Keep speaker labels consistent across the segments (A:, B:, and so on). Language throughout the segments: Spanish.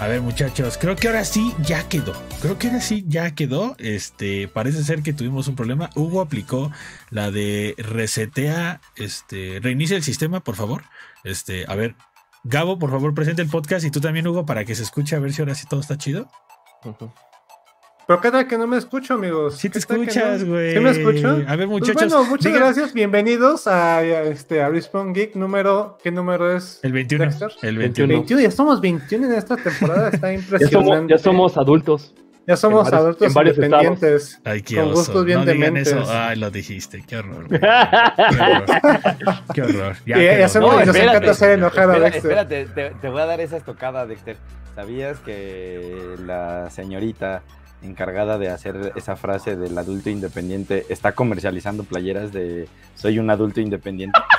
A: A ver, muchachos, creo que ahora sí ya quedó. Creo que ahora sí ya quedó. Este, parece ser que tuvimos un problema. Hugo aplicó la de resetea, este, reinicia el sistema, por favor. Este, a ver, Gabo, por favor, presente el podcast y tú también, Hugo, para que se escuche a ver si ahora sí todo está chido.
B: Pero qué tal que no me escucho, amigos.
A: Sí te escuchas, güey.
B: ¿Sí me escucho?
A: A ver,
B: Pues
A: muchachos.
B: bueno, muchas
A: digan-
B: gracias. Bienvenidos a, a este a Respawn Geek número. ¿Qué número es?
A: El 21.
B: Dexter?
A: El
C: 21.
A: 21.
B: 21. Ya somos 21 en esta temporada. Está
C: Ya somos,
B: impresionante.
C: ya somos adultos.
B: Ya somos
C: en varios-
B: adultos
C: en varios
B: independientes.
A: Ay, qué
B: Con
A: oso.
B: gustos bien
A: no digan
B: dementes.
A: eso. Ay, lo dijiste. Qué horror. güey. Qué horror. Qué horror. Ya
B: Y-
A: quedó.
B: hacemos-
A: No,
B: nos
A: espérate.
B: encanta hacer enojar a
D: Espera-
B: Dexter.
D: espérate, te, te voy a dar esa estocada, Dexter. ¿Sabías que la señorita encargada de hacer esa frase del adulto independiente está comercializando playeras de soy un adulto independiente?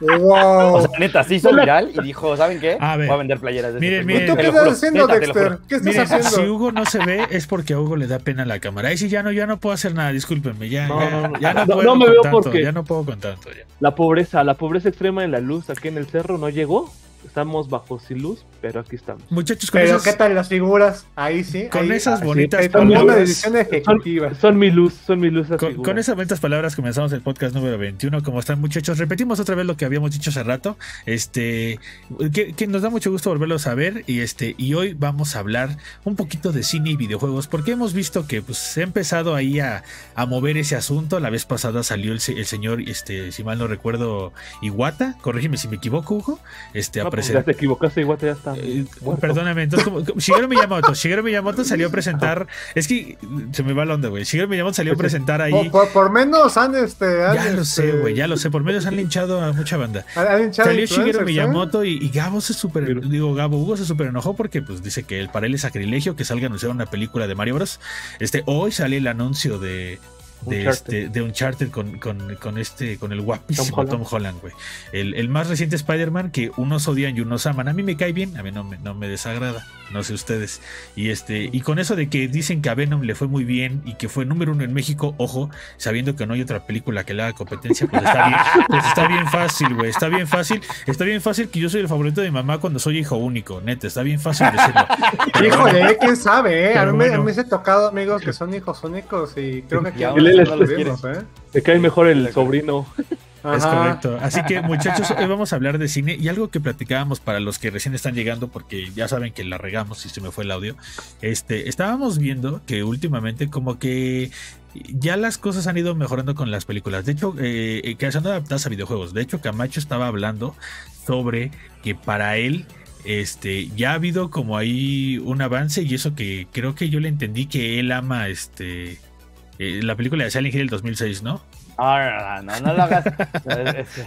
B: ¡Wow!
D: O sea, neta, se hizo viral y dijo, ¿saben qué?
A: A ver.
D: Voy a vender playeras de
A: Miren, miren.
B: ¿Y tú qué estás haciendo,
D: neta,
B: Dexter? ¿Qué estás
A: Miren,
B: haciendo?
A: si Hugo no se ve es porque a Hugo le da pena la cámara. Ahí sí ya no, ya no puedo hacer nada, discúlpenme. Ya,
C: No,
A: ya,
C: no, no.
A: ya no,
C: No,
A: puedo
C: no me
A: con
C: veo
A: tanto,
C: porque-
A: ya no puedo con tanto. ya.
C: La pobreza, la pobreza extrema en la luz aquí en el cerro no llegó. Estamos bajo sin luz, pero aquí estamos.
A: Muchachos, con
B: Pero
A: esas,
B: ¿qué tal las figuras? Ahí sí.
A: con
B: ahí,
A: esas bonitas
B: sí,
A: palabras.
B: ejecutiva.
C: Son mi luz, son mi luz.
A: Con, esas bonitas palabras comenzamos el podcast número 21. ¿Cómo están muchachos? Repetimos otra vez lo que habíamos dicho hace rato. Este, que, que nos da mucho gusto volverlos a ver. Y este, y hoy vamos a hablar un poquito de cine y videojuegos. Porque hemos visto que pues, se ha empezado ahí a, a mover ese asunto. La vez pasada salió el señor, este, si mal no recuerdo, Iwata. Corrígeme si me equivoco, Hugo. Este, a
C: No,
A: presentar.
C: ya te equivocaste, igual ya está.
A: Eh, perdóname, entonces como, como- Shigeru Miyamoto, Shigeru Miyamoto salió a presentar, es que se me va la onda, güey. Shigeru Miyamoto salió a presentar ahí.
B: Por, por- por menos han este. han,
A: Ya lo sé,
B: este,
A: güey, ya lo sé. Por medios han linchado a mucha banda.
B: han-
A: Salió Shigeru
B: ¿eh?
A: Miyamoto y, y Gabo se super, digo Gabo, Hugo se super enojó porque pues dice que él- para él es sacrilegio que salga a anunciar una película de Mario Bros. Este, hoy sale el anuncio de de
C: Uncharted.
A: este de Uncharted con, con, con este con el guapísimo
C: Tom
A: Tom
C: Holland.
A: Güey. El, el más reciente Spider-Man que unos odian y unos aman. A mí me cae bien, a mí no me, no me desagrada, no sé ustedes. Y este y con eso de que dicen que a Venom le fue muy bien y que fue número uno en México, ojo, sabiendo que no hay otra película que le haga competencia, pues está bien, pues está bien fácil, güey, está bien fácil, está bien fácil que yo soy el favorito de mi mamá cuando soy hijo único, neta, está bien fácil decirlo.
B: Híjole, quién sabe, ¿eh? A mí, me,
A: bueno.
B: a mí se tocado amigos que son hijos únicos y creo que aquí No ¿eh?
C: Me cae mejor el sobrino.
A: Es
B: Ajá.
A: correcto. Así que muchachos, hoy vamos a hablar de cine y algo que platicábamos para los que recién están llegando, porque ya saben que la regamos y se me fue el audio. Este, estábamos viendo que últimamente como que ya las cosas han ido mejorando con las películas. De hecho, eh, que son adaptadas a videojuegos. De hecho, Camacho estaba hablando sobre que para él este ya ha habido como ahí un avance y eso que creo que yo le entendí que él ama este eh, la película de Silent Hill del 2006, ¿no?
D: Ah, no, no, no lo hagas. Es- es-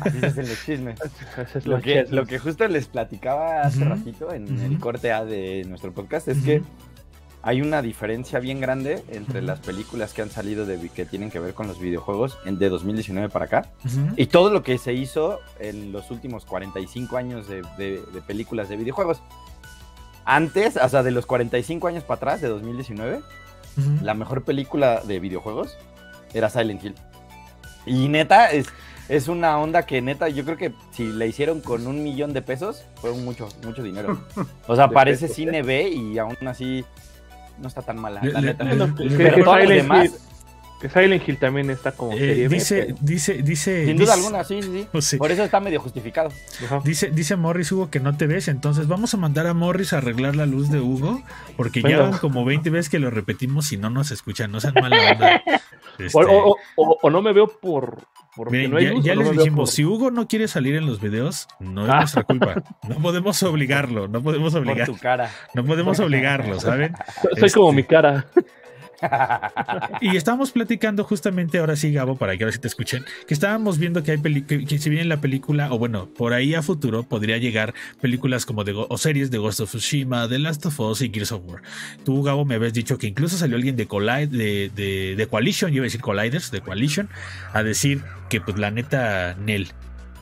D: Así se hacen los chismes.
C: Esa es
D: Lo que, lo que justo les platicaba hace
A: Ujú,
D: ratito en
A: ujú.
D: el corte A de nuestro podcast es
A: Ujú.
D: que hay una diferencia bien grande entre las películas que han salido de, que tienen que ver con los videojuegos en- de 2019 para acá y todo lo que se hizo en los últimos 45 años de, de- de películas de videojuegos. Antes, o sea, de los 45 años para atrás, de 2019, La mejor película de videojuegos era Silent Hill. Y neta, es, es una onda que neta, yo creo que si la hicieron con un millón de pesos, fue mucho, mucho dinero. O sea,
C: De
D: parece
C: pesos,
D: cine B y aún así no está tan mala,
A: Le-
D: la
A: le-
D: neta.
A: le-
C: Bueno, que-
A: le-
C: que
D: Pero todos los
C: Silent
D: demás,
C: Hill- Que Silent Hill también está como
A: Eh,
C: serie B,
A: dice,
C: pero-
A: dice, dice,
D: sin
A: dice-
D: duda alguna, sí,
A: pues sí.
D: Por eso está medio justificado.
C: Ajá.
A: Dice, dice Morris, Hugo, que no te ves, entonces vamos a mandar a Morris a arreglar la luz de Hugo, porque ya van como 20 veces que lo repetimos y no nos escuchan, no sean mala onda. Este,
C: O, o- o- o- o no me veo por.
A: Miren,
C: no hay
A: ya,
C: luz,
A: ya
C: o no
A: les dijimos,
C: por-
A: si Hugo no quiere salir en los videos, no es
C: Ah.
A: nuestra culpa. No podemos obligarlo, no podemos
D: Por
A: obligar,
D: tu cara.
A: no podemos obligarlo, ¿saben?
C: Soy como
A: este-
C: mi cara.
A: Y estábamos platicando justamente ahora sí, Gabo, para que ahora sí te escuchen, que estábamos viendo que hay que, que si viene la película, o bueno, por ahí a futuro podría llegar películas como de o series de Ghost of Tsushima, The Last of Us y Gears of War. Tú, Gabo, me habías dicho que incluso salió alguien de Collide, de, de, de Coalition, yo iba a decir Colliders, de Coalition, a decir que pues la neta, Nel.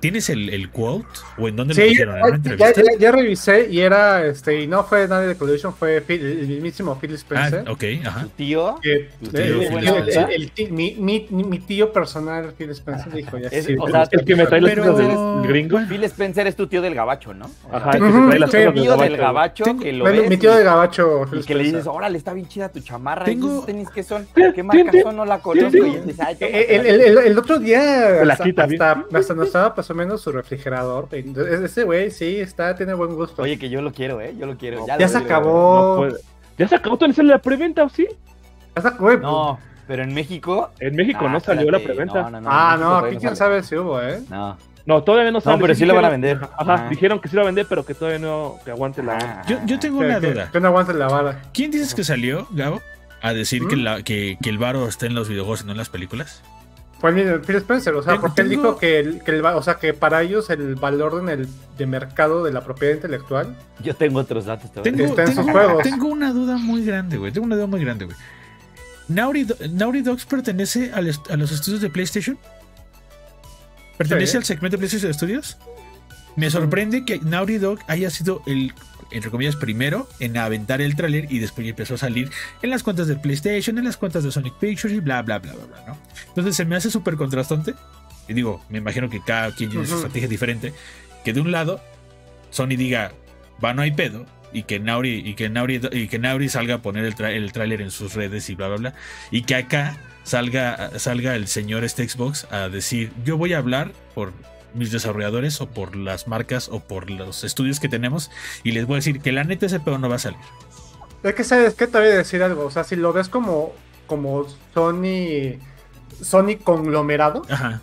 A: ¿Tienes el, el quote? ¿O en dónde lo
B: Sí,
A: pusieron? ¿En
B: ya,
A: entrevista?
B: ya- ya revisé y era, este, y no fue nadie de Collision, fue Phil- el mismísimo Phil
A: Ah,
B: Spencer.
A: ok, ajá.
D: Tu tío.
B: que-
D: Tu
A: tío,
B: el-
A: Phil
B: el-
A: Spencer.
B: el- el ti- mi, mi- mi tío personal, Phil Spencer, dijo ya.
D: Es-
B: sí,
D: o sea,
C: El que me trae las
A: Pero-
C: cosas del gringo.
D: Phil Spencer es tu tío del gabacho, ¿no? O
C: Ajá, el que se trae las cosas del
D: tío del
C: gabacho.
A: Tengo-
D: que lo
B: Bueno,
D: ves
B: mi tío
D: y-
B: de Gabacho, Phil
D: Y que le dices, órale, está bien chida tu chamarra.
A: Tengo-
D: ¿Esos tenis qué son? ¿Qué marcas
C: tin,
D: son? No la conozco. Y dices, "Ay,
B: Eh, El, el- el- el otro día hasta nos estaba pasando su refrigerador. Entonces, Ese güey sí está, tiene buen gusto.
D: Oye, que yo lo quiero, ¿eh? Yo lo quiero.
B: ya
D: lo
B: se
D: quiero.
B: acabó.
C: No. ¿Ya se acabó todavía la preventa o sí?
B: Ya está- güey,
D: No, pero en México.
C: En México
D: Ah,
C: no salió la preventa.
D: no, no, no,
B: Ah, no, aquí quién sabe si hubo, ¿eh?
D: No.
C: No, todavía no sale.
D: pero sí lo van a vender.
C: Ajá,
D: Ah.
C: dijeron que sí lo van a vender, pero que todavía no, que aguante la...
D: Ah,
A: Yo, yo tengo una duda.
B: que no aguante la vara.
A: ¿Quién dices que salió, Gabo, a decir que,
B: ¿Mm?
A: la, que, que el varo está en los videojuegos y no en las películas?
B: Fue el Phil Spencer, o sea,
A: Tengo-
B: porque él dijo que, el, que el o sea, que para ellos el valor en el, de mercado de la propiedad intelectual.
D: Yo tengo otros datos. a
A: Tengo,
B: Está en sus
A: tengo-
B: juegos.
A: tengo una duda muy grande, güey. Tengo una duda muy grande, güey. Naughty, Naughty Dogs pertenece al est- a los estudios de PlayStation. ¿Pertenece
B: Sí.
A: al segmento de PlayStation Studios? Me sorprende que Naughty Dog haya sido el, entre comillas, primero en aventar el tráiler y después empezó a salir en las cuentas de PlayStation, en las cuentas de Sonic Pictures y bla, bla, bla, bla, bla, ¿no? Entonces se me hace súper contrastante. Y digo, me imagino que cada quien tiene su
B: Ujú.
A: estrategia diferente. Que de un lado, Sony diga, va, no hay pedo. Y que Nauri, y que Nauri, y que Nauri salga a poner el, el tráiler en sus redes y bla, bla, bla. Y que acá salga, salga el señor este Xbox a decir, yo voy a hablar por mis desarrolladores o por las marcas o por los estudios que tenemos y les voy a decir que la neta ese pedo no va a salir.
B: Es que sabes que te voy a decir algo, o sea, si lo ves como, como Sony, Sony conglomerado,
A: Ajá.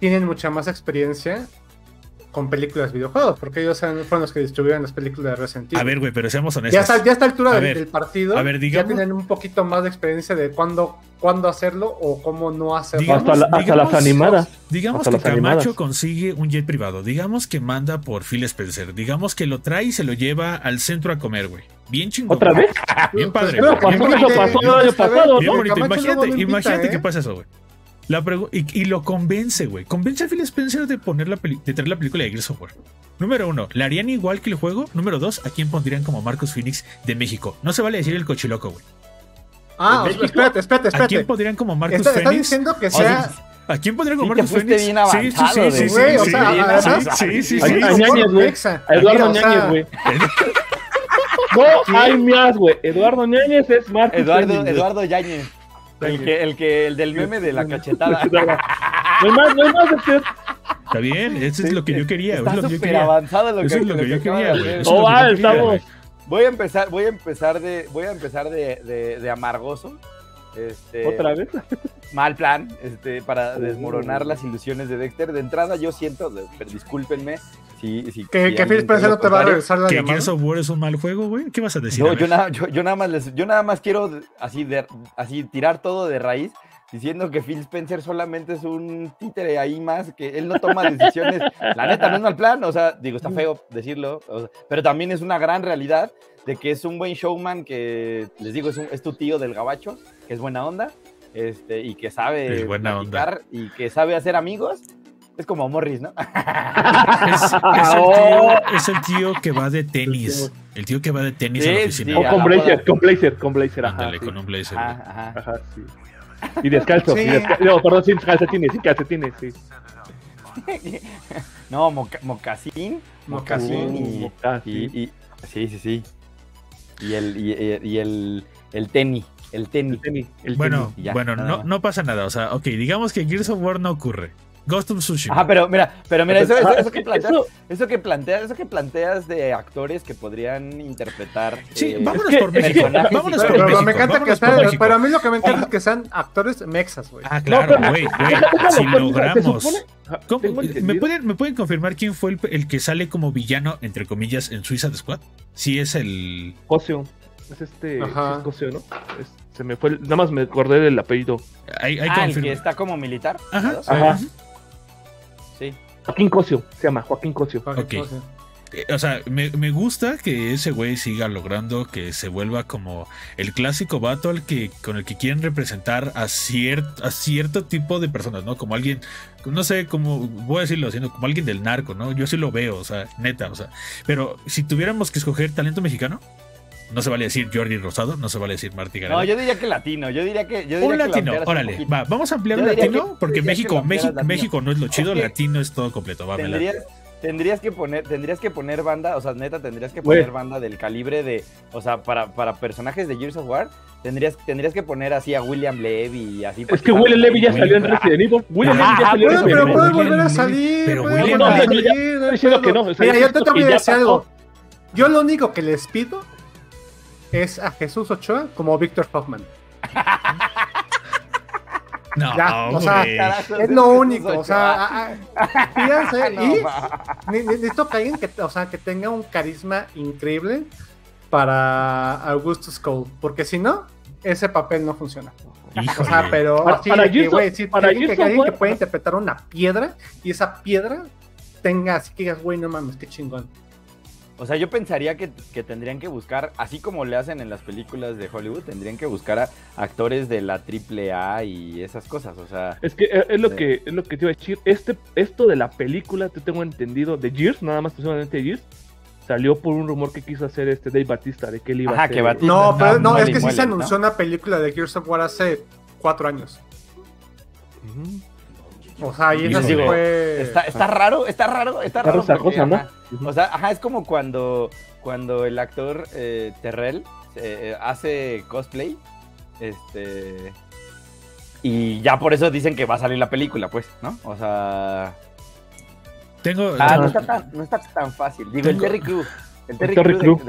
B: tienen mucha más experiencia con películas videojuegos, porque ellos fueron los que distribuyeron las películas de Resident Evil.
A: A ver, güey, pero seamos
B: ya
A: honestos.
B: está, ya a esta altura
A: A
B: del,
A: ver,
B: del partido,
A: a ver,
B: ya
A: digamos-
B: tienen un poquito más de experiencia de cuándo, cuándo hacerlo o cómo no hacerlo.
A: Digamos-
C: hasta, la- hasta las animadas.
A: Digamos
C: Hasta
A: que Camacho
C: animadas.
A: consigue un jet privado. Digamos que manda por Phil Spencer. Digamos que lo trae y se lo lleva al centro a comer, güey. Bien chingón.
C: ¿Otra vez?
A: Bien
B: Pues,
A: padre.
B: pero
A: güey.
C: pasó,
A: Bien
C: pasó el año
B: Pues, a ver,
C: pasado,
A: Bien bonito. Imagínate,
B: invita,
A: imagínate
B: ¿eh?
A: que pasa eso, güey. La y, y lo convence, güey. Convence a Phil Spencer de poner la peli- de traer la película de Gears of War. Número uno, ¿la harían igual que el juego? Número dos, ¿a quién pondrían como Marcus Phoenix de México? No se vale decir el cochiloco, güey.
B: Ah, o sea,
C: México?
B: espérate, espérate,
A: ¿A quién
B: espérate.
A: pondrían como
B: está
A: Phoenix?
B: diciendo que
A: O sea. ¿A quién pondrían como Phoenix?
D: bien
A: Sí, sí, sí, sí,
B: güey,
A: sí,
B: o
A: sí,
B: sea,
A: sí, sí, sí,
C: A-
A: sí.
C: a Ñañez, güey.
B: Mexa.
C: A Eduardo Ñañez, güey. No, hay más, güey. Eduardo Ñañez es Marcos
D: Eduardo. Eduardo Yáñez. El que, el que, el del meme de la cachetada.
C: No hay más, no hay más, Héctor.
A: Está bien, eso es lo que yo quería.
D: Está
A: Es lo que yo quería.
D: avanzado lo que,
A: Eso es lo que yo quería,
C: Oh, ah,
A: quería,
C: estamos.
D: Voy a empezar, voy a empezar de, voy a empezar de, de, de amargoso. Este,
C: ¿Otra vez?
D: Mal plan, este, para desmoronar las ilusiones de Dexter. De entrada, yo siento, discúlpenme, si, si,
B: Que,
D: si
B: que Phil Spencer no te va a regresar la
A: ¿Que
B: llamada.
A: Gears of War es un mal juego, güey? ¿Qué vas a decir?
D: No,
A: A
D: yo, nada, yo, yo nada más les, yo nada más quiero así, de, así tirar todo de raíz, diciendo que Phil Spencer solamente es un títere ahí más, que él no toma decisiones. La neta, no es mal plan, o sea, digo, está feo decirlo, o sea, pero también es una gran realidad de que es un buen showman que, les digo, es, un- es tu tío del gabacho, que es buena onda, este, y que sabe
A: Es buena onda.
D: y que sabe hacer amigos. Es como Morris, ¿no?
A: Es, es el tío, es el tío que va de tenis. El tío que va de tenis
D: Sí,
A: a la
D: sí,
A: oficina.
C: O
D: a
C: con
D: la
C: Blazer, con Blazer, con Blazer, ajá.
A: Ándale,
C: sí.
A: con un blazer.
D: Ajá, ajá.
C: Ajá, sí. Y descalzo,
B: Sí.
C: y descalzo. No, perdón, sin calcetines, sin calcetines, sí.
D: No, moca- mocasín. Mocasín y,
C: Mocasín.
D: y- y- Sí, sí, sí. Y el, y- y el, el tenis. El tenis.
C: El tenis, el
A: Bueno,
D: ya,
A: bueno,
D: nada
A: no, no pasa nada. O sea, ok, digamos que Gears of War no ocurre. Ghost of Tsushima.
D: Ajá, pero mira, pero mira, eso, eso,
C: Ah,
D: eso que planteas,
C: eso-
D: que planteas, eso que planteas de actores que podrían interpretar.
A: Sí,
D: eh,
A: vámonos por México. Vámonos por
B: Pero,
A: México.
B: pero me encanta que
A: vámonos por
B: sea,
A: México.
B: pero a mí lo que me encanta es que sean actores mexas, güey.
A: Ah, claro,
C: No,
A: güey, güey.
C: Déjalo,
A: Si logramos. ¿Me, pueden, ¿Me pueden confirmar quién fue el, el que sale como villano, entre comillas, en Suiza de Squad? Sí, es el.
C: Cosio. Es este.
B: Ajá.
C: ¿no? Es- se me fue. el- nada más me acordé del apellido.
A: Hay
D: Ah, el que está como militar.
A: Ajá.
C: Ajá.
D: Sí.
C: Joaquín Cosio. Se llama Joaquín Cosio.
A: Ok. eh, o sea, me, me gusta que ese güey siga logrando que se vuelva como el clásico vato al que, con el que quieren representar a, ciert, a cierto tipo de personas, ¿no? Como alguien, no sé, como, voy a decirlo así, ¿no? como alguien del narco, ¿no? Yo sí lo veo, o sea, neta, o sea. Pero si tuviéramos que escoger talento mexicano, no se vale decir Jordi Rosado, no se vale decir Martí Gareda.
D: No, yo diría que latino, yo diría que... Yo diría
A: un latino, órale, va, vamos a ampliar
D: diría
A: latino,
D: que-
A: porque México, México,
D: latino.
A: México no es lo chido, latino es todo completo, va.
D: Tendrías, tendrías que poner, tendrías que poner banda, o sea, neta, tendrías que poner banda del calibre de, o sea, para, para personajes de Gears of War, tendrías, tendrías que poner así a William Levy y así.
C: Es que William Levy ya salió en Resident Evil. William Levy ya
D: Ah,
C: salió en Resident
B: pero
C: Evil.
B: puede
A: William
B: volver a salir.
A: pero
B: puede
A: William
C: Levy- Estoy diciendo que no,
B: Mira,
C: yo
B: te voy a decir algo. Yo lo único que les pido es a Jesús Ochoa como Víctor Hoffman.
A: No,
B: Ya, o sea,
A: güey.
D: Carajo,
B: Es lo único, o sea,
D: No,
B: y necesito que alguien que, o sea, que tenga un carisma increíble para Augustus Cole, porque si no, ese papel no funciona. O sea, pero
C: Para-
B: que, sí,
C: para
B: alguien, que,
C: of
B: alguien que pueda interpretar una piedra y esa piedra tenga así que digas, güey, no mames, qué chingón.
D: O sea, yo pensaría que, que tendrían que buscar, así como le hacen en las películas de Hollywood, tendrían que buscar a actores de la triple A y esas cosas. O sea,
C: Es que eh, es lo que es lo que te iba a decir. Este, esto de la película, te tengo entendido, de Gears, nada más personalmente Gears, salió por un rumor que quiso hacer este Dave Batista, de que él iba
D: Ajá,
C: a hacer.
D: que Batista-
B: No, pero no, es que sí se anunció una película de Gears of War hace cuatro años.
C: Ujú.
B: O sea, y eso sí
A: Híjole.
B: fue...
D: está, está raro, está raro, está
C: Está
D: raro.
C: esa
D: porque,
C: cosa, ¿no?
D: ajá, O sea, ajá, es como cuando, cuando el actor eh, Terrell eh, hace cosplay. Este. Y ya por eso dicen que va a salir la película, pues, ¿no? O sea.
A: Tengo,
D: Ah, no está tan, no está tan fácil. Digo, el Terry Crew. El Terry,
C: Terry
D: Crew.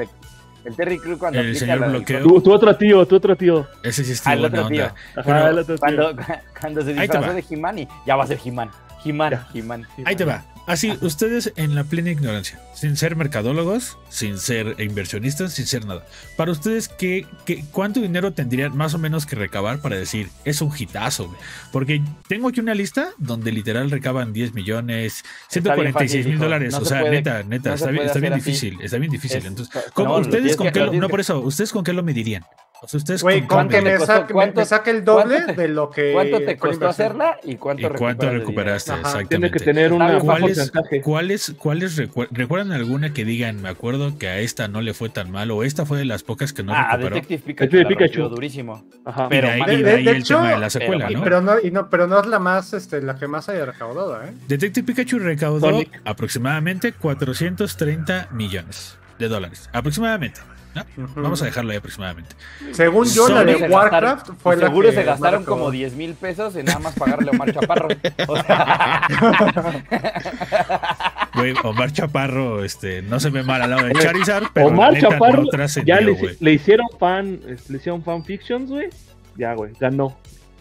D: El Terry Crew cuando
A: El
D: aplica
A: señor bloqueo.
C: Tu, tu otro tío, tu otro tío.
A: ese sí estuvo
D: el
A: buena
D: otro tío.
A: onda.
C: Ajá,
A: Pero
C: el otro tío.
D: Cuando, cuando se disfrazó de He-Man y ya va a ser He-Man. He-Man,
C: Ya.
D: He-Man.
A: Ahí te va. Así, ustedes en la plena ignorancia, sin ser mercadólogos, sin ser inversionistas, sin ser nada. Para ustedes, ¿qué, qué, cuánto dinero tendrían más o menos que recabar para decir, es un hitazo? güey? Porque tengo aquí una lista donde literal recaban 10 millones, 146 mil dólares.
D: No
A: o
D: se
A: sea,
D: puede-
A: neta, neta,
D: no
A: está, bien, está bien difícil, está bien difícil.
D: Es-
A: Entonces,
D: no,
A: ¿cómo,
D: lo
A: ¿ustedes con qué
D: lo
A: no por eso, ustedes con qué lo medirían? O sea, ustedes
B: Güey,
A: con,
B: con
D: ¿cuánto
B: que
D: te
B: me
D: costó-
B: saque,
D: cuánto-
B: me saque el doble
D: te-
B: de lo que...
D: ¿Cuánto te costó hacerla y cuánto,
A: ¿Y cuánto recuperaste? Exactamente.
C: Tiene que tener una,
D: bien,
C: un
A: ¿Cuál es-
C: porcentaje.
A: ¿Cuáles, cuáles recu- recuerdan alguna que digan, me acuerdo que a esta no le fue tan mal o esta fue de las pocas que no
D: Ah,
A: recuperó?
D: Detective Pikachu.
C: Detective Pikachu.
D: durísimo.
C: Ajá.
A: Y de ahí,
D: Pero-
B: de-
A: de ahí
B: de
A: el
B: hecho,
A: tema de la secuela,
D: pero-
A: ¿no?
B: Pero no, y no, pero no es la más, este, la que más haya recaudado, ¿eh?
A: Detective Pikachu recaudó
C: Sonic.
A: aproximadamente 430 millones de dólares. Aproximadamente. ¿No?
B: Ujú.
A: Vamos a dejarlo ahí aproximadamente.
B: Según yo, la
A: Sonic
B: de Warcraft
D: gastaron-
B: fue la
D: Seguro
B: que
D: se gastaron
B: más
D: como
B: recaudó.
D: 10 mil pesos en nada más pagarle a Omar Chaparro. O sea,
A: Güey, Omar Chaparro este, no se ve mal al lado de Charizard, pero
C: Omar
A: la neta
C: Chaparro
A: no
C: ya le, le hicieron fan, le hicieron fanfictions, güey. Ya, güey, ganó.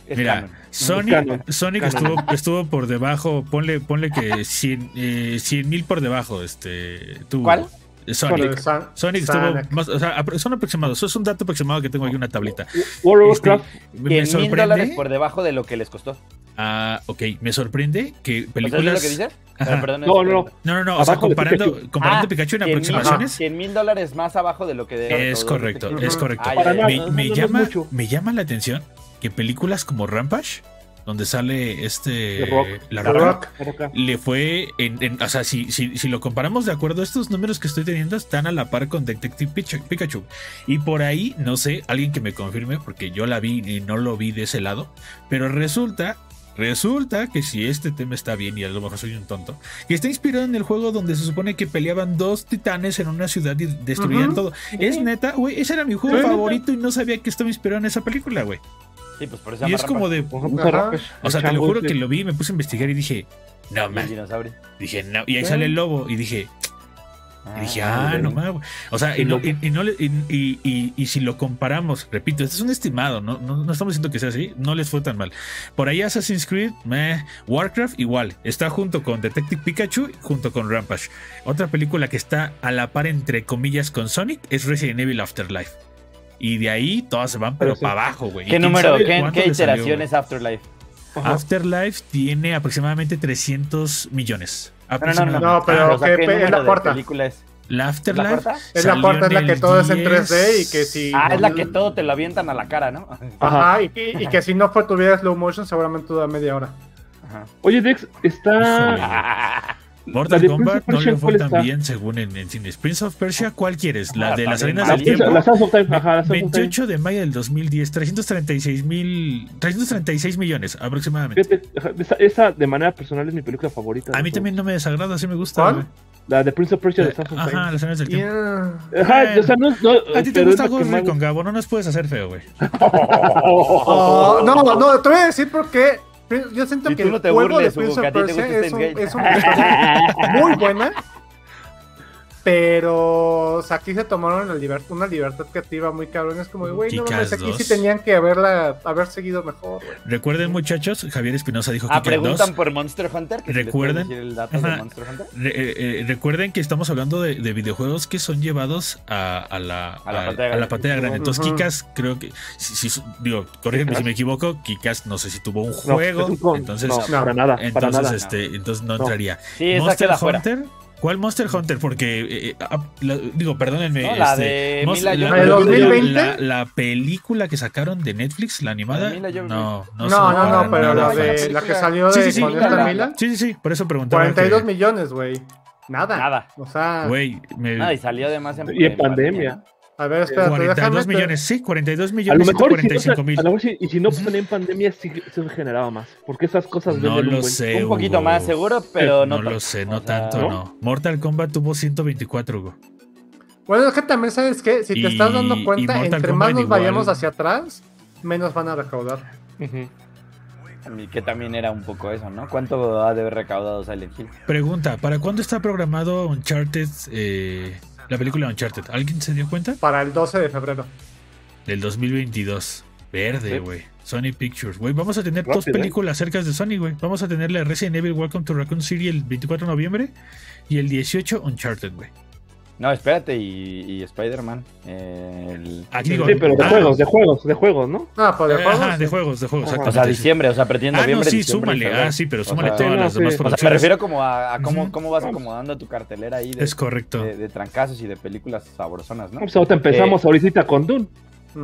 D: es
A: Mira,
D: canon.
A: Sonic,
C: Canon.
A: Sonic
C: Canon.
A: estuvo, estuvo por debajo, ponle, ponle que 100 mil por debajo. Este, tuvo.
D: ¿Cuál?
A: Sonic.
B: Bueno, San-
A: Sonic
B: Sonic.
A: estuvo más, o sea, son aproximados, eso es un dato aproximado que tengo aquí en una tablita.
C: World of
A: Este,
C: Warcraft,
A: me
D: 100 mil dólares
A: sorprende.
D: por debajo de lo que les costó.
A: Ah, ok, me sorprende que
D: ¿O sea,
A: películas.
D: ¿eso es lo que dices? Perdón,
C: No, no, no.
A: No, no, no, o sea, comparando,
C: Pikachu.
A: comparando Pikachu en
D: 100 mil
A: aproximaciones.
D: 100 mil dólares más abajo de lo que de
A: Es correcto, es correcto.
D: Ah,
A: me, llama, me llama la atención que películas como Rampage, donde sale este
C: The Rock.
A: La Roca,
B: Rock.
A: le fue en, en- o sea, si, si, si lo comparamos de acuerdo, estos números que estoy teniendo están a la par con Detective Pikachu. Y por ahí, no sé, alguien que me confirme, porque yo la vi y no lo vi de ese lado, pero resulta. Resulta que si este tema está bien y a lo mejor soy un tonto, que está inspirado en el juego donde se supone que peleaban dos titanes en una ciudad y destruían todo. Es neta, güey, ese era mi juego favorito y no sabía que estaba inspirado en esa película, güey.
D: Sí, pues por eso
A: Y es como de,
B: Ajá.
C: Rampage,
A: o sea, te lo juro que lo vi, me puse a investigar y dije, no, man, dije, no, y ahí sale el lobo y dije, y dije, ah, no mames. O sea, y, no- y- y no le- y- y- y- y si lo comparamos, repito, este es un estimado, no, no, no estamos diciendo que sea así, no les fue tan mal. Por ahí Assassin's Creed, meh, Warcraft igual, está junto con Detective Pikachu, junto con Rampage. Otra película que está a la par entre comillas con Sonic es Resident Evil Afterlife. Y de ahí todas se van, pero
C: Pero sí.
A: para abajo, güey. ¿Y
D: ¿Qué número? ¿Qué, qué iteración es Afterlife?
C: Ajá.
A: Afterlife tiene aproximadamente 300 millones Aproximadamente.
B: No, pero
D: o sea,
B: ¿qué
D: ¿qué
B: es la
D: de
B: cuarta?
D: película es?
A: La
D: ¿Es la
A: Afterlife.
D: cuarta?
B: Es la cuarta, es la que todo es en
A: 10.
B: 3D y que si.
D: Ah, es la que todo te lo avientan a la cara, ¿no?
B: Ajá, y, que- y que si no fue tuviera slow motion, seguramente dura media hora.
D: Ajá.
C: Oye, Dex, está.
A: Mortal
C: La
A: Kombat
C: Prince of
A: no
C: Persia,
A: le fue
C: ¿cuál
A: tan
C: está?
A: bien según en, en cines. Prince of Persia, ¿cuál quieres? ¿La
D: Ah,
A: de las arenas del tiempo?
C: la Sands of Time, ajá, la Sands of Time.
A: 28 de mayo del 2010, 336 mil, 336 millones aproximadamente.
C: Esa, esa, de manera personal es mi película favorita.
A: A mí
C: todos.
A: también no me desagrada, sí me gusta.
B: ¿Cuál?
C: La de Prince of Persia de Sands of
A: Ajá, las arenas del tiempo.
B: Yeah.
C: Ajá,
A: Bueno.
C: o sea, no, no,
A: A ti te gusta
C: más-
A: Recon, Gabo, no nos puedes hacer feo, güey.
B: Oh, no, no, te voy a decir porque yo siento que el
D: no te
B: juego
D: burles,
B: de Prince of Persia es, un- es una historia muy buena. Pero o sea, aquí se tomaron la liber- una libertad creativa muy cabrón. Es como, de, güey, no mames, aquí sí
A: 2.
B: tenían que haberla, haber seguido mejor.
A: Recuerden, muchachos, Javier Espinosa dijo
D: Ah,
A: que Kick-Ass
D: preguntan
A: 2.
D: por Monster Hunter. Que si les
A: Recuerden-
D: el dato
A: Ajá.
D: de Monster Hunter.
A: Re- eh, eh, recuerden que estamos hablando de, de videojuegos que son llevados a, a la,
D: A la
A: a-
D: pantalla
A: a la
D: grande.
A: pantalla grande. Entonces. Kikas, creo que. Si, si- digo, corrígeme si me equivoco. Kikas, no sé si tuvo un
C: No,
A: juego.
C: con-
A: entonces,
C: no,
B: No.
C: para nada, para
A: entonces,
C: nada.
A: este, entonces no
C: No.
A: entraría.
D: Sí,
A: Monster
D: fuera.
A: ¿Cuál Monster Hunter? Porque, eh, eh, ah, la- digo, perdónenme.
D: No, la
A: este,
D: de
A: Mos-
D: Mila
A: la,
B: ¿La de
A: la-
B: 2020?
A: la- la película que sacaron de Netflix, la animada.
D: La
A: no, no,
B: No, no, no, pero la de la que salió
A: Sí,
B: de
A: sí, sí,
B: Mila,
A: Sí, sí, sí, por eso preguntaba.
B: 42
A: que-
B: millones, güey. Nada.
D: Nada.
B: O sea,
A: Güey, me-
D: Nada, y salió además en,
C: Y en pandemia.
B: A ver, espérate,
A: 42
B: déjame.
A: millones, sí, 42
C: A lo
A: millones,
C: mejor, si,
A: 145 mil.
C: a lo mejor si- y si no en pandemia, sí se generaba más. Porque esas cosas
A: No
C: venden un
A: lo
C: buen-.
D: Un poquito
A: Hugo.
D: más seguro, pero no,
A: no, lo sé, no
D: O sea,
A: tanto, no. Mortal Kombat tuvo 124, Hugo.
B: Bueno, es que también sabes que si te
A: Y-
B: estás dando cuenta, entre
A: Kombat
B: más nos
A: igual.
B: vayamos hacia atrás, menos van a recaudar.
D: Que también era un poco eso, ¿no? ¿Cuánto ha de haber recaudado Silent Hill?
A: Pregunta, ¿para cuándo está programado Uncharted, eh, la película Uncharted? ¿Alguien se dio cuenta?
B: Para el 12 de febrero.
A: Del 2022. Verde,
C: Sí.
A: güey. Sony Pictures, güey. Vamos a tener dos
C: ¿eh?
A: películas cerca de Sony, güey. Vamos a tener la Resident Evil Welcome to Raccoon City el 24 de noviembre y el 18 Uncharted, güey.
D: No, espérate, y, y Spider-Man. eh, el-
A: Aquí
C: Sí, pero de
A: ah,
C: juegos, de juegos, de juegos, ¿no?
B: No, pues de
A: Ajá,
B: juegos.
A: de
B: sí.
A: juegos, de juegos.
C: Ajá.
D: O sea, diciembre, o sea, pretendo
A: Ah, no,
D: noviembre,
A: sí,
D: diciembre
A: súmale. Ah, sí, pero
D: O
A: súmale
D: sea,
A: todas
C: sí,
A: las demás.
D: O sea, me
A: producciones.
D: refiero como a, a cómo, cómo vas acomodando tu cartelera ahí de,
A: Es correcto.
D: de, de trancazos y de películas sabrosonas, ¿no?
C: Pues ahorita empezamos ahorita con Dune.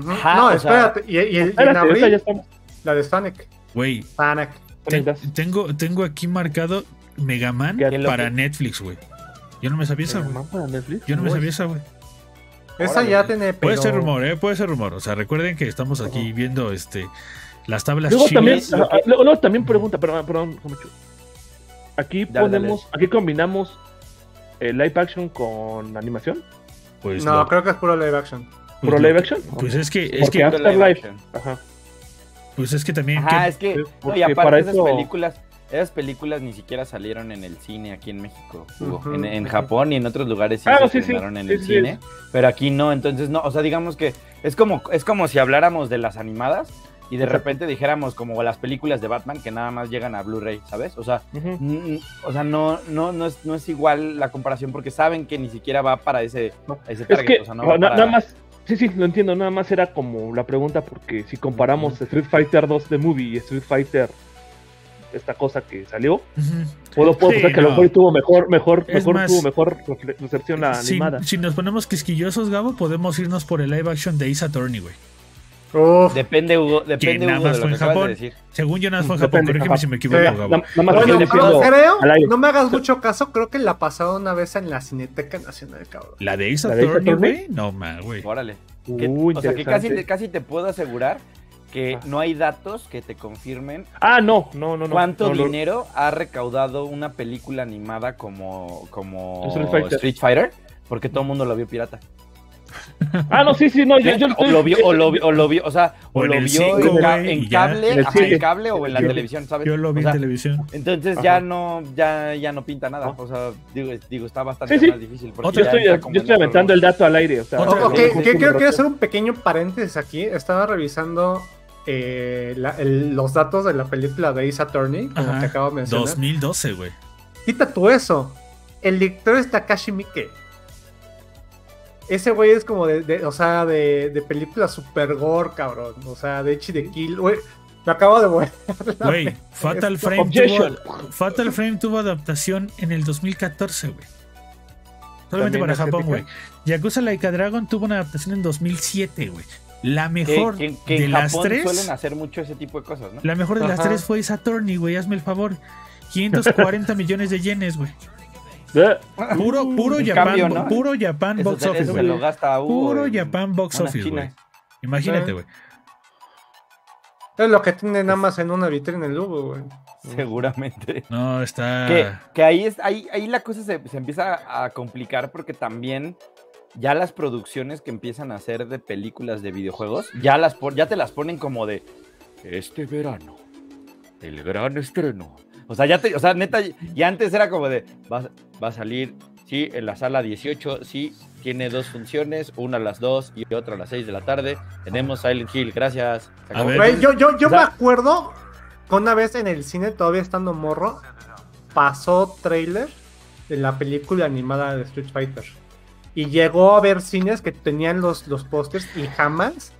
D: Ajá,
B: no,
D: o sea-
B: espérate. Y, y- y en
C: ahorita ya
B: abril,
C: estamos.
B: la de Sonic.
A: Güey,
B: Sonic.
A: tengo, tengo aquí marcado Mega Man
C: Qué
D: loco.
A: para Netflix, güey. Yo no me sabía esa. Yo no me sabía esa, güey.
B: Esa
D: Órale.
B: ya tiene.
A: Puede
B: pero-
A: ser rumor, ¿eh? Puede ser rumor. O sea, recuerden que estamos aquí viendo este las tablas
C: Luego también, luego, luego también pregunta, perdón, perdón. Aquí
D: Dale,
C: ponemos, aquí combinamos live action con animación,
A: Pues,
B: No, creo que es puro live action.
A: pues
C: puro
A: lo-
C: live action.
A: Pues es que, es
C: Porque
A: que,
C: Afterlife.
D: action.
C: Ajá.
A: pues es que también.
D: Ajá,
A: que-
D: es que, no, y aparte
C: para
D: esas
C: eso-
D: películas, esas películas ni siquiera salieron en el cine aquí en México, Hugo. En. Japón y en otros lugares sí
C: Ah,
D: se
C: sí,
D: en el cine, pero aquí no, entonces no, o sea, digamos que es como, es como si habláramos de las animadas y de repente dijéramos como las películas de Batman que nada más llegan a Blu-ray, ¿sabes? O sea, O sea, no, no, no, es, no es igual la comparación porque saben que ni siquiera va para ese, ese
C: Es
D: target.
C: que
D: o sea, no va
C: na-
D: para-
C: nada más, sí, sí, lo entiendo, nada más era como la pregunta porque si comparamos Street Fighter 2 de movie y Street Fighter esta cosa que salió,
A: Ujú.
C: puedo, puedo
A: Sí,
C: pensar que a
A: no.
C: lo mejor tuvo mejor, mejor,
A: Es
C: mejor
A: más-
C: tuvo mejor recepción la
A: Si,
C: animada.
A: si nos ponemos quisquillosos, Gabo, podemos irnos por el live action de Ace Attorney, güey.
B: Uf.
D: Depende, Hugo, depende,
A: nada
D: Hugo,
A: más
D: de
A: fue
D: lo
A: en
D: que acabas
A: Japón.
D: de decir.
A: Según yo, nada más fue en Japón. Corrígeme si me equivoco,
B: Sí.
A: Gabo.
C: Más
B: Bueno, creo, no me hagas mucho caso, creo que la pasaron una vez en la Cineteca Nacional, cabrón.
A: La de Ace
C: ¿La de Ace
A: Attorney,
C: Attorney?
A: güey. No, ma, güey.
D: Órale.
C: Uy,
D: o sea, que casi, casi te puedo asegurar que
C: Ah.
D: no hay datos que te confirmen
C: Ah, no, no, no, no.
D: cuánto
C: no,
D: dinero ha recaudado una película animada como, como
C: Street Fighter.
D: Street Fighter, porque todo el mundo lo vio pirata.
C: Ah, no, sí, sí, no, yo, yo
D: o lo vio, o lo vio, o lo vio, o sea, o, lo vio
A: cinco,
D: en, ca- cable,
C: En
D: ajá, cable o en la
A: Yo-
D: televisión, ¿sabes?
A: Yo lo vi
D: O sea,
A: en televisión.
D: Entonces
C: Ajá.
D: ya no, ya, ya no pinta nada. O sea, digo, es- digo está bastante
C: Sí, sí.
D: más difícil. porque
C: Yo estoy, yo aventando el dato al aire. O sea,
A: Otra-
B: Ok,
A: Ok,
B: que-
C: justo
B: que
C: un
B: quiero,
C: rato.
B: quiero hacer un pequeño paréntesis aquí. Estaba revisando eh, la- el- los datos de la película de Ace Attorney, como
A: Ajá.
B: que acabo de mencionar.
A: 2012, güey.
B: Quita tú eso. El director es Takashi Miike. Ese güey es como de, de- o sea, de, de película super gore, cabrón. O sea, de Echi de Kill. güey. Lo acabo de ver.
A: Güey, Fatal Frame,
C: Objection.
A: tuvo, Fatal Frame tuvo adaptación en el 2014, güey. Solamente
C: También
A: para. Japón, güey. Yakuza Laika Dragon tuvo una adaptación en 2007, güey. La
D: Que,
A: mejor
D: que- que
A: de
D: en
A: las
D: Japón
A: tres.
D: suelen hacer mucho ese tipo de cosas, ¿no?
A: La mejor de las tres fue Saturni, güey. Hazme el favor. 540 millones de yenes, güey. Puro, puro
D: En
A: Japan,
D: cambio, ¿no?
A: puro Japan
D: Eso
A: box office, güey. Puro
D: en
A: Japan box office, güey. Imagínate, güey.
B: Es lo que tiene nada más en una vitrina el Lugo, güey.
D: Seguramente.
A: No, está.
D: Que, que ahí, es, ahí, ahí la cosa se, se empieza a complicar porque también ya las producciones que empiezan a hacer de películas de videojuegos, ya, las, pon- ya te las ponen como de este verano, el gran estreno. O sea, ya te, o sea, neta, y antes era como de va, va a salir, sí, en la sala 18, sí, tiene dos funciones, una a las 2 y otra a las 6 de la tarde. Tenemos Silent Hill, gracias.
A: A ver.
B: Yo yo, yo
D: O sea-
B: me acuerdo que una vez en el cine, todavía estando morro, pasó trailer de la película animada de Street Fighter. Y llegó a ver cines que tenían los, los pósters y jamás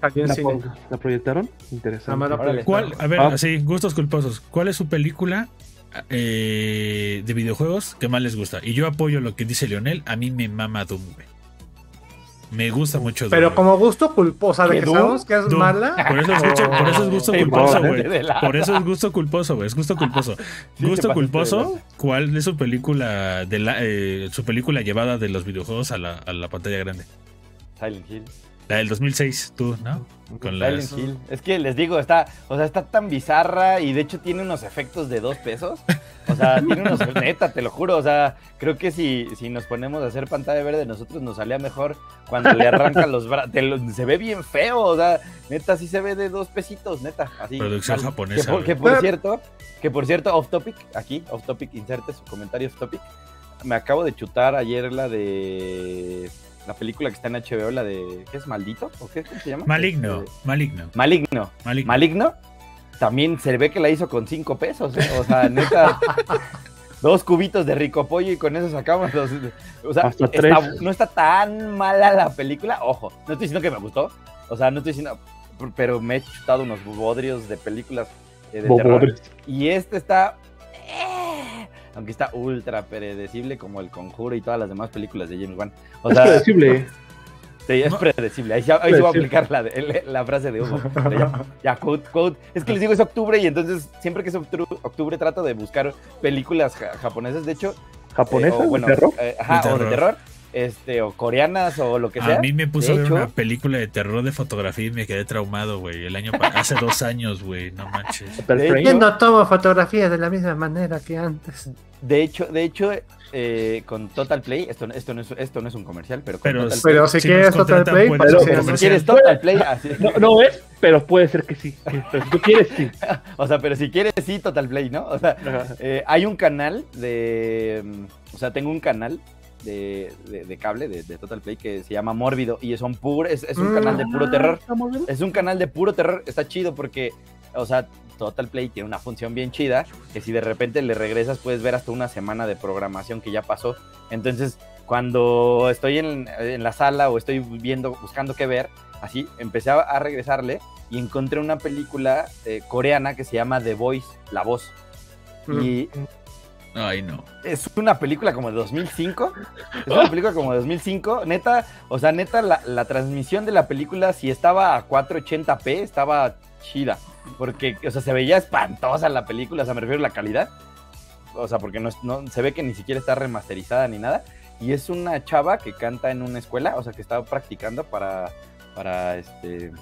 B: salió en
C: ¿La,
B: cine.
C: la proyectaron? Interesante.
B: Jamás la.
A: ¿Cuál? A ver,
C: Ah.
A: así, gustos culposos. ¿Cuál es su película eh, de videojuegos que más les gusta? Y yo apoyo lo que dice Leonel. A mí me mama Doom, güey. Me gusta mucho Doom.
B: Pero como gusto culposo, o sea, de
D: ¿Qué,
B: que
D: Doom?
B: sabemos que es
A: Doom.
B: mala.
A: Por eso es gusto, por eso es gusto culposo, güey. Por eso es gusto culposo, güey. Es gusto culposo. gusto culposo. ¿cuál es su película de la, eh, su película llevada de los videojuegos a la, a la pantalla grande?
D: Silent Hill.
A: La del 2006, tú, ¿no? Con las...
D: Hill. Es que les digo, está, o sea, está tan bizarra y de hecho tiene unos efectos de dos pesos. O sea, tiene unos, neta, te lo juro. O sea, creo que si, si nos ponemos a hacer pantalla verde, nosotros nos salía mejor cuando le arrancan los brazos. Se ve bien feo, o sea, neta, sí se ve de dos pesitos, neta. Así.
A: Producción japonesa,
D: Que por,
A: güey.
D: que por cierto, que por cierto, off topic, aquí, off topic, inserte su comentario off topic. Me acabo de chutar ayer la de. La película que está en HBO, la de. ¿Qué es? ¿Maldito? ¿O qué, cómo se llama?
A: Maligno,
D: Este,
A: maligno,
D: Maligno.
A: maligno.
D: Maligno, también se ve que la hizo con cinco pesos, ¿eh? O sea, neta, dos cubitos de rico pollo y con eso sacamos los... O sea,
C: Hasta
D: está-
C: tres.
D: no está tan mala la película, ojo, no estoy diciendo que me gustó, o sea, no estoy diciendo... Pero me he chutado unos bodrios de películas eh, de terror. Y este está... eh, aunque está ultra predecible como El Conjuro y todas las demás películas de James Wan. O
C: Es
D: sea,
C: predecible.
D: Sí, es predecible. Ahí, se- ahí se va a aplicar la, de- la frase de Hugo. Ya, ya, quote, quote. Es que les digo, es octubre y entonces siempre que es octubre, octubre trato de buscar películas ja- japonesas, de hecho. eh,
C: ¿Japonesa?
D: o, bueno,
C: ¿De terror?
D: eh, ajá,
A: De
D: o de
A: terror.
D: Este, o coreanas o lo que sea.
A: A mí me puso
D: De
A: a ver
D: hecho-
A: una película de terror de fotografía y me quedé traumado, güey. El año hace dos años, güey. No manches.
B: Yo no tomo fotografías de la misma manera que antes.
D: De hecho, de hecho, eh, con Total Play, esto, esto, no es, esto no es un comercial, pero con
A: Pero,
D: Total
B: Pero si
A: si
B: quieres Total Play,
A: puede
B: para
A: ser
B: eso
A: un
B: sí,
D: si quieres Total Play, así.
C: No, no es, pero puede ser que sí. Pero si tú quieres, sí.
D: O sea, pero si quieres, sí, Total Play, ¿no? O sea. Eh, hay un canal de. mm, O sea, tengo un canal de, de- de cable de, de Total Play que se llama Mórbido y son puro, es, es un
B: Mm.
D: canal de puro terror.
C: Bien.
D: Es un canal de puro terror. Está chido porque, o sea, Total Play tiene una función bien chida que si de repente le regresas puedes ver hasta una semana de programación que ya pasó. Entonces, cuando estoy en, en la sala o estoy viendo, buscando qué ver, así empecé a, a regresarle y encontré una película eh, coreana que se llama The Voice, La Voz. Y
A: Ay, no.
D: es una película como de 2005. Es una película como de 2005. Neta, o sea, neta, la, la transmisión de la película, si estaba a 480p, estaba chida. Porque, o sea, se veía espantosa la película, o sea, me refiero a la calidad. O sea, porque no, no se ve que ni siquiera está remasterizada ni nada. Y es una chava que canta en una escuela, o sea, que estaba practicando para, para este,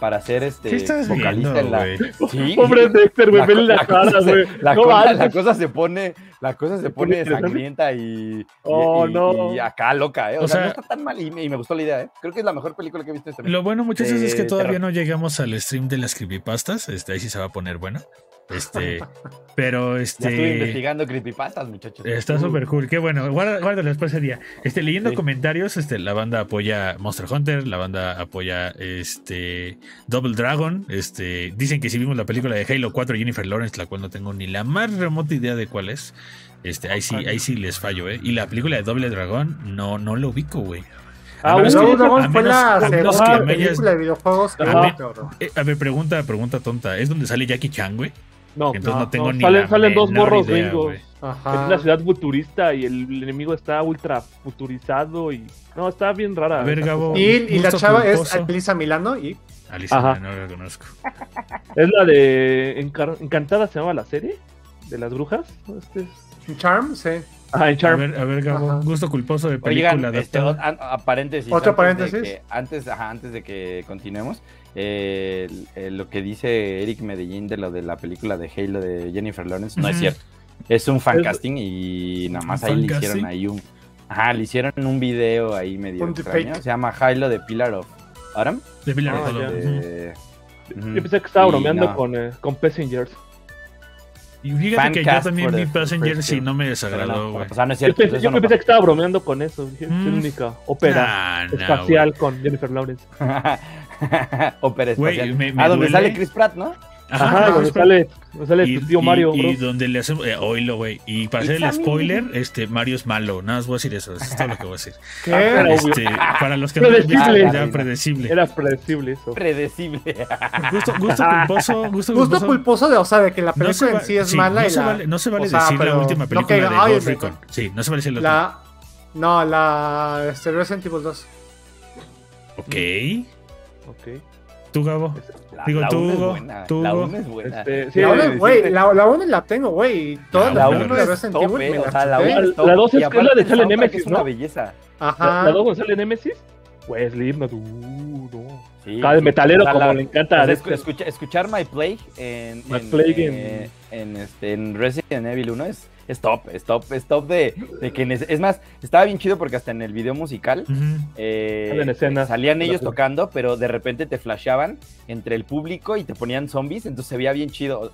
D: para ser este
A: ¿Qué estás
D: vocalista
A: viendo,
D: en la.
A: güey?
D: Sí.
C: Pobre Dexter, güey, la,
D: co-
C: cara, güey.
D: la
C: No
D: cosa- la se pone, la cosa se pone sangrienta y,
C: Oh,
D: y-
C: no.
D: y acá loca, ¿eh? O,
A: O
D: sea,
A: sea-
D: no está tan mal y, me- y me gustó la idea, ¿eh? Creo que es la mejor película que he visto este mes.
A: Lo bueno, muchachos, es que
D: Eh,
A: todavía
D: terror.
A: no llegamos al stream de las creepypastas. Este, ahí sí se va a poner bueno. Este, pero
D: Ya estuve
A: este.
D: investigando creepypastas, muchachos.
A: Está súper cool, qué bueno. Guarda- Guárdalo después ese día. Este, leyendo
D: Sí.
A: comentarios, este, la banda apoya Monster Hunter, la banda apoya este Double Dragon. Este, dicen que si vimos la película de Halo 4 Jennifer Lawrence, la cual no tengo ni la más remota idea de cuál es. Este, ahí sí, ahí sí les fallo, eh. Y la película de Double Dragon, no, no lo ubico, güey.
C: Ah,
B: Dragon fue la segunda
A: hayas-
B: película de videojuegos que.
A: Eh, a ver, pregunta, pregunta tonta. ¿Es donde sale Jackie Chan, güey?
C: No,
A: Entonces no, tengo ni
C: salen,
A: la
C: salen dos morros
A: idea,
C: gringos.
A: güey.
C: Es
B: Ajá.
C: una ciudad futurista y el enemigo está ultra futurizado y... No, está bien rara.
A: A ver, Gabo.
B: Y, y la chava es
A: culposo.
B: Alisa Milano y
A: Alicia,
C: Ajá.
A: no la conozco.
C: Es la de Encar- Encantada, se llama la serie de las brujas. Este es-
B: Charm, sí.
C: Ah, en
A: A
C: Charm.
A: ver, a ver, Gabo.
B: Ajá.
A: Gusto culposo de película
D: Oigan, este, a, a paréntesis.
B: ¿Otro
D: antes de
B: paréntesis?
D: que- antes, ajá, antes de que continuemos, eh, el- el- lo que dice Eric Medellín de lo de la película de Halo de Jennifer Lawrence no es cierto. Es un fan
C: Es-
D: casting y nada más
A: ¿Un
D: ahí le hicieron
A: casting?
D: ahí un. Ajá, le hicieron un video ahí medio extraño. Se llama Halo de Pillar of.
A: De Pilar
C: Ah,
A: ujú.
C: Yo pensé que estaba bromeando
D: no.
C: con, eh, con Passengers.
A: Y fíjate
D: Fan
A: que yo también vi y
D: two.
A: no me desagradó,
D: no, o sea, no es
C: Yo
D: cierto.
C: pensé,
D: eso
C: yo
D: no
C: pensé que estaba bromeando con eso. Es
A: Mm.
C: la única ópera
A: Nah, nah,
C: espacial con Jennifer Lawrence.
D: Ópera espacial.
A: me- me
D: ah, donde
A: duele.
D: sale Chris Pratt, ¿no?
A: Ajá,
C: Ajá, donde sale, donde sale
A: y,
C: tu tío
A: y-
C: Mario.
A: y
C: bro.
A: donde le hacemos eh, oílo, güey. Y para hacer el spoiler, este Mario es malo. Nada más voy a decir eso. Eso es todo lo que voy a decir.
B: ¿Qué?
C: Era obvio.
A: Este, para los que no lo han visto,
C: Predecible.
A: ya predecible.
C: Era predecible eso.
D: Predecible.
A: Gusto, gusto culposo, gusto
B: Gusto
A: culposo.
B: de, o sea, de que la
A: No
B: película
A: va-
B: en sí es
A: sí,
B: mala
A: no
B: y
A: se
B: la,
A: vale, no se vale
B: o sea,
A: decir la última
B: no
A: película
B: que-
A: de
B: ay,
A: Ghost Recon. Sí, no se vale decir la,
B: la no, la este, Resident Evil 2.
A: última. Ok.
C: Ok.
A: ¿Tú, Gabo?
D: La,
A: Digo,
D: la
A: tú,
D: es
A: Hugo,
D: buena.
A: tú,
D: la
A: Hugo.
D: una es buena.
C: Este, sí,
B: La
C: eh,
B: una,
D: sí,
B: güey,
D: sí.
B: la, la una la tengo, güey. Todas
A: La
B: las películas
D: es top, eh, o sea, la es
C: La-
D: top,
C: la dos
D: y
C: es- es la de Sale Nemesis,
D: Es una
C: ¿no?
D: belleza.
B: Ajá.
C: La, la dos donde sale Nemesis. Pues Slipknot. Uh, no.
D: Sí,
C: Cada metalero como
D: la-
C: le encanta Dexter.
D: escu- escucha- escuchar My Plague en,
C: My
D: en,
C: Plague en-
D: en, este, en Resident Evil 1 es, es top, es top, es top de, de que... Es más, estaba bien chido porque hasta en el video musical
A: Ujú.
D: eh,
C: Salen escenas.
D: salían ellos tocando, pero de repente te flasheaban entre el público y te ponían zombies, entonces se veía bien chido.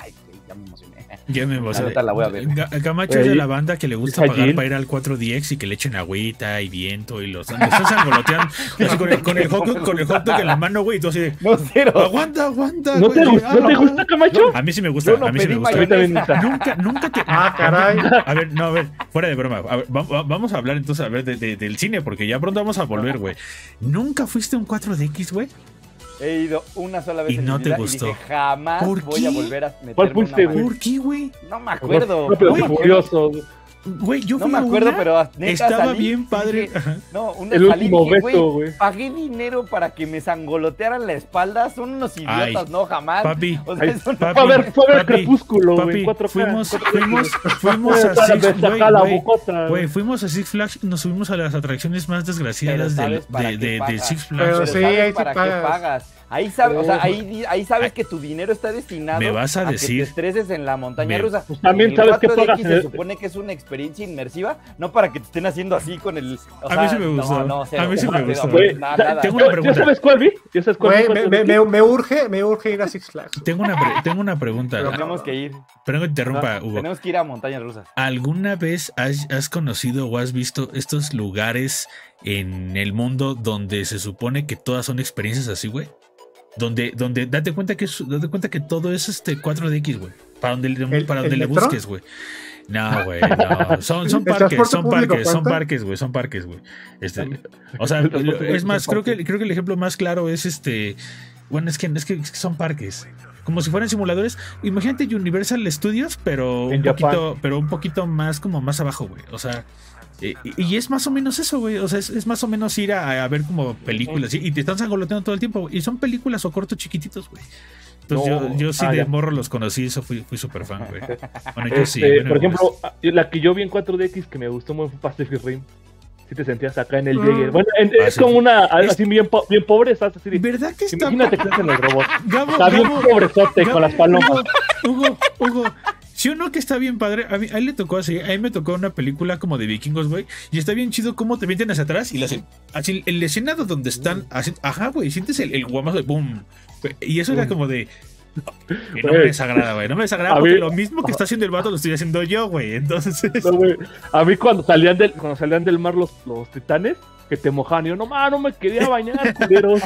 D: Ay, ya me emocioné.
A: Ya me emocioné.
D: Ahorita la voy a ver.
A: Camacho es de la banda que le gusta pagar
C: Jill.
A: para ir al 4DX y que le echen agüita y viento y los, están con el, con el hot dog- con el hot dog en la mano, güey, y tú así de,
D: No, cero.
A: aguanta, aguanta.
C: ¿No te,
A: güey".
C: gustó, ¿No te
A: Ah,
C: gusta, Camacho?
A: A mí sí me gusta,
D: no
A: a mí sí me gusta.
C: A mí también me gusta.
A: Nunca, nunca te.
B: Ah, caray.
A: A ver, no, a ver, fuera de broma. A ver, vamos a hablar entonces a ver de- de- del cine, porque ya pronto vamos a volver, güey. ¿Nunca fuiste a un 4DX, güey?
D: He ido una sola vez
A: ¿Y
D: en
A: no
D: mi
A: te
D: vida
A: gustó?
D: y dije, jamás
A: ¿Por
D: voy a
A: qué?
D: volver a meterme
C: ¿Cuál
D: una
C: fuiste,
D: madre".
C: güey?
A: ¿Por qué, güey?
D: No me acuerdo.
C: Pero
D: no me.
A: Güey, yo
D: No
A: fui
D: me
A: a
D: acuerdo,
A: una,
D: pero neta
A: estaba
D: salí
A: bien padre.
D: dije. No, una
C: El
D: salí
C: último
D: dije,
C: beso,
D: güey, pagué dinero para que me sangolotearan la espalda. Son unos idiotas,
A: Ay,
D: no, jamás.
A: Papi,
D: O sea,
C: Ay,
D: eso no-
A: papi,
C: Fue a ver, fue a ver
A: papi,
C: Crepúsculo, güey.
A: Papi,
C: en 4K.
A: fuimos, fuimos, fuimos a Six,
C: sacar
A: güey, fuimos a Six Flags y nos subimos a las atracciones más desgraciadas del-
D: ¿sabes para
A: de, de- de? Six Flags.
D: Pero
B: sí,
D: ¿sabes
B: ahí
D: qué
B: pagas.
D: Ahí sabes, o sea, ahí, ahí sabes que tu dinero está destinado
A: Me vas a
D: que
A: decir-
D: te estreses en la montaña
A: Me-
D: rusa.
C: Pues también
D: El
C: sabes que
D: 4DX
C: pagas en
D: se supone que es una experiencia inmersiva, no para que te estén haciendo así con el. o
A: A
D: sea,
A: mí sí me
D: no,
A: gustó.
D: no, cero,
A: A mí sí me
D: cero,
A: gustó.
C: Güey,
D: nada,
C: ta-
D: nada.
A: tengo una
C: ¿Ya-
A: pregunta.
C: ¿Ya sabes cuál vi? ¿Ya sabes cuál
B: Güey,
C: vi?
B: me, me, me, urge, me urge ir a Six Flags.
A: Tengo una, pre- tengo una pregunta.
B: Pero
D: Tenemos que ir.
A: Pero no te interrumpa, Hugo.
D: Tenemos que ir a montañas rusas.
A: ¿Alguna vez has, has conocido o has visto estos lugares en el mundo donde se supone que todas son experiencias así, güey? Donde, donde date cuenta que es- date cuenta que todo es este 4DX, güey. Para donde, le-
B: ¿El-
A: para donde
B: el
A: le
B: metro?
A: busques, güey. No, güey, no. Son, son
B: ¿El
A: parques, son
B: público
A: parques, son parques, güey, son parques, güey. Este, o sea, es más, creo que, creo que el ejemplo más claro es este. Bueno, es que, es que, es que son parques. Como si fueran simuladores. Imagínate Universal Studios, pero
C: En
A: un poquito, pero un poquito más como más abajo, güey. O sea, y, y es más o menos eso, güey. O sea, es, es más o menos ir a, a ver como películas. Y, y te están sangoloteando todo el tiempo. güey. Y son películas o cortos chiquititos, güey. Entonces
C: No.
A: yo, yo sí
C: Ah,
A: de
C: ya.
A: morro los conocí, eso fui, fui súper fan, güey. Bueno, yo sí.
C: Este,
A: bueno,
C: por ejemplo, la que yo vi en 4DX que me gustó mucho fue Pacific Rim. Si te sentías acá en el
B: Mm.
C: Jaeger. Bueno, en- es como una,
A: Es-
C: así bien, po- bien pobre, estás así de...
A: ¿Verdad que está
C: Imagínate que estás en el robot.
A: Gabo,
C: Está bien pobrezote
A: Gabo,
C: con las palomas.
A: Hugo, Hugo, si uno que está bien padre, a mí, a él le tocó así, a mí me tocó una película como de vikingos, güey, y está bien chido cómo te meten hacia atrás y hacen, así, el escenario donde están, así, ajá, güey, sientes el, el guamazo de boom, y eso era
C: Boom.
A: como de, que no me desagrada, güey, no me desagrada
C: A
A: porque
C: mí-
A: lo mismo que está haciendo el vato lo estoy haciendo yo, güey, entonces,
C: No, güey. A mí cuando salían del, cuando salían del mar los, los titanes, que te mojaban, y yo, no, ma, no me quería bañar, culeros.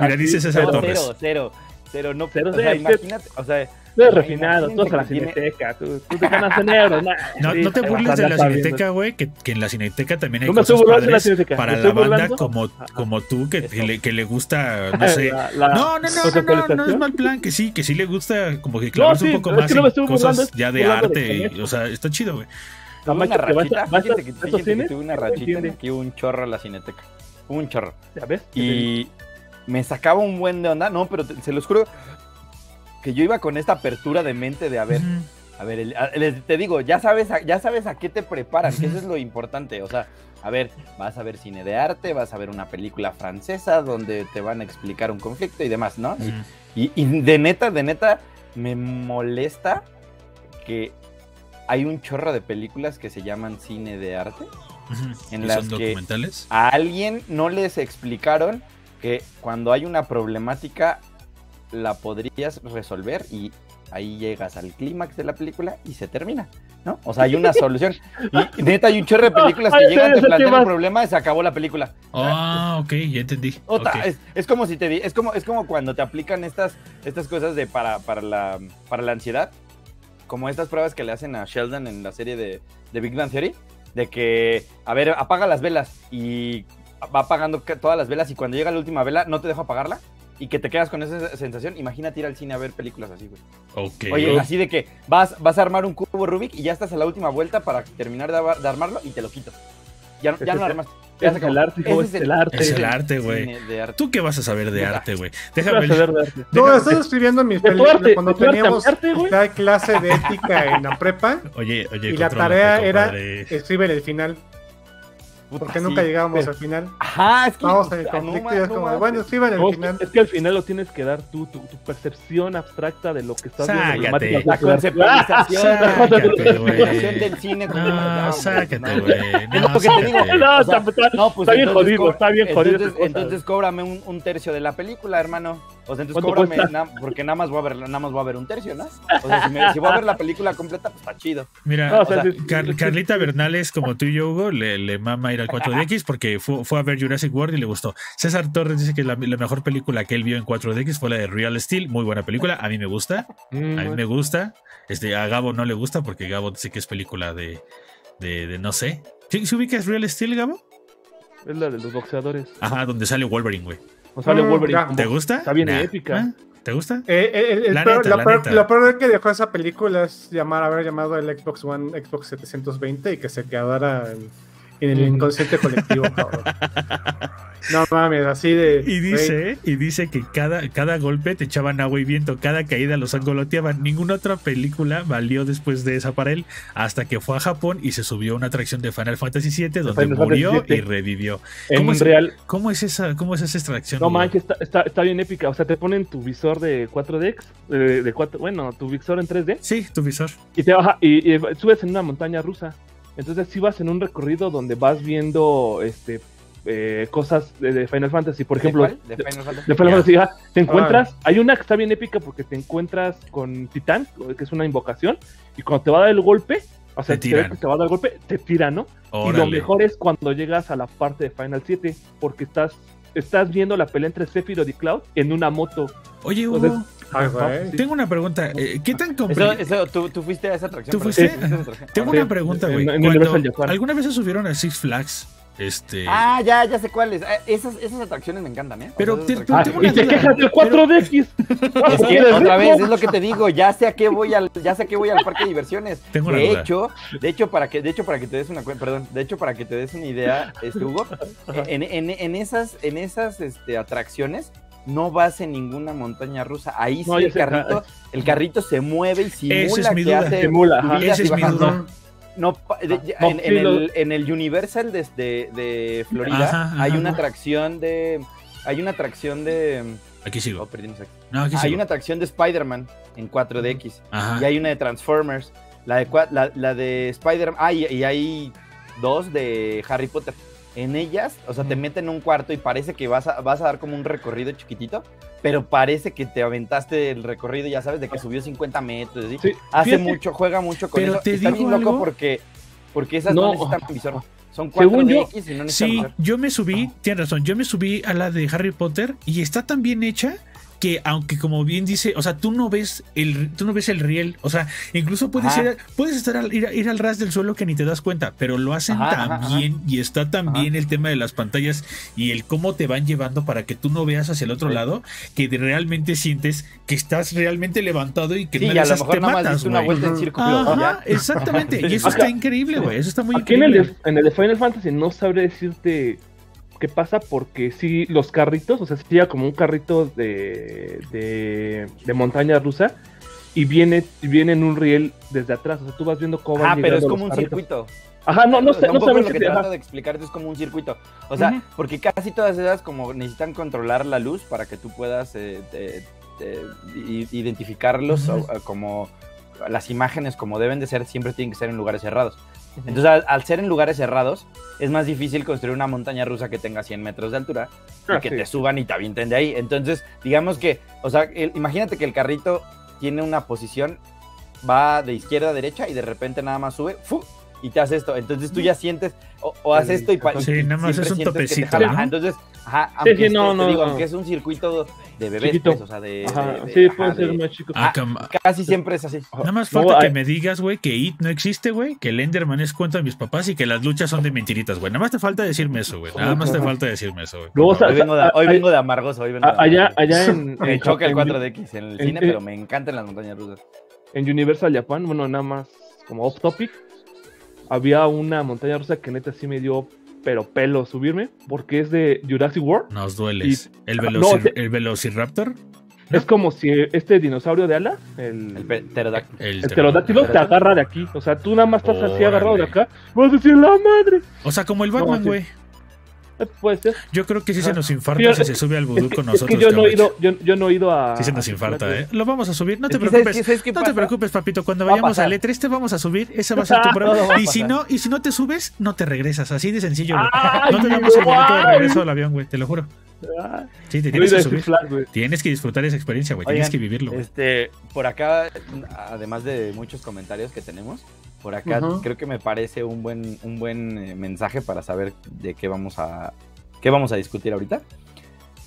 A: mira, dice César
D: No,
A: Torres.
D: cero, cero, cero, no,
C: Cero,
D: o sea,
C: cero.
D: imagínate, o sea,
C: Tú eres refinado, tú vas a la
D: tiene-
C: cineteca, tú, tú te ganas en euros. nah,
A: No,
C: sí,
A: no te burles de la cineteca, güey, que, que en la cineteca también hay
C: No
A: cosas
C: de la
A: padres
C: Cineteca,
A: para
C: ¿me
A: la banda
C: burlando?
A: como,
C: Ajá.
A: como tú, que, que le, que le gusta, no sé.
C: La- la-
A: No, no, no, no, no, no, es mal plan, que sí, que sí le gusta como que clavarse
C: sí,
A: un poco más
C: no
A: en
C: burlando,
A: cosas ya de
C: de
A: arte, y, o sea, está chido, güey.
C: Macho,
D: una
C: que vas a-
D: rachita,
C: vas a-
D: fíjate que, tuve una
C: no
D: rachita que iba un chorro a la cineteca. Un chorro.
C: ¿Ya ves?
D: Y me sacaba un buen de onda. No, pero te- se los juro que yo iba con esta apertura de mente de a ver, a ver, el- te digo, ya sabes, a, ya sabes a qué te preparan, que eso es lo importante. O sea, a ver, vas a ver cine de arte, vas a ver una película francesa donde te van a explicar un conflicto y demás, ¿no? Y-
A: Ujú.
D: Y, y de neta, de neta, me molesta que hay un chorro de películas que se llaman cine de arte. En
A: ¿Y
D: las
A: son
D: que-
A: documentales?
D: A alguien no les explicaron que cuando hay una problemática la podrías resolver y ahí llegas al clímax de la película y se termina, ¿no? O sea, hay una solución. Y neta, hay un chorro de películas que llegan, te plantean el problema y se acabó la película.
A: Ah, ok, ya entendí.
D: Otra, es, es como si te di- es como, es como cuando te aplican estas, estas cosas de para, para la para la ansiedad, como estas pruebas que le hacen a Sheldon en la serie de, de Big Bang Theory, de que, a ver, apaga las velas y va apagando todas las velas y cuando llega la última vela no te dejo apagarla y que te quedas con esa sensación, imagínate ir al cine a ver películas así, güey.
A: Ok.
D: Oye, así de que vas, vas a armar un cubo Rubik y ya estás a la última vuelta para terminar de, ar- de armarlo y te lo quito. Ya, no- ya no lo
C: es-
D: armaste.
C: Es el arte, hijo, es el arte.
A: Es el arte, güey. ¿Tú qué vas a saber de arte, güey?
C: ¿Qué vas
A: Déjame
C: de arte?
B: No,
A: Déjame-
B: estoy escribiendo mis películas cuando teníamos
C: arte,
B: la clase de ética en la prepa
A: Oye, oye,
B: y la tarea era
A: compadre.
B: escribir el final,
D: Puta,
B: porque
D: sí.
B: nunca llegábamos
C: Pero-
B: al final.
D: Ajá, es que.
B: Vamos en el
D: no
B: conflicto y es
D: no
B: como, bueno,
C: No, es,
B: final.
C: que, es que al final lo tienes que dar tú, tu, tu percepción abstracta de lo que estás viendo.
A: Sácate.
C: temáticas
D: La conceptualización,
A: Sácate,
D: la
A: güey.
D: conceptualización del cine. como-
A: No, sácate,
D: no,
A: güey. No,
D: lo que te
A: sácate.
D: digo.
C: No,
D: O sea,
C: está,
D: No, pues
C: está bien
D: entonces
C: jodido, está bien jodido.
D: Entonces,
C: cosa.
D: entonces cóbrame un, un tercio de la película, hermano. O sea, entonces
C: ¿Cuánto
D: cóbrame, na- porque nada más voy a ver, nada más voy a ver un tercio, ¿no? O sea, si, me- si voy a ver la película completa, pues está chido.
A: Mira,
C: No, o sea, sí-
A: Car- Carlita Bernales, como tú y yo, Hugo, le, le mama ir al 4DX porque fue, fue a ver Jurassic World y le gustó. César Torres dice que la, la mejor película que él vio en 4DX fue la de Real Steel. Muy buena película. A mí me gusta.
C: Mm,
A: A mí me gusta. Este, a Gabo no le gusta porque Gabo dice que es película de, de, de no sé. ¿Sí, ¿Se ubicas Real Steel, Gabo?
C: Es la de los boxeadores.
A: Ajá, donde sale Wolverine, güey.
C: O sale
B: Mm,
C: Wolverine.
A: ¿Te gusta?
C: Está bien
A: Nah.
C: épica.
A: ¿Ah? ¿Te gusta?
B: Eh, el, el
A: La
B: peor-
A: neta,
B: lo,
A: la
B: peor, lo peor que dejó esa película es llamar, haber llamado el Xbox One Xbox 720 y que se quedara en, en el inconsciente colectivo, cabrón. No mames, así de.
A: Y dice, y dice que cada, cada golpe te echaban agua y viento, cada caída los angoloteaban. Ninguna otra película valió después de esa para él, hasta que fue a Japón y se subió a una atracción de Final Fantasy VII donde
C: Final
A: murió y revivió.
C: En
A: ¿Cómo es-
C: real.
A: ¿Cómo es esa, cómo es esa extracción?
C: No manches, está, está, está bien épica. O sea, te ponen tu visor de 4DX, de, de 4, bueno, tu visor en 3D,
A: Sí, tu visor.
C: y te baja, y, y subes en una montaña rusa. Entonces sí vas en un recorrido donde vas viendo este eh, cosas de, de Final Fantasy. Por ejemplo,
D: ¿De, cuál? ¿De Final Fantasy?
C: de Final
A: Ya.
C: Fantasy, ajá, te encuentras, hay una que está bien épica porque te encuentras con Titán, que es una invocación, y cuando te va a dar el golpe, o sea,
A: Te tiran.
C: que te va a dar el golpe, te tira, ¿no? Y lo mejor es cuando llegas a la parte de Final 7, porque estás, estás viendo la pelea entre Sephiroth y Cloud en una moto.
A: Oye, Hugo,
C: Entonces- Sí.
A: tengo una pregunta. eh, ¿Qué tan complicado?
D: eso, ¿tú, tú fuiste a esa atracción.
A: ¿Tú fuiste? Tengo
D: Ah,
A: una pregunta, güey. ¿Alguna vez se subieron a Six Flags? Este.
D: Ah, ya, ya sé cuáles. Ah, Esas, esas atracciones me encantan, ¿eh?
A: Pero te-
C: Ah,
A: tengo una
C: y te quejas del
A: pero-
C: 4DX.
D: Es que otra vez es lo que te digo, ya sé a qué voy al, ya sé a qué voy al parque de diversiones.
A: Tengo una
D: de
A: duda.
D: hecho, de hecho para que, de hecho para que te des una perdón, de hecho para que te des una idea, este Hugo, en, en- en esas, en esas este, atracciones no vas en ninguna montaña rusa. Ahí sí
C: No,
D: el
C: sé,
D: carrito, el carrito se mueve y simula
A: Esa es mi
D: que
A: duda.
D: hace
C: Simula,
A: Esa es mi duda.
D: No, de-
C: No,
D: en, el, en el Universal de Florida
A: Ajá, ajá.
D: hay una atracción de hay una atracción de
A: Aquí
D: oh,
A: sigo.
D: perdimos aquí.
A: No, aquí
D: Hay
A: sigo.
D: una atracción de Spider-Man en 4DX.
A: Ajá.
D: Y hay una de Transformers. La de, la, la de Spider-Man. Ah, y, y hay dos de Harry Potter. En ellas, o sea, te meten en un cuarto y parece que vas a, vas a dar como un recorrido chiquitito, pero parece que te aventaste el recorrido, ya sabes, de que subió 50 metros. ¿sí?
C: Sí,
D: Hace
C: fíjate,
D: mucho, juega mucho con
A: Pero
D: eso.
A: te
D: Está
A: digo
D: bien loco
A: algo.
D: porque, porque esas no,
C: No.
D: necesitan visor. Son
C: Según yo-
D: 4DX y no necesitan
A: Sí,
D: visor.
A: yo me subí, tienes razón, yo me subí a la de Harry Potter y está tan bien hecha que aunque como bien dice, o sea, tú no ves el, tú no ves el riel, o sea, incluso puedes,
D: Ajá.
A: ir, puedes estar al, ir, ir al ras del suelo que ni te das cuenta, pero lo hacen
D: Ajá,
A: tan
D: ajá, ajá.
A: bien y está tan
D: Ajá.
A: bien el tema de las pantallas y el cómo te van llevando para que tú no veas hacia el otro
D: Sí.
A: lado, que de- realmente sientes que estás realmente levantado y que
D: Sí,
A: no
D: y a lo mejor
A: te
D: nada más
A: matas,
D: diste una vuelta en círculo.
A: Ajá,
D: ya.
A: exactamente. Y eso está increíble, güey. Eso está muy
C: Aquí en el,
A: increíble.
C: en el Final Fantasy no sabré decirte qué pasa porque sí, los carritos, o sea, se llega como un carrito de, de, de montaña rusa y viene, viene en un riel desde atrás, o sea, tú vas viendo cómo
D: Ah, pero es como un
C: carritos.
D: circuito.
C: Ajá, no, no sé, no sabes
D: lo que trato de explicarte es como un circuito. O sea, porque casi todas esas como necesitan controlar la luz para que tú puedas eh, identificarlos o como las imágenes como deben de ser, siempre tienen que ser en lugares cerrados. Entonces, al, al ser en lugares cerrados, es más difícil construir una montaña rusa que tenga 100 metros de altura y
C: Ah,
D: que
C: sí.
D: te suban y te avienten de ahí. Entonces, digamos que, o sea, el- imagínate que el carrito tiene una posición, va de izquierda a derecha y de repente nada más sube, ¡fu! Y te hace esto. Entonces tú ya sientes, o, o haces esto y,
A: Sí, nada más es un
D: te
A: topecito,
D: entonces, ajá, aunque,
C: sí, no, no,
D: digo,
C: no.
D: aunque es un circuito de bebés, pues, o sea, de...
C: Ajá,
D: de- de-
C: sí,
D: ajá,
C: puede ser
D: de-
C: más chico.
A: Ah,
D: Ah, Casi siempre es así.
A: Nada más
C: No,
A: falta que me digas, güey, que It no existe, güey, que el Enderman es cuento de mis papás y que las luchas son de mentiritas, güey. Nada más te falta decirme eso, güey. Nada más te falta decirme eso, güey.
D: Hoy vengo de, hoy
C: a-
D: vengo de amargoso, hoy vengo de
C: allá, allá en,
D: Me choca el
C: en-
D: 4DX en el cine, pero me encantan las montañas rusas.
C: en Universal Japan, bueno, nada más como off topic, había una montaña rusa que neta sí me dio pero pelo subirme, porque es de Jurassic World.
A: Nos dueles. ¿El,
C: Ah,
A: Veloci-
C: no, te-
A: el Velociraptor?
C: Es como si este dinosaurio de ala, el,
D: El pterodáctilo.
A: El
C: el pterodáctilo, te agarra de aquí. O sea, tú nada más estás así agarrado de acá. Vas a decir, la madre.
A: O sea, como el Batman, güey.
C: Puede ser.
A: Yo creo que sí se nos infarta si se sube al vudú con
C: es
A: nosotros.
C: que yo no he ido, yo, yo no he ido a.
A: Sí se nos
C: a-
A: infarta, ¿eh? Lo vamos a subir, no te
D: Es que, ¿sabes
A: preocupes.
D: qué- sabes qué
A: No te preocupes, papito. Cuando
D: Va a
A: vayamos
D: pasar.
A: al E3 te vamos a subir. Esa va a ser tu prueba.
D: No, no va a
A: y si no, y si no te subes, no te regresas. Así de sencillo, güey.
C: ¡Ay,
A: No te damos el boleto de regreso al avión, güey. Te lo juro. Sí, te
C: a
A: tienes
C: a
A: que subir. Tienes que disfrutar esa experiencia, güey. Tienes que vivirlo, güey.
D: Este, por acá, además de muchos comentarios que tenemos, por acá creo que me parece un buen, un buen eh, mensaje para saber de qué vamos a, qué vamos a discutir ahorita.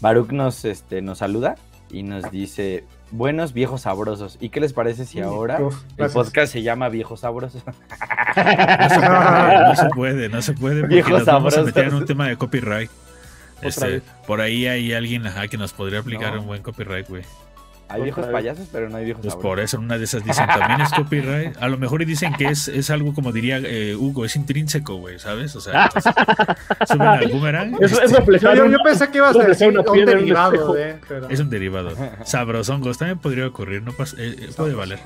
D: Baruch nos, este, nos saluda y nos dice, buenos viejos sabrosos. ¿Y qué les parece si ahora
B: Uf,
D: el podcast se llama Viejos Sabrosos?
A: No se puede, no se puede, porque
D: Viejos
A: nos vamos a meter en un tema de copyright. Este, por ahí hay alguien ajá, que nos podría aplicar
D: No.
A: un buen copyright, güey.
D: Hay viejos payasos, pero no hay viejos
A: Pues por eso en una de esas dicen también es copyright. A lo mejor y dicen que es, es algo como diría eh, Hugo, es intrínseco, güey, ¿sabes? O sea, suben al boomerang.
C: Es,
A: este,
C: es
B: Yo,
C: reflejar
B: yo-
C: un-
B: yo pensé que ibas a
C: una
B: un derivado pero-
A: es un derivado. Sabrosongos también podría ocurrir, no pasa, eh, eh, puede valer.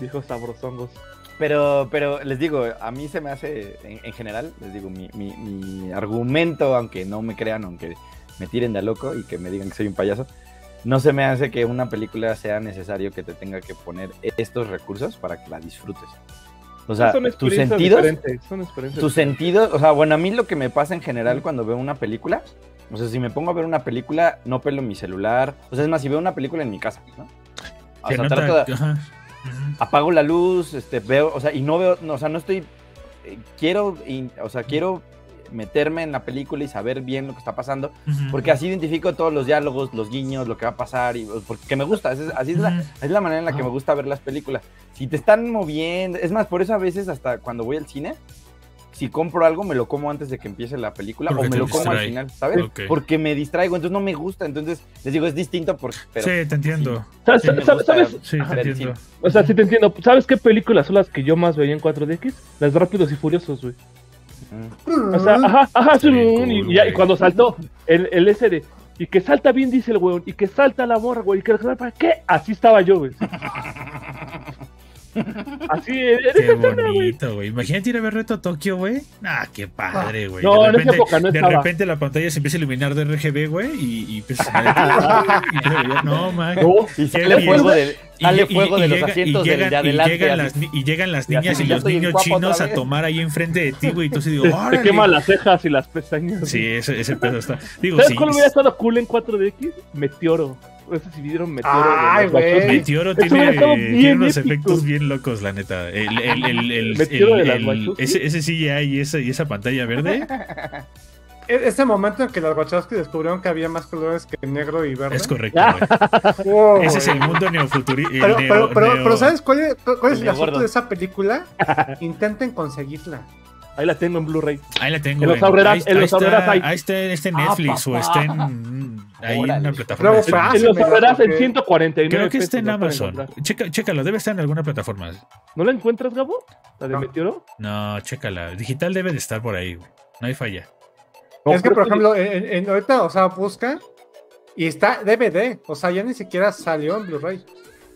C: viejos sabrosongos.
D: Pero, pero les digo, a mí se me hace, en, en general, les digo, mi, mi- mi argumento, aunque no me crean, aunque me tiren de a loco y que me digan que soy un payaso, no se me hace que una película sea necesario que te tenga que poner estos recursos para que la disfrutes. O sea,
C: son
D: tus
C: experiencias
D: sentidos,
C: Son
D: tus sentidos, o sea, bueno, a mí lo que me pasa en general cuando veo una película, o sea, si me pongo a ver una película, no pelo mi celular, o sea, es más, si veo una película en mi casa, ¿no? O
A: Se
D: sea, trato de- apago la luz, este, veo, o sea, y no veo, no, o sea, no estoy, eh, quiero, in- o sea, quiero meterme en la película y saber bien lo que está pasando,
A: Ujú.
D: porque así identifico todos los diálogos, los guiños, lo que va a pasar, y porque me gusta, así es, así es la, es la manera en la que me gusta ver las películas. Si te están moviendo, es más, por eso a veces hasta cuando voy al cine, si compro algo, me lo como antes de que empiece la película
A: Porque
D: o me lo como al final, ¿sabes?
A: Ok.
D: Porque me distraigo, entonces no me gusta, entonces les digo, es distinto, porque, pero
A: sí, te entiendo.
C: ¿Sabes,
D: sí me
C: sabes- sabes-
A: Sí, te entiendo.
C: O sea, sí te entiendo. ¿Sabes qué películas son las que yo más veía en 4DX? Las de Rápidos y Furiosos, güey. O sea, ajá, ajá, y,
A: cool,
C: y ya- y
A: güey.
C: cuando saltó el, el ese de. Y que salta bien, dice el weón. Y que salta la morra, güey. Y que ¿para qué? Así estaba yo, güey. Así, eres
A: Qué bonito, güey. Imagínate ir a ver Reto a Tokio, güey. Ah, qué padre, güey.
C: No,
A: de
C: en esa
A: repente,
C: época no
A: de repente la pantalla se empieza a iluminar de RGB, güey, y, y a empieza a brillar. No, man.
C: No,
D: Y sale fuego de, sale fuego los asientos
A: y
D: del
A: llegan,
D: de
A: y
D: adelante.
A: llegan las, y llegan las
D: Y así,
A: niñas y los niños chinos a tomar ahí enfrente de ti, güey. Y tú sí digo,
C: te, te
A: órale.
C: queman las cejas y las pestañas.
A: Sí, ese, ese pedo está. Digo,
C: ¿Sabes
A: sí.
C: cuál hubiera estado cool en 4DX? Meteoro. No sé si vieron Meteoro.
B: Ay, güey.
A: Meteoro tiene, tiene unos
C: épico.
A: efectos bien locos, la neta. El, el, el, el,
C: Meteoro
A: el-
C: de las
A: el-
C: Wachowski.
A: ese, ese CGI y esa, y esa pantalla verde.
B: e- ese momento en que los Wachowski descubrieron que había más colores que negro y verde.
A: Es correcto, güey.
B: Wow,
A: Ese es el mundo neofuturista.
B: Pero, pero, pero, pero ¿sabes cuál es, cuál es
D: El
B: el asunto
D: gordo.
B: de esa película? Intenten conseguirla.
C: Ahí la tengo en Blu-ray.
A: Ahí la tengo.
C: En los
A: ahí,
C: en
A: ahí
C: los
A: está,
C: hay.
A: ahí está en este
D: Ah,
A: Netflix o está en, ahí en
D: Órale.
A: una plataforma.
C: En los ahorreras en
B: porque-
C: 149
A: Creo que está en Amazon. Checa, chécalo, debe estar en alguna plataforma.
C: ¿No la encuentras, Gabo? ¿La de
B: No.
C: Meteoro?
A: No, chécala. Digital debe de estar por ahí, güey. No hay falla.
C: No,
B: es que, por ejemplo, en, en- ahorita, o sea, busca y está DVD. O sea, ya ni siquiera salió en Blu-ray.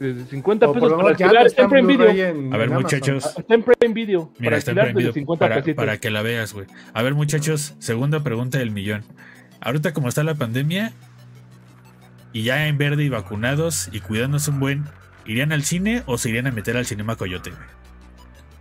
C: De 50
B: O por
C: pesos para alquilar.
B: está
C: Está
B: en
C: Video.
B: en-
A: A ver,
B: en
A: muchachos.
C: Está en Prime Video.
A: Mira,
C: para
A: está en Video
C: 50
A: para,
C: pesitos.
A: para que la veas, güey. A ver, muchachos, segunda pregunta del millón. Ahorita como está la pandemia y ya en verde y vacunados y cuidándose un buen, ¿irían al cine o se irían a meter al cinema Coyote, güey?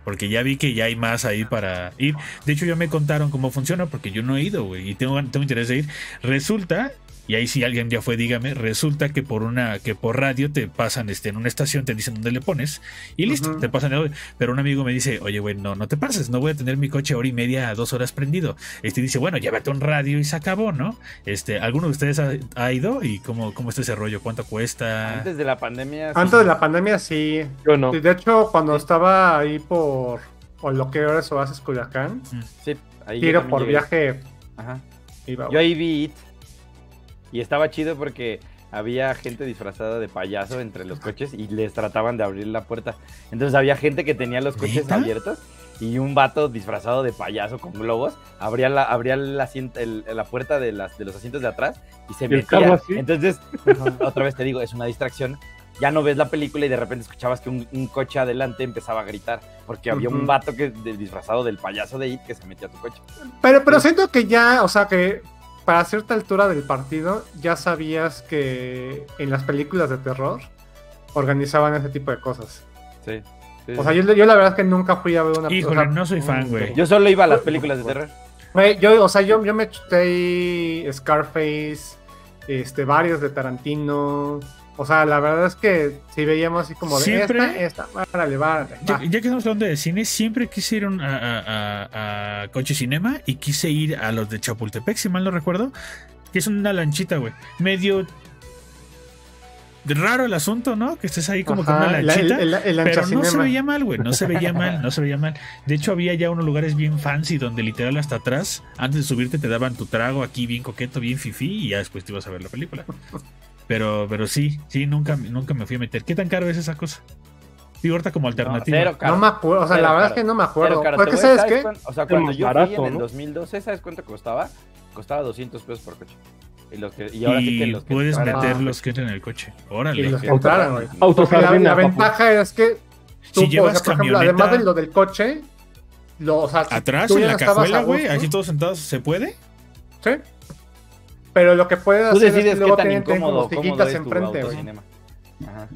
A: Porque ya vi que ya hay más ahí para ir. De hecho, ya me contaron cómo funciona porque yo no he ido, güey. Y tengo, tengo interés de ir. Resulta, y ahí si alguien ya fue, dígame, resulta que por una, que por radio te pasan este, en una estación, te dicen dónde le pones, y listo, te pasan el. Pero un amigo me dice, oye, güey, no, no te pases, no voy a tener mi coche hora y media a dos horas prendido. Este dice, bueno, llévate un radio y se acabó, ¿no? Este, ¿alguno de ustedes ha, ha ido? ¿Y cómo, cómo está ese rollo? ¿Cuánto cuesta?
D: Antes de la pandemia. sí.
B: Antes de la pandemia, sí.
C: Yo no.
B: De hecho, cuando estaba ahí por. O lo que ahora es Oasis Culiacán,
D: Sí, ahí
B: tiro por
D: llegué.
B: viaje.
D: Ajá.
B: Iba,
D: Yo ahí vi It. Y estaba chido porque había gente disfrazada de payaso entre los coches y les trataban de abrir la puerta. Entonces había gente que tenía los coches
A: ¿Neta?
D: abiertos y un vato disfrazado de payaso con globos abría la, abría el asiento- el- la puerta de, las, de los asientos de atrás y se
C: ¿Y
D: metía.
C: así?
D: Entonces, otra vez te digo, es una distracción. Ya no ves la película y de repente escuchabas que un, un coche adelante empezaba a gritar porque había un vato que, de- disfrazado del payaso de It que se metía a tu coche.
B: Pero, pero siento que ya, o sea, que para cierta altura del partido ya sabías que en las películas de terror organizaban ese tipo de cosas.
D: Sí. sí,
B: O sea, yo, yo la verdad es que nunca fui a ver una
A: Híjole,
B: o sea,
A: no soy fan, güey.
D: Yo solo iba a las películas de terror.
B: Güey, Yo, o sea, yo, yo me chuté Scarface, este, varios de Tarantino. O sea, la verdad es que si veíamos así como de
A: Siempre-
B: esta, esta, várale, várale,
A: Ya,
B: va.
A: ya que estamos hablando de cine, siempre quise ir a un- a, a- a- a Coche Cinema y quise ir a los de Chapultepec, si mal no recuerdo, que es una lanchita, güey. Medio raro el asunto, ¿no? Que estés ahí como con
B: Ajá,
A: una
B: la- el-
A: lanchita.
B: el- el
A: pero no se veía mal, güey. No se veía mal, no se veía mal. De hecho, había ya unos lugares bien fancy donde literal hasta atrás, antes de subirte, te daban tu trago aquí bien coqueto, bien fifí, y ya después te ibas a ver la película. Pero, pero sí, sí, nunca, nunca me fui a meter. ¿Qué tan caro es esa cosa? Digo, ahorita como
D: No,
A: alternativa.
D: cero caro.
B: No me acuerdo, o sea,
D: Cero
B: la verdad
D: caro.
B: es que no me acuerdo.
D: caro.
B: Porque,
D: Te voy-
B: ¿sabes qué?
D: O sea, cuando yo
C: barato,
D: fui en el
C: ¿no?
D: 2012, ¿sabes cuánto costaba? Costaba 200 pesos por coche. Y, los que, y ahora sí que
A: y
D: los que
A: puedes
D: entraran-
A: meter
B: Ah.
A: los que entran en el coche.
B: Y
A: Órale.
B: los que
D: Auto-
B: entraran, güey. La, la ventaja es que tú,
A: Si
B: o
A: llevas
B: sea, por ejemplo, además de lo del coche, lo, o sea, si
A: Atrás,
B: tú
A: en la cajuela, güey, así todos sentados, ¿se puede?
B: Sí. Pero lo que puedes
D: Tú
B: hacer es
D: decides
B: que
D: qué
B: luego
D: tan
B: tienen, tienen
D: incómodo,
B: como
D: cómodo es tu
B: enfrente, güey.
D: autocinema. Ajá.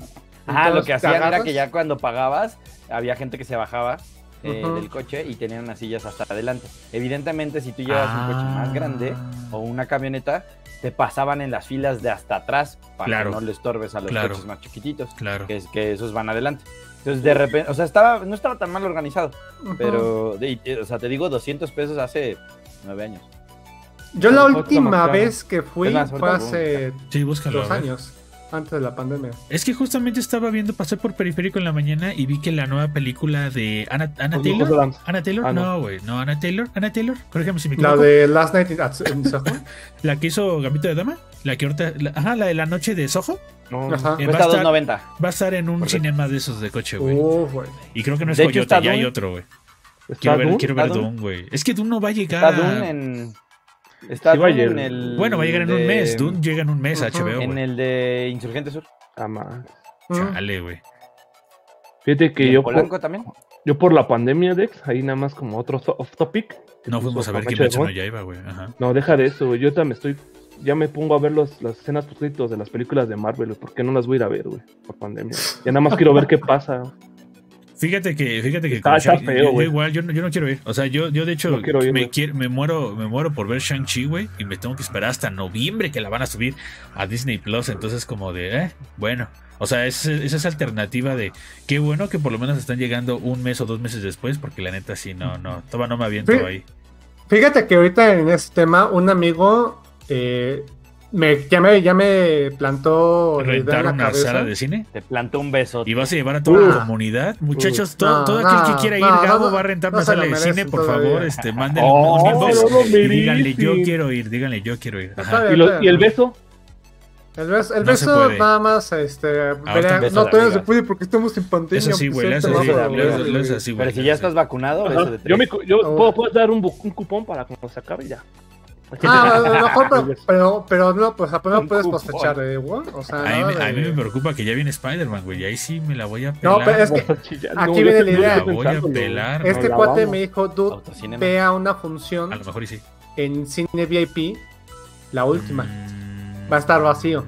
D: Ah, lo que hacían era que ya cuando pagabas, había gente que se bajaba eh, del coche y tenían unas sillas hasta adelante. Evidentemente, si tú llevas un coche más grande o una camioneta, te pasaban en las filas de hasta atrás para
A: Claro.
D: que no le estorbes a los
A: Claro.
D: coches más chiquititos,
A: Claro.
D: que, es, que esos van adelante. Entonces, de repente, o sea, estaba, no estaba tan mal organizado, pero, y- o sea, te digo 200 pesos hace nueve años.
B: Yo la última vez que fui fue hace
A: Sí, búscalo.
B: dos años, antes de la pandemia.
A: Es que justamente estaba viendo, pasé por Periférico en la mañana y vi que la nueva película de Anna, Taylor. Anna Taylor,
C: Ah, no.
A: no, güey, no, Anna Taylor, Anna Taylor, corrígeme si me
B: La
A: equivoco.
B: de Last Night in, Soho.
A: La que hizo Gambito de Dama, la que ahorita, la- ajá, la de la noche de Soho,
C: No,
B: Ajá.
A: Eh, va, a estar,
D: 2.90.
A: va a estar en un cinema de esos de coche, güey.
B: Güey.
A: Y creo que no es
D: De
A: Coyote, ya hay otro, güey.
C: ¿Está
A: Quiero ver,
C: Dune?
A: quiero.
D: Dune,
A: güey. Es que Dune no va a llegar.
D: Está Dune en. Está en el.
A: Bueno, va a llegar en un mes. Dune llega en un mes a. HBO,
D: En el de Insurgente Sur.
C: Ah.
B: Mm.
A: Chale, güey.
C: Fíjate que
D: ¿Y en
C: yo por,
D: Polanco también.
C: yo por la pandemia, Dex, ahí nada más como otro off topic.
A: No fuimos a ver Kimetsu no
C: de Gon.
A: Yaiba, güey. Ajá.
C: No, deja de eso, güey. Yo también estoy. Ya me pongo a ver los, las escenas post de las películas de Marvel, güey. ¿Por qué no las voy a ir a ver, güey? Por pandemia. Ya nada más quiero ver qué pasa.
A: Fíjate que, fíjate que
C: Está- está feo,
A: yo- yo
C: güey.
A: igual, yo, no- yo no quiero ir. O sea, yo, yo de hecho
C: No quiero ir,
A: me, quiero- me muero, me muero por ver Shang-Chi, güey, y me tengo que esperar hasta noviembre que la van a subir a Disney Plus. Entonces, como de, eh, bueno. O sea, es, esa es alternativa de qué bueno que por lo menos están llegando un mes o dos meses después, porque la neta sí, no, no, todavía no me aviento ahí.
B: Fíjate que ahorita en este tema, un amigo eh, me, ya, me, ya me plantó
A: rentar una
B: cabeza.
A: sala de cine.
D: Te plantó un beso.
A: Y vas a llevar a toda la comunidad. Muchachos, todo,
B: No,
A: todo aquel que quiera ir,
B: no,
A: Gabo
B: no,
A: va a rentar una sala de cine, por
B: todavía.
A: favor, este, mándenle
C: Oh,
A: un inbox y díganle, yo quiero ir, díganle, yo quiero ir. Ajá.
C: ¿Y, lo- y el beso?
B: El beso, el
A: No se
B: beso
A: puede.
B: nada más, este, verá-
D: beso
B: no todavía se puede porque estamos en.
A: Eso sí, güey,
B: pues,
A: eso sí,
B: güey.
A: es así, güey.
D: Pero si ya estás vacunado.
C: Yo,
B: Oh.
C: puedo, puedes dar un, cupón para cuando se acabe ya.
B: Ah, a lo mejor, pero, pero, pero no, pues apenas puedes
D: cupón.
B: sospechar, eh. O sea,
A: A mí, me, a
B: de-
A: mí me preocupa que ya viene Spider-Man, güey. Y ahí sí me la voy a pelar.
B: No, pero es que aquí viene la idea.
C: yo
A: La voy a pelar.
B: Este cuate me dijo, dude,
D: Autocinema.
B: vea una
A: A
B: función
A: lo mejor y sí.
B: en cine VIP, la última.
A: Mm.
B: Va a estar vacío.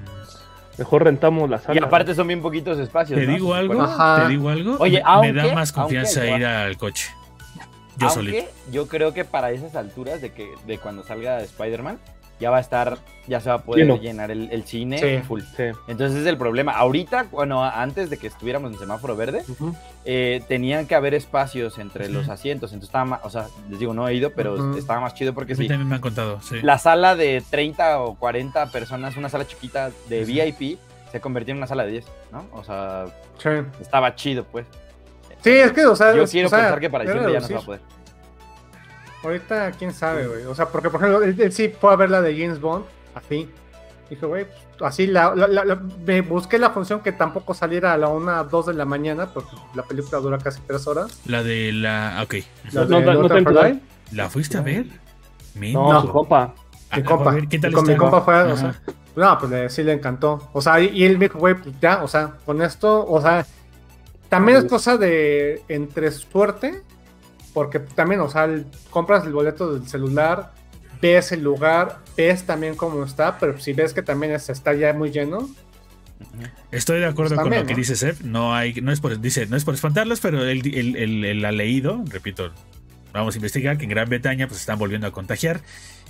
C: Mejor rentamos la sala.
D: Y aparte son bien poquitos espacios.
A: ¿Te
D: ¿no?
A: digo algo?
B: Ajá.
A: ¿Te digo algo?
D: Oye,
A: me,
D: aunque-
A: me da más confianza
D: aunque-
A: ir al coche. Yo
D: Aunque
A: solito.
D: yo creo que para esas alturas de que de cuando salga Spider-Man, ya va a estar, ya se va a poder
C: Lleno.
D: llenar el, el cine
B: Sí.
D: full.
C: Sí.
D: Entonces es el problema. Ahorita, bueno, antes de que estuviéramos en semáforo verde, eh, tenían que haber espacios entre los asientos. Entonces estaba más, o sea, les digo, no he ido, pero estaba más chido porque
A: A mí
D: sí.
A: también me han contado, sí.
D: La sala de 30 o 40 personas, una sala chiquita de. VIP, se convirtió en una sala de 10, ¿no? O sea,
B: Sí.
D: estaba chido, pues.
B: Sí, es que, o sea,
D: Yo quiero
B: o sea,
D: pensar que para diciembre ya no se va a poder.
B: Ahorita, quién sabe, güey. O sea, porque, por ejemplo, él, él sí fue a ver la de James Bond, así. Dije, güey, pues, así la, la- la- la- me busqué la función que tampoco saliera a la 1, 2 de la mañana, porque la película dura casi 3 horas.
A: La de la. Ok.
B: La
C: No,
B: de
C: no, no.
A: ¿La fuiste a ver? Mi-
C: No,
B: No.
C: su compa.
A: Ah,
B: Mi
A: a
B: compa.
A: ver, ¿Qué tal
B: con mi
A: está?
B: compa fue, o
A: Ajá.
B: sea, no, pues le- sí le encantó. O sea, y, y él me dijo, güey, pues ya, o sea, con esto, o sea, también es cosa de entre suerte, porque también, o sea, el- compras el boleto del celular, ves el lugar, ves también cómo está, pero si ves que también es- está ya muy lleno,
A: Estoy de acuerdo
B: Pues
A: con lo que
B: ¿no?
A: dice Seth. No hay, no es por, dice, no es por espantarlos, pero él, él- él- él ha leído, repito, vamos a investigar que en Gran Bretaña pues están volviendo a contagiar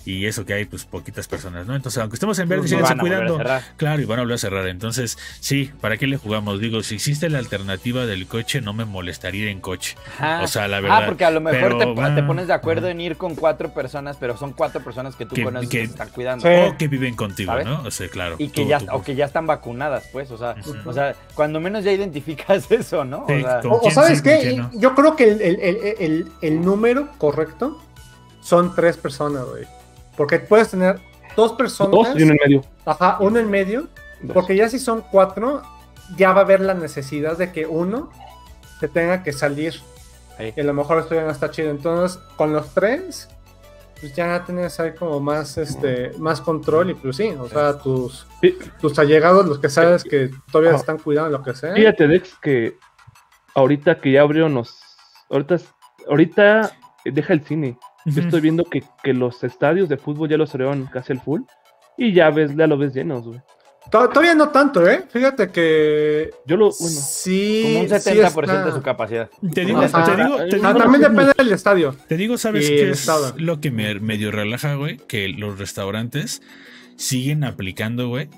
A: y eso que hay pues poquitas personas, ¿no? Entonces, aunque estemos en verde, síganse cuidando. Claro, y van a volver a cerrar. Entonces, sí, ¿para qué le jugamos? Digo, si existe la alternativa del coche, no me molestaría ir en coche.
D: Ajá.
A: O sea, la verdad.
D: Ah, porque a lo mejor
A: pero
D: te,
A: va-
D: te pones de acuerdo en ir con cuatro personas, pero son cuatro personas que tú
A: Que-
D: conoces
A: que-
D: están cuidando.
B: Sí.
A: O que viven contigo,
D: ¿Sabes?
A: ¿no? O sea, claro.
D: Y que
A: tú-
D: ya,
A: tú-
D: o que ya están vacunadas, pues, o sea, o sea, cuando menos ya identificas eso, ¿no?
A: Sí,
D: o sea,
A: ¿Con
B: O, o
A: quién
B: sabes
A: sí,
B: qué,
A: no?
B: yo creo que el, el- el- el- el número correcto son tres personas, güey. Porque puedes tener dos personas,
C: Dos y uno en medio.
B: ajá, uno en medio,
C: Dos.
B: Porque ya si son cuatro, ya va a haber la necesidad de que uno se tenga que salir.
D: Ahí.
B: Y a lo mejor esto ya no está chido. Entonces, con los tres, pues ya tienes ahí como más este más control y pues sí, o sea, tus, tus allegados, los que sabes que todavía
C: Ajá.
B: están cuidando lo que sea.
C: Fíjate, Dex, que ahorita que ya abrió nos. Ahorita, ahorita deja el cine. Yo estoy viendo que, que los estadios de fútbol ya los abrieron casi al full. Y ya ves, ya lo ves llenos, güey.
B: To- Todavía no tanto, ¿eh? Fíjate que
C: Yo lo, bueno,
B: sí.
D: como un
B: sí
D: 70%
B: está-
D: de su capacidad.
A: Te digo,
B: Ajá.
A: te digo, te
C: Ah,
A: digo-
B: también depende del estadio.
A: Te digo, ¿sabes qué
B: el
A: es
B: estado.
A: lo que me medio relaja, güey? Que los restaurantes siguen aplicando, güey,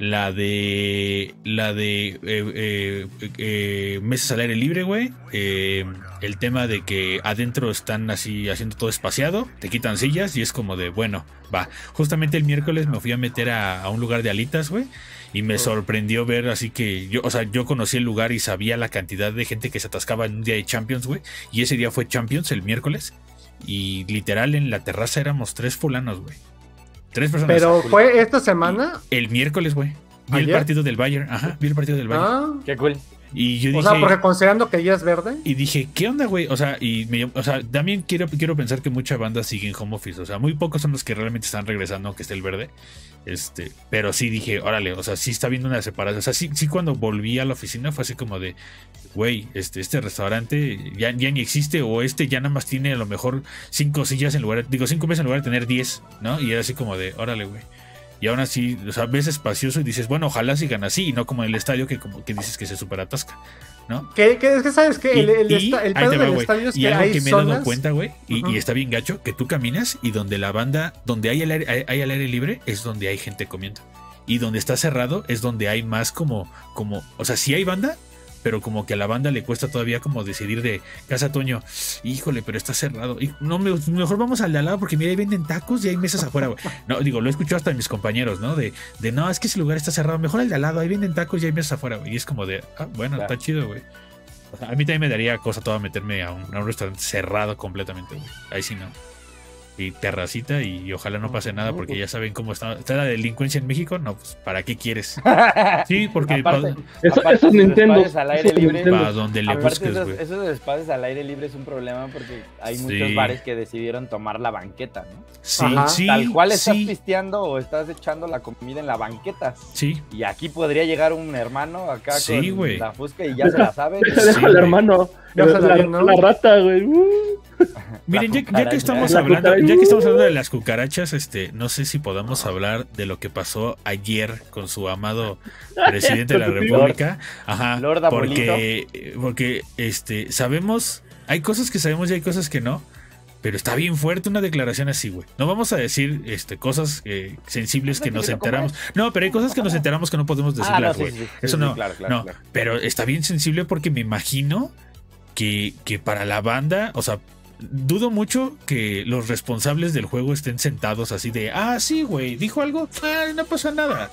A: la de la de eh, eh, eh, mesas al aire libre, güey. Eh, el tema de que adentro están así haciendo todo espaciado, te quitan sillas y es como de, bueno, va. Justamente el miércoles me fui a meter a, a un lugar de alitas, güey. Y me sorprendió ver así que yo, o sea, yo conocí el lugar y sabía la cantidad de gente que se atascaba en un día de Champions, güey. Y ese día fue Champions el miércoles. Y literal en la terraza éramos tres fulanos, güey. Tres personas.
B: Pero fue esta semana.
A: El miércoles, güey. Vi el partido del Bayern. Ajá, vi el partido del Bayern.
B: Ah,
D: Qué cool.
A: Y yo
B: o
A: dije.
B: sea, porque considerando que ya es verde.
A: Y dije, ¿qué onda, güey? O sea, y me, o sea, también quiero, quiero pensar que mucha banda sigue en home office. O sea, muy pocos son los que realmente están regresando, aunque esté el verde. Este, pero sí dije, órale, o sea, sí está viendo una separación. O sea, sí, sí cuando volví a la oficina fue así como de, güey, este, este restaurante ya, ya ni existe, o este ya nada más tiene a lo mejor cinco sillas en lugar, digo, cinco mesas en lugar de tener diez, ¿no? Y era así como de, órale, güey. Y aún así, o sea, ves espacioso y dices, bueno, ojalá sigan así, y no como en el estadio que como que dices que se super atasca, ¿no?
B: Que, que es que sabes que el, el,
A: Y-
B: el pedo
A: va,
B: del estadio es
A: y
B: que
A: algo
B: hay
A: que me he dado cuenta, güey, y, está bien gacho, que tú caminas y donde la banda, donde hay el aire, hay, hay el aire libre, es donde hay gente comiendo. Y donde está cerrado es donde hay más como, como, o sea, sí hay banda, pero como que a la banda le cuesta todavía como decidir de Casa Toño, híjole, pero está cerrado. Y no, me- mejor vamos al de al lado porque mira, ahí venden tacos y hay mesas afuera, güey. No, digo, lo he escuchado hasta de mis compañeros, ¿no? De, de no, es que ese lugar está cerrado, mejor al de al lado, ahí venden tacos y hay mesas afuera, güey. Y es como de, ah, bueno,
D: Claro.
A: está chido, güey. O sea, a mí también me daría cosa toda meterme a un, a un restaurante cerrado completamente, güey. Ahí sí no. Y terracita y ojalá no pase nada porque ya saben cómo está, está la delincuencia en México. No, pues ¿para qué quieres? Sí, porque
D: Aparte-
C: Eso,
D: Aparte,
C: esos Nintendo.
D: al aire libre.
A: para donde le busques,
D: esos, esos espacios al aire libre es un problema porque hay
A: Sí.
D: muchos bares que decidieron tomar la banqueta, ¿no?
A: Sí,
B: Ajá.
A: sí,
D: Tal cual estás
A: sí,
D: pisteando o estás echando la comida en la banqueta.
A: sí.
D: Y aquí podría llegar un hermano acá
A: Sí,
D: con la fusca y ya se la sabe.
C: Deja, al hermano. La, rata, güey. Uh.
A: Miren, ya, ya que estamos
C: La
A: hablando, ya que estamos hablando de las cucarachas, este, no sé si podamos hablar de lo que pasó ayer con su amado presidente de la. República. Ajá. Porque, porque, este, sabemos, hay cosas que sabemos y hay cosas que no. Pero está bien fuerte una declaración así, güey. No vamos a decir este, cosas eh, sensibles que nos enteramos. No, pero hay cosas que nos enteramos que no podemos
D: Ah,
A: decirlas,
D: no, sí,
A: güey.
D: sí, sí,
A: Eso
D: sí,
A: no,
D: claro, claro,
A: no,
D: claro.
A: pero está bien sensible porque me imagino que, que para la banda, o sea, dudo mucho que los responsables del juego estén sentados así de, ah, sí, güey, dijo algo, ah, no pasa nada.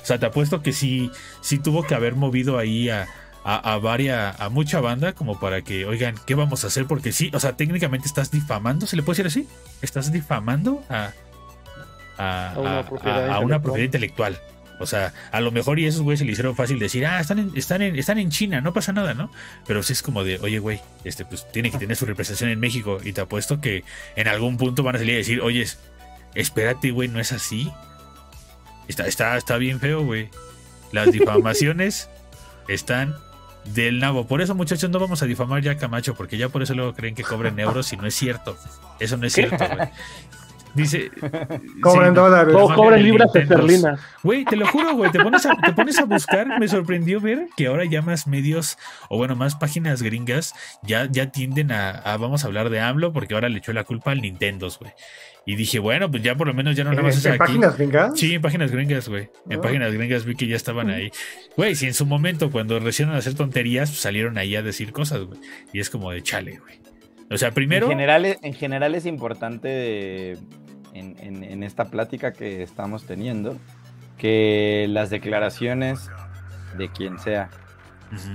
A: O sea, te apuesto que sí, sí tuvo que haber movido ahí a, a, a mucha banda como para que, oigan, ¿qué vamos a hacer? Porque sí, o sea, técnicamente estás difamando, ¿se le puede decir así? Estás difamando a, a,
C: A una
A: a-
C: propiedad intelectual.
A: O sea, a lo mejor y esos güeyes se le hicieron fácil decir, ah, están en, están en, están en China, no pasa nada, ¿no? Pero sí es como de, oye, güey, este, pues tiene que tener su representación en México. Y te apuesto que en algún punto van a salir a decir, oye, es- espérate, güey, no es así. Está, está, está bien feo, güey. Las difamaciones están del nabo. Por eso, muchachos, no vamos a difamar ya a Camacho, porque ya por eso luego creen que cobren euros y no es cierto. Eso no es cierto, güey. Dice.
B: Cobren
A: sí,
B: dólares.
C: O
A: el
C: libras esterlinas.
A: Güey, te lo juro, güey, te pones, a, te pones a buscar, me sorprendió ver que ahora ya más medios, o bueno, más páginas gringas ya, ya tienden a, a- vamos a hablar de AMLO, porque ahora le echó la culpa al Nintendo, güey. Y dije, bueno, pues ya por lo menos ya no nada
B: ¿En,
A: más es
B: en
A: aquí.
B: páginas gringas?
A: Sí, en páginas gringas, güey. En
B: Ah.
A: páginas gringas vi que ya estaban ahí. Güey, si en su momento, cuando recién a hacer tonterías, pues, salieron ahí a decir cosas, güey. Y es como de chale, güey. O sea, primero.
D: En general, es- en general es importante en, en- en esta plática que estamos teniendo que las declaraciones de quien sea,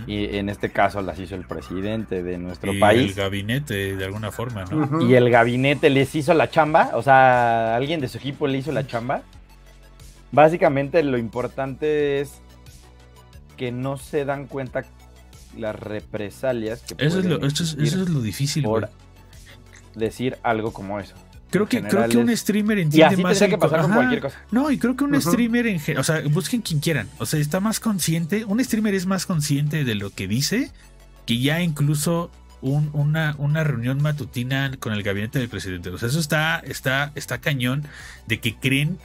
D: y en este caso las hizo el presidente de nuestro
A: Y el
D: país,
A: gabinete, de alguna forma, ¿no?
D: Y el gabinete les hizo la chamba, o sea, alguien de su equipo le hizo la chamba. Básicamente lo importante es que no se dan cuenta las represalias que
A: Eso es, lo, eso, es, eso es lo difícil,
D: por decir algo como eso.
A: Creo que, creo que un streamer
D: Y
A: entiende
D: así
A: más
D: tendría
A: el
D: que pasar
A: co-
D: con
A: Ajá.
D: cualquier cosa.
A: No, y creo que un streamer en o sea, busquen quien quieran. O sea, está más consciente, un streamer es más consciente de lo que dice que ya incluso un- una, una reunión matutina con el gabinete del presidente. O sea, eso está, está, está cañón de que creen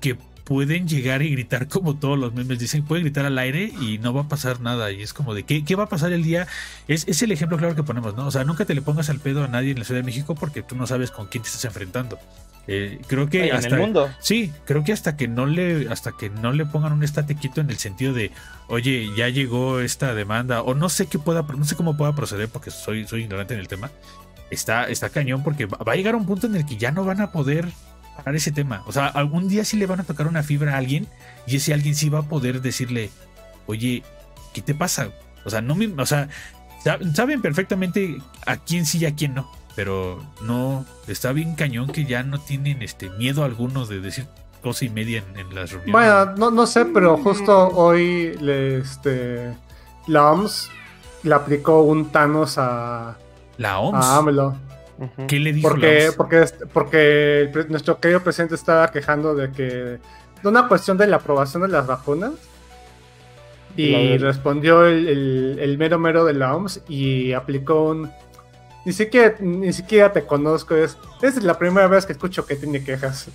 A: que pueden llegar y gritar como todos los memes dicen, pueden gritar al aire y no va a pasar nada. Y es como de, ¿qué, qué va a pasar el día? Es, es el ejemplo claro que ponemos, ¿no? O sea, nunca te le pongas al pedo a nadie en la Ciudad de México porque tú no sabes con quién te estás enfrentando. Eh, creo que
D: en
A: hasta
D: el mundo.
A: Sí, creo que hasta que no le, hasta que no le pongan un estate quieto en el sentido de, oye, ya llegó esta demanda, o no sé qué pueda, no sé cómo pueda proceder porque soy, soy ignorante en el tema. Está, está cañón porque va a llegar un punto en el que ya no van a poder ese tema. O sea, algún día sí le van a tocar una fibra a alguien y ese alguien sí va a poder decirle, oye, ¿qué te pasa? O sea, no me, o sea, sab- saben perfectamente a quién sí y a quién no. Pero no, está bien cañón que ya no tienen este miedo alguno de decir cosa y media en, en las reuniones.
B: Bueno, no, no sé, pero justo hoy le, este, la OMS le aplicó un Thanos a,
A: la OMS.
B: a AMLO.
A: ¿Qué le dijo
B: Porque, porque, est- porque el pre- nuestro querido presidente estaba quejando de que de una cuestión de la aprobación de las vacunas. Y respondió el, el- el mero mero de la OMS y aplicó un ni siquiera, ni siquiera te conozco, es, es la primera vez que escucho que tiene quejas.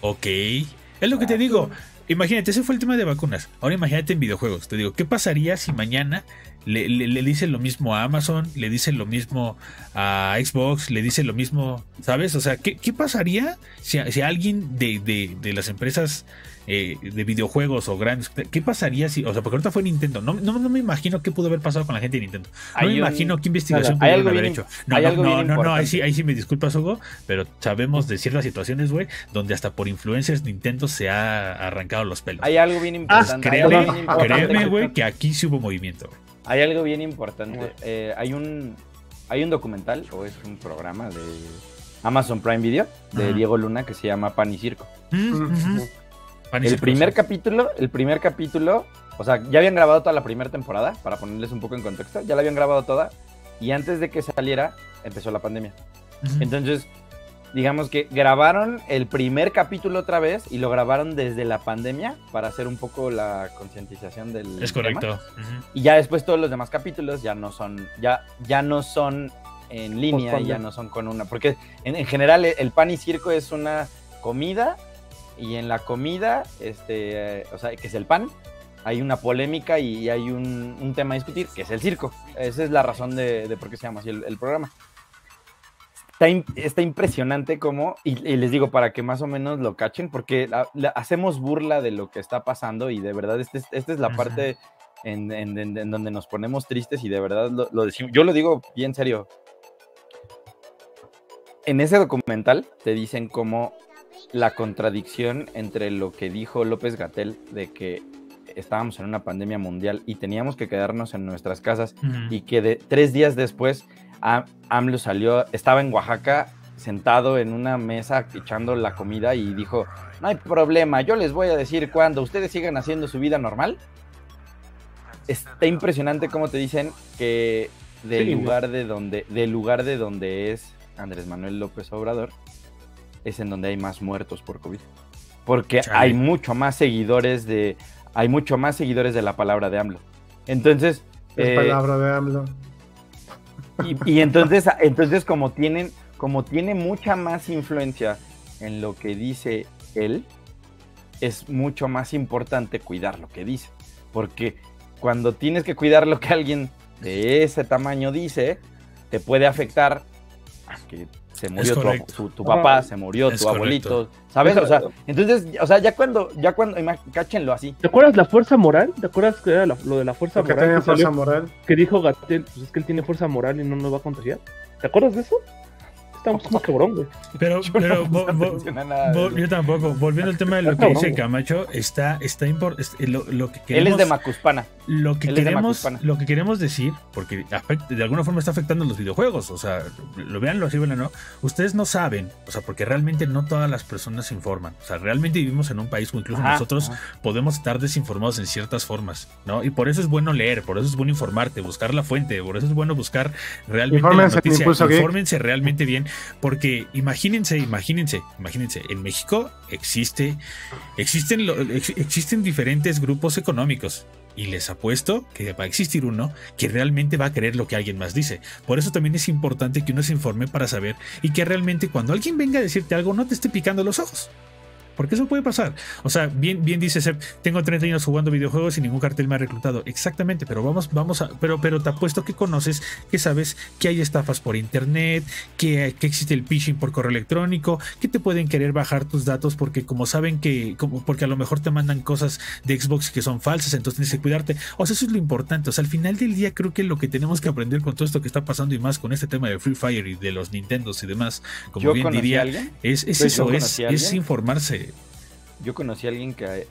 A: Ok. Es lo que te digo. Imagínate, ese fue el tema de vacunas. Ahora imagínate en videojuegos. Te digo, ¿qué pasaría si mañana le, le, le dice lo mismo a Amazon, le dice lo mismo a Xbox, le dice lo mismo, ¿sabes? O sea, ¿qué, qué pasaría si, si alguien de, de, de las empresas eh, de videojuegos o grandes. ¿Qué pasaría si, o sea, porque ahorita fue Nintendo? No, no, no me imagino qué pudo haber pasado con la gente de Nintendo. No me
D: un-
A: imagino qué investigación pudieron haber
D: bien
A: hecho. No,
D: hay
A: no,
D: algo
A: no,
D: bien
A: no, no, ahí sí, ahí sí me disculpas, Hugo, pero sabemos de ciertas situaciones, güey, donde hasta por influencers Nintendo se ha arrancado los pelos.
D: Hay algo bien importante.
A: Créeme,
D: bien importante
A: créeme,
D: que-
A: güey, que aquí sí hubo movimiento. güey.
D: Hay algo bien importante. Eh, hay un hay un documental o es un programa de Amazon Prime Video de. Diego Luna que se llama Pan y Circo.
A: Ujú. Pan y
D: El
A: circo,
D: primer
A: sí.
D: capítulo, el primer capítulo, o sea, ya habían grabado toda la primera temporada, para ponerles un poco en contexto, ya la habían grabado toda, y antes de que saliera, empezó la pandemia. Entonces, digamos que grabaron el primer capítulo otra vez y lo grabaron desde la pandemia para hacer un poco la concientización del
A: Es
D: tema.
A: correcto.
D: Y ya después todos los demás capítulos ya no son, ya, ya no son en línea y ya no son con una. Porque en, en general el, el pan y circo es una comida y en la comida, este, eh, o sea, que es el pan, hay una polémica y hay un, un tema a discutir, que es el circo. Esa es la razón de, de por qué se llama así el, el programa. Está, im- está impresionante como, y, y les digo para que más o menos lo cachen, porque la- la- hacemos burla de lo que está pasando y de verdad este es- esta es la
A: Ujú.
D: parte en, en- en- en donde nos ponemos tristes y de verdad lo, lo decimos. Yo lo digo bien serio. En ese documental te dicen cómo la contradicción entre lo que dijo López Gatel de que estábamos en una pandemia mundial y teníamos que quedarnos en nuestras casas
A: Ujú.
D: y que de, tres días después AMLO salió, estaba en Oaxaca sentado en una mesa echando la comida y dijo, no hay problema, yo les voy a decir cuándo, ustedes sigan haciendo su vida normal. Está impresionante cómo te dicen que del
C: Sí,
D: lugar de donde, del lugar de donde es Andrés Manuel López Obrador, es en donde hay más muertos por COVID. Porque
A: Chale.
D: hay mucho más seguidores de, hay mucho más seguidores de la palabra de AMLO. Entonces,
B: Es
D: eh,
B: palabra de AMLO.
D: Y, entonces, entonces como tienen, como tiene mucha más influencia en lo que dice él, es mucho más importante cuidar lo que dice. Porque cuando tienes que cuidar lo que alguien de ese tamaño dice, te puede afectar que se murió tu, tu- tu papá,
C: Ah,
D: se murió tu
A: correcto.
D: abuelito, ¿sabes? O sea, entonces, o sea, ya cuando, ya cuando, cáchenlo así.
C: ¿Te acuerdas la fuerza moral? ¿Te acuerdas que era lo de la fuerza
B: Porque
C: moral?
B: tenía
C: que, salió-
B: fuerza moral.
C: que dijo Gatel, pues es que él tiene fuerza moral y no nos va a contagiar. ¿Te acuerdas de eso? Estamos como cabrón, güey.
A: Pero, pero
D: No nada
A: vo-
D: eso.
A: yo tampoco. Volviendo al tema de lo que dice. Camacho, está, está importante. Lo, lo que
D: Él
A: queremos,
D: es de Macuspana.
A: lo que
D: él
A: queremos,
D: Macuspana.
A: lo que queremos decir, porque afecta- de alguna forma está afectando los videojuegos. O sea, lo veanlo así, bueno, no. Ustedes no saben, o sea, porque realmente no todas las personas se informan. O sea, realmente vivimos en un país, o incluso
D: Ajá,
A: nosotros
D: ajá.
A: podemos estar desinformados en ciertas formas, ¿no? Y por eso es bueno leer, por eso es bueno informarte, buscar la fuente, por eso es bueno buscar realmente
B: Infórmense
A: la noticia. Infórmense realmente bien, porque imagínense, imagínense, imagínense, en México existe, existen, existen diferentes grupos económicos. Y les apuesto que va a existir uno que realmente va a creer lo que alguien más dice. Por eso también es importante que uno se informe para saber y que realmente cuando alguien venga a decirte algo no te esté picando los ojos. Porque eso puede pasar. O sea, bien, bien dice Seb, tengo 30 años jugando videojuegos y ningún cartel me ha reclutado. Exactamente, pero vamos, vamos a. Pero, pero te apuesto que conoces, que sabes que hay estafas por internet, que, que existe el phishing por correo electrónico, que te pueden querer bajar tus datos porque como saben que, como, porque a lo mejor te mandan cosas de Xbox que son falsas, entonces tienes que cuidarte. O sea, eso es lo importante. O sea, al final del día creo que lo que tenemos que aprender con todo esto que está pasando y más con este tema de Free Fire y de los Nintendos y demás, como bien diría, es, es
D: Yo
A: eso, es, informarse.
D: Yo conocí a alguien que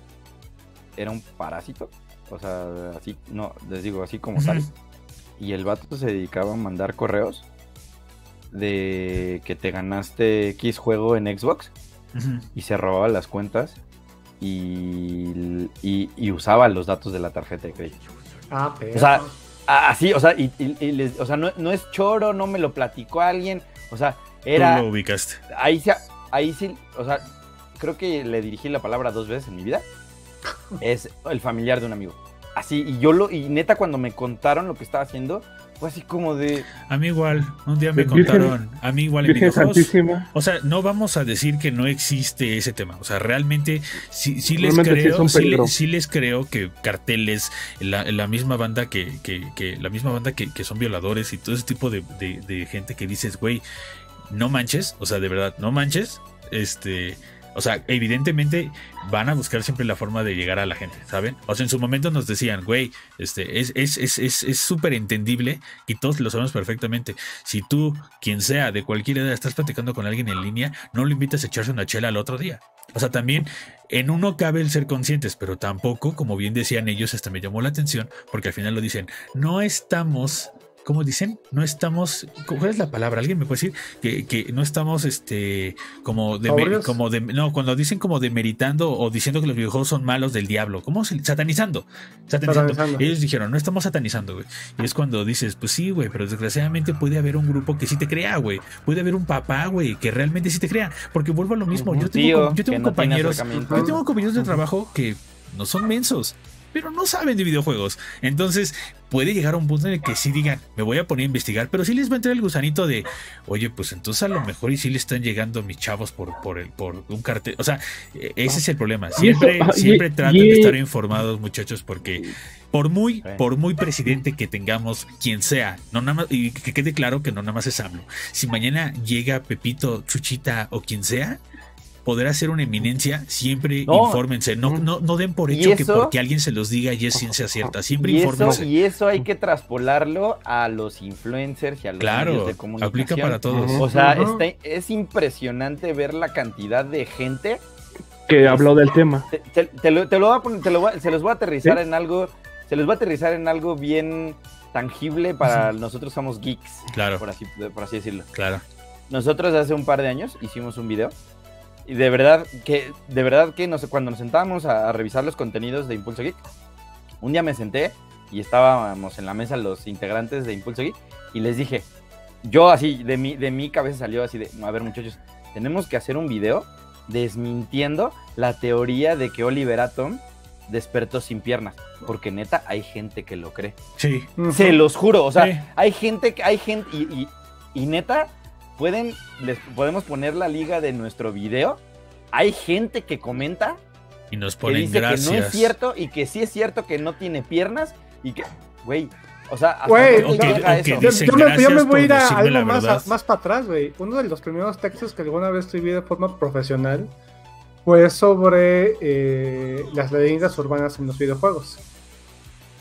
D: era un parásito, o sea, así, no, les digo, así como tal. Y el vato se dedicaba a mandar correos de que te ganaste X juego en Xbox y se robaba las cuentas y, y- y usaba los datos de la tarjeta de crédito.
B: Ah, pero.
D: O sea, así, o sea, y, y- y les- o sea no, no es choro, no me lo platicó alguien, o sea, era
A: Tú lo ubicaste.
D: ahí sí, ahí sí, o sea, creo que le dirigí la palabra dos veces en mi vida. Es el familiar de un amigo. Así, y yo lo, y neta, cuando me contaron lo que estaba haciendo, fue así como de.
A: A mí igual, un día me
C: Virgen-
A: contaron, a mí igual en.
C: Santísima.
A: O sea, no vamos a decir que no existe ese tema. O sea, realmente sí, sí les
C: Realmente
A: creo, sí, les creo que carteles, la, la misma banda que, que, que- la misma banda que, que son violadores y todo ese tipo de, de- de gente que dices, güey, no manches, o sea, de verdad, no manches, este. O sea, evidentemente van a buscar siempre la forma de llegar a la gente, ¿saben? O sea, en su momento nos decían, güey, este, es es es es es súper entendible y todos lo sabemos perfectamente. Si tú, quien sea, de cualquier edad, estás platicando con alguien en línea, no lo invitas a echarse una chela al otro día. O sea, también en uno cabe el ser conscientes, pero tampoco, como bien decían ellos, hasta me llamó la atención, porque al final lo dicen, no estamos, ¿cómo dicen? No estamos, ¿cuál es la palabra? ¿Alguien me puede decir? Que, que no estamos, este, como de, como no, cuando dicen como demeritando o diciendo que los videojuegos son malos del diablo, ¿cómo se, satanizando? Satanizando.
B: Satanizando.
A: Ellos dijeron, no estamos satanizando, güey. Y es cuando dices, pues sí, güey, pero desgraciadamente puede haber un grupo que sí te crea, güey. Puede haber un papá, güey, que realmente sí te crea. Porque vuelvo a lo mismo. Yo tengo, yo tengo compañeros. Yo tengo compañeros de trabajo que no son mensos, pero no saben de videojuegos. Entonces, puede llegar a un punto en el que sí digan, me voy a poner a investigar, pero sí les va a entrar el gusanito de, oye, pues entonces a lo mejor y sí le están llegando mis chavos por, por, el, por un cartel. O sea, eh, ese es el problema.
C: Eso-
A: Siempre,
C: ah, y-
A: siempre traten
C: y-
A: de estar informados, muchachos, porque por muy, por muy presidente que tengamos, quien sea, no nada más, y que quede claro que no nada más es AMLO. Si mañana llega Pepito, Chuchita o quien sea, podrá ser una eminencia, siempre
D: No.
A: infórmense, no, no, no den por hecho que porque alguien se los diga y es ciencia cierta, siempre
D: Y eso,
A: infórmense.
D: y eso hay que traspolarlo a los influencers y a los medios
A: Claro,
D: de comunicación.
A: aplica para todos.
D: O sea, está- es impresionante ver la cantidad de gente.
C: Que habló del tema.
D: Te, te- te lo, te lo voy a poner- te lo voy a- se los voy a aterrizar
C: ¿Sí?
D: en algo. Se los voy a aterrizar en algo bien tangible para nosotros somos geeks,
A: Claro,
D: por así, por así decirlo.
A: claro.
D: Nosotros hace un par de años hicimos un video y de verdad que de verdad que nos- cuando nos sentábamos a, a revisar los contenidos de Impulso Geek, un día me senté y estábamos en la mesa los integrantes de Impulso Geek y les dije, yo así de mi de mi cabeza salió así de, a ver muchachos, tenemos que hacer un video desmintiendo la teoría de que Oliver Atom despertó sin piernas, porque neta hay gente que lo cree.
A: Sí.
D: Se los juro, o sea,
A: Sí.
D: hay gente que hay gente y, y- y neta pueden les podemos poner la liga de nuestro video. Hay gente que comenta
A: y nos
D: que
A: ponen
D: dice
A: gracias.
D: que no es cierto y que sí es cierto que no tiene piernas y que güey, o sea,
B: Güey,
A: que- que?
B: Yo, me, yo
A: gracias
B: me voy a ir a algo más, más para atrás, güey. Uno de los primeros textos que alguna vez escribí de forma profesional fue sobre eh, las leyendas urbanas en los videojuegos.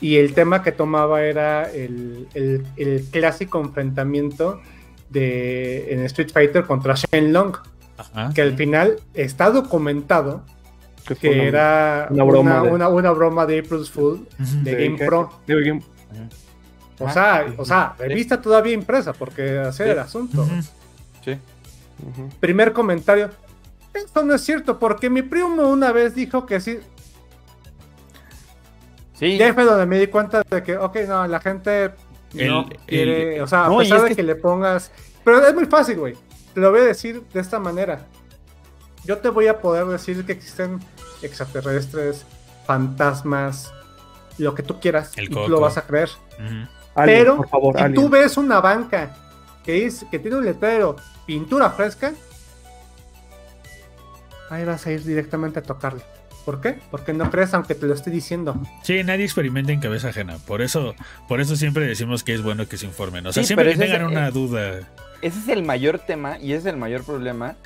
B: Y el tema que tomaba era el, el- el clásico enfrentamiento de, en Street Fighter contra Shenlong,
A: Ajá.
B: que al final está documentado
C: Que fue
B: que
C: una-
B: era
C: una
B: una,
C: broma de-
B: una- una broma de April's Fool de
C: de
B: Game Pro.
C: de Game-
B: O
D: Ah,
B: sea, o sea, revista todavía impresa, porque así era el asunto.
D: Sí.
B: Primer comentario. Eso no es cierto, porque mi primo una vez dijo que sí.
D: Sí.
B: Y ahí fue donde me di cuenta de que, ok, no, la gente
A: El-
B: no quiere.
A: el-
B: o sea, a
D: No,
B: pesar
D: es
B: de
D: que-
B: que... le pongas. Pero es muy fácil, güey. Te lo voy a decir de esta manera. Yo te voy a poder decir que existen extraterrestres, fantasmas, lo que tú quieras,
A: El
B: y tú lo vas a creer.
C: Alien,
B: Pero
C: por favor,
B: si
C: Alien.
B: tú ves una banca que, es, que tiene un letrero, pintura fresca, ahí vas a ir directamente a tocarle. ¿Por qué? Porque no crees aunque te lo esté diciendo.
A: Sí, nadie experimenta en cabeza ajena. Por eso, por eso siempre decimos que es bueno que se informen. O sea,
D: Sí,
A: siempre que
D: es-
A: tengan una
D: eh,
A: duda.
D: Ese es el mayor tema y ese es el mayor problema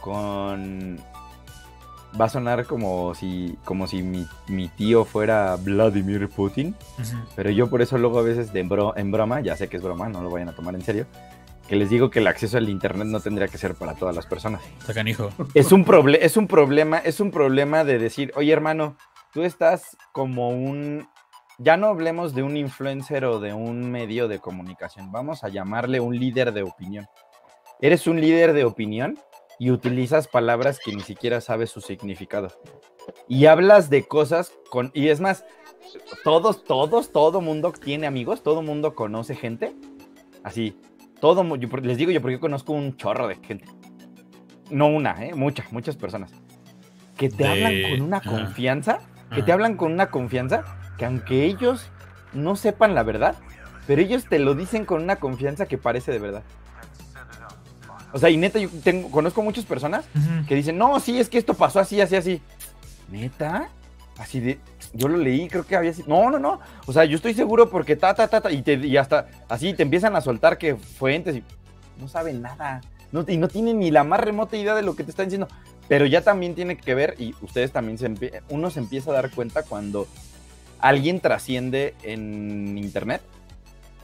D: con... Va a sonar como si, como si mi, mi tío fuera Vladimir Putin, pero yo por eso luego a veces de bro- en broma, ya sé que es broma, no lo vayan a tomar en serio, que les digo que el acceso al internet no tendría que ser para todas las personas.
A: Está canijo.
D: Es un, es un problema, es un problema de decir, oye hermano, tú estás como un, ya no hablemos de un influencer o de un medio de comunicación, vamos a llamarle un líder de opinión. Eres un líder de opinión y utilizas palabras que ni siquiera sabes su significado. Y hablas de cosas con, y es más, todos, todos, todo mundo tiene amigos, todo mundo conoce gente, así, todo, yo les digo yo porque yo conozco un chorro de gente no una, ¿eh? muchas, muchas personas, que te
A: De-
D: hablan con una
A: ajá.
D: confianza, que te hablan con una confianza que aunque ellos no sepan la verdad, pero ellos te lo dicen con una confianza que parece de verdad. O sea, y neta, yo tengo, conozco muchas personas
A: Ujú.
D: que dicen, no, sí, es que esto pasó así, así, así. ¿Neta? Así de, yo lo leí, creo que había sido, no, no, no, o sea, yo estoy seguro porque ta, ta, ta, ta, y, te, y hasta así te empiezan a soltar que fuentes y no saben nada, no, y no tienen ni la más remota idea de lo que te están diciendo, pero ya también tiene que ver, y ustedes también, se uno se empieza a dar cuenta cuando alguien trasciende en internet,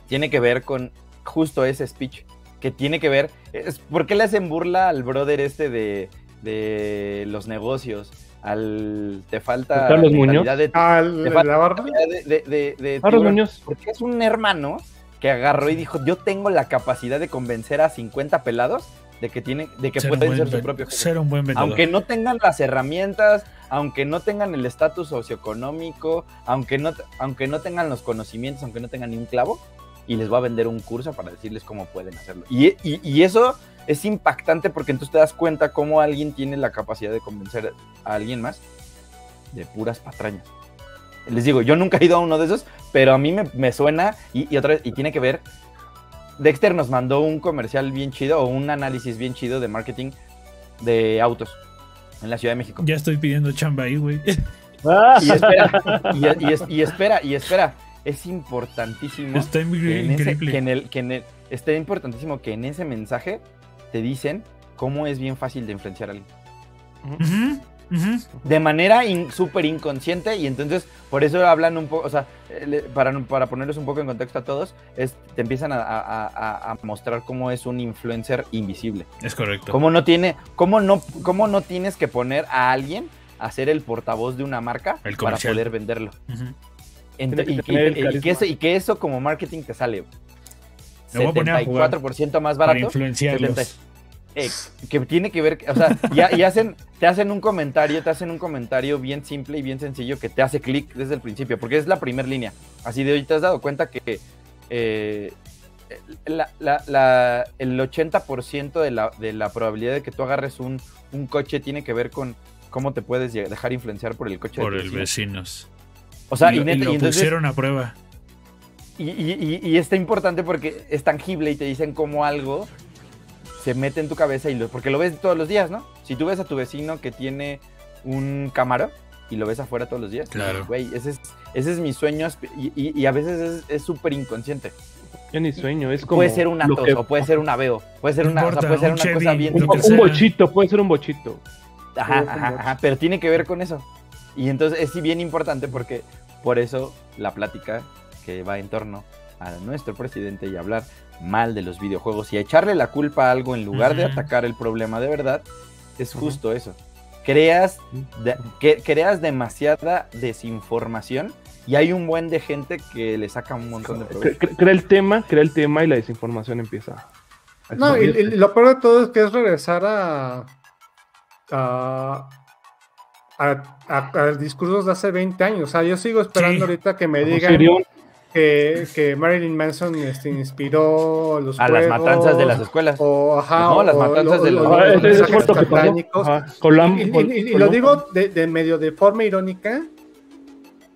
D: tiene que ver con justo ese speech, que tiene que ver, es, ¿por qué le hacen burla al brother este de, de los negocios? Al, te falta
C: ¿Carlos Muñoz?
D: de,
B: Ah,
D: te
B: ¿la barba?
D: mentalidad de, de- de- de
C: Carlos. Muñoz.
D: Porque es un hermano que agarró y dijo, yo tengo la capacidad de convencer a 50 pelados de que, tienen, de que
A: Ser
D: pueden ser su propio jefe.
A: ser un buen vendedor.
D: Aunque no tengan las herramientas, aunque no tengan el estatus socioeconómico, aunque no, aunque no tengan los conocimientos, aunque no tengan ni un clavo, y les va a vender un curso para decirles cómo pueden hacerlo. Y, y- y eso es impactante porque entonces te das cuenta cómo alguien tiene la capacidad de convencer a alguien más de puras patrañas. Les digo, yo nunca he ido a uno de esos, pero a mí me, me suena y, y otra vez, y tiene que ver. Dexter nos mandó un comercial bien chido o un análisis bien chido de marketing de autos en la Ciudad de México.
A: Ya estoy pidiendo chamba ahí, güey.
C: Ah,
D: Y espera, y, y es- y espera, y espera, es importantísimo
A: Está muy
D: que en, ese,
A: increíble.
D: que en el, que en el- está importantísimo que en ese mensaje te dicen cómo es bien fácil de influenciar a alguien. De manera in- súper inconsciente y entonces por eso hablan un poco, o sea, eh, para, para ponerlos un poco en contexto a todos, es, te empiezan a, a- a- a mostrar cómo es un influencer invisible.
A: Es correcto.
D: Cómo no tiene, cómo no, cómo no tienes que poner a alguien a ser el portavoz de una marca
A: El
D: para poder venderlo.
C: Que
D: y, que eso, y que eso como marketing te sale
A: Me voy a poner a jugar
D: 74% más
A: Para
D: barato.
A: influenciarlos.
D: 70. Eh, que tiene que ver, o sea, ya, y hacen, te hacen un comentario, te hacen un comentario bien simple y bien sencillo que te hace clic desde el principio, porque es la primera línea. Así de hoy te has dado cuenta que eh, la- la- la- el 80% de la, de la probabilidad de que tú agarres un, un coche tiene que ver con cómo te puedes dejar influenciar por el coche. de
A: Por
D: tu
A: el
D: vecino.
A: vecinos.
D: O sea,
A: y, lo- y
D: neta-
A: lo
D: y entonces-
A: pusieron a prueba.
D: Y, y- y- y está importante porque es tangible y te dicen cómo algo se mete en tu cabeza y lo, porque lo ves todos los días, ¿no? Si tú ves a tu vecino que tiene un Camaro y lo ves afuera todos los días,
A: Claro.
D: güey, ese es, ese es mi sueño y, y- y a veces es- es súper inconsciente.
C: Yo ni sueño, es como.
D: Puede ser un Atos
C: que-
D: o puede ser un Aveo, puede ser
A: No
D: una, o sea,
A: importa,
D: puede ser
A: un
D: una
A: Chevy,
D: cosa bien
C: Un, un bochito, puede ser un bochito.
D: Ajá,
C: Puede ser un
D: ajá,
C: bochito.
D: ajá, pero tiene que ver con eso. Y entonces es sí bien importante porque por eso la plática que va en torno a nuestro presidente y hablar mal de los videojuegos y a echarle la culpa a algo en lugar de atacar el problema de verdad, es justo eso. Creas, de- que, creas demasiada desinformación y hay un buen de gente que le saca un montón de
C: Cre-
D: provecho.
C: cre- Crea el tema, crea el tema y la desinformación empieza. a
B: No, y, lo peor de todo es que es regresar a. a. a, a- a discursos de hace 20 años. O sea, yo sigo esperando
A: Sí.
B: ahorita que me digan
C: Sirion,
B: que, que Marilyn Manson este, inspiró los
D: A las
B: juegos,
D: matanzas de las escuelas.
B: O, ajá,
D: No, las
B: o
D: matanzas de los-
C: Ah. Ajá,
B: Y, y-
C: con-
B: y- y
C: con
B: lo digo de, de medio de forma irónica,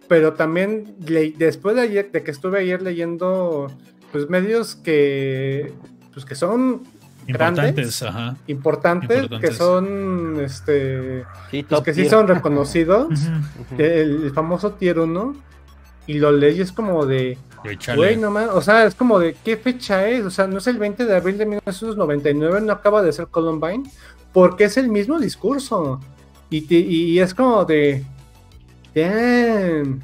B: pero también le- después de ayer, de que estuve ayer leyendo pues medios que pues que son
A: Importantes, ajá.
B: importantes,
A: Importantes.
B: que son este
D: Sí,
B: pues que sí son reconocidos, el, el famoso tier 1 y lo lees y es como de. Güey, no más, o sea, es como de qué fecha es, o sea, no es el 20 de abril de 1999, no acaba de ser Columbine, porque es el mismo discurso. Y, te- y es como de, damn,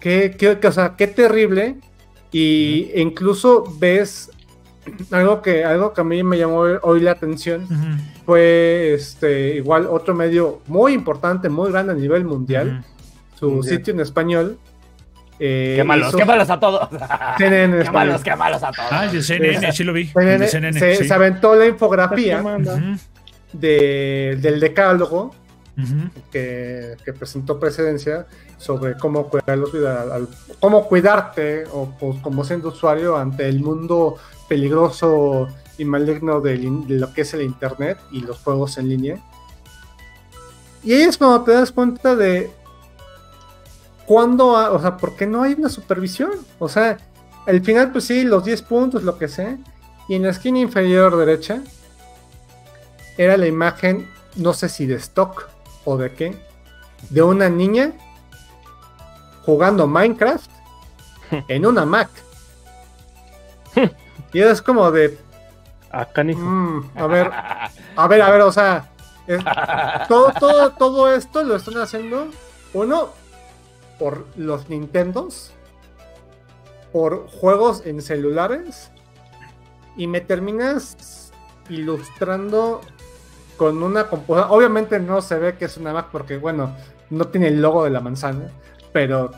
B: qué, qué, qué- o sea, qué terrible. Y incluso ves algo que, algo que a mí me llamó hoy la atención,
A: Ujú.
B: fue este, igual otro medio muy importante, muy grande a nivel mundial, su
C: Mundial.
B: sitio en español. Eh,
D: Qué malos,
B: hizo-
D: qué malos a todos.
B: CNN
D: qué malos, qué malos a todos.
A: Ah, de CNN, sí lo vi.
B: CNN,
A: de CNN,
B: se,
A: sí.
B: se aventó la infografía de- del decálogo que, que presentó presidencia sobre cómo cuidar los al- cómo cuidarte o pues, como siendo usuario ante el mundo peligroso y maligno in- de lo que es el internet y los juegos en línea. Y ahí es cuando te das cuenta de cuándo, o sea, ¿por qué no hay una supervisión? O sea, el final, pues sí, los 10 puntos, lo que sé. Y en la esquina inferior derecha era la imagen, no sé si de stock o de qué, de una niña jugando Minecraft en una Mac. y es como de,
C: Acá ni.
B: mm, a ver, a ver, a ver, o sea, es- todo, todo, todo esto lo están haciendo, uno, por los Nintendos, por juegos en celulares, y me terminas ilustrando con una computadora. Obviamente no se ve que es una Mac porque, bueno, no tiene el logo de la manzana, pero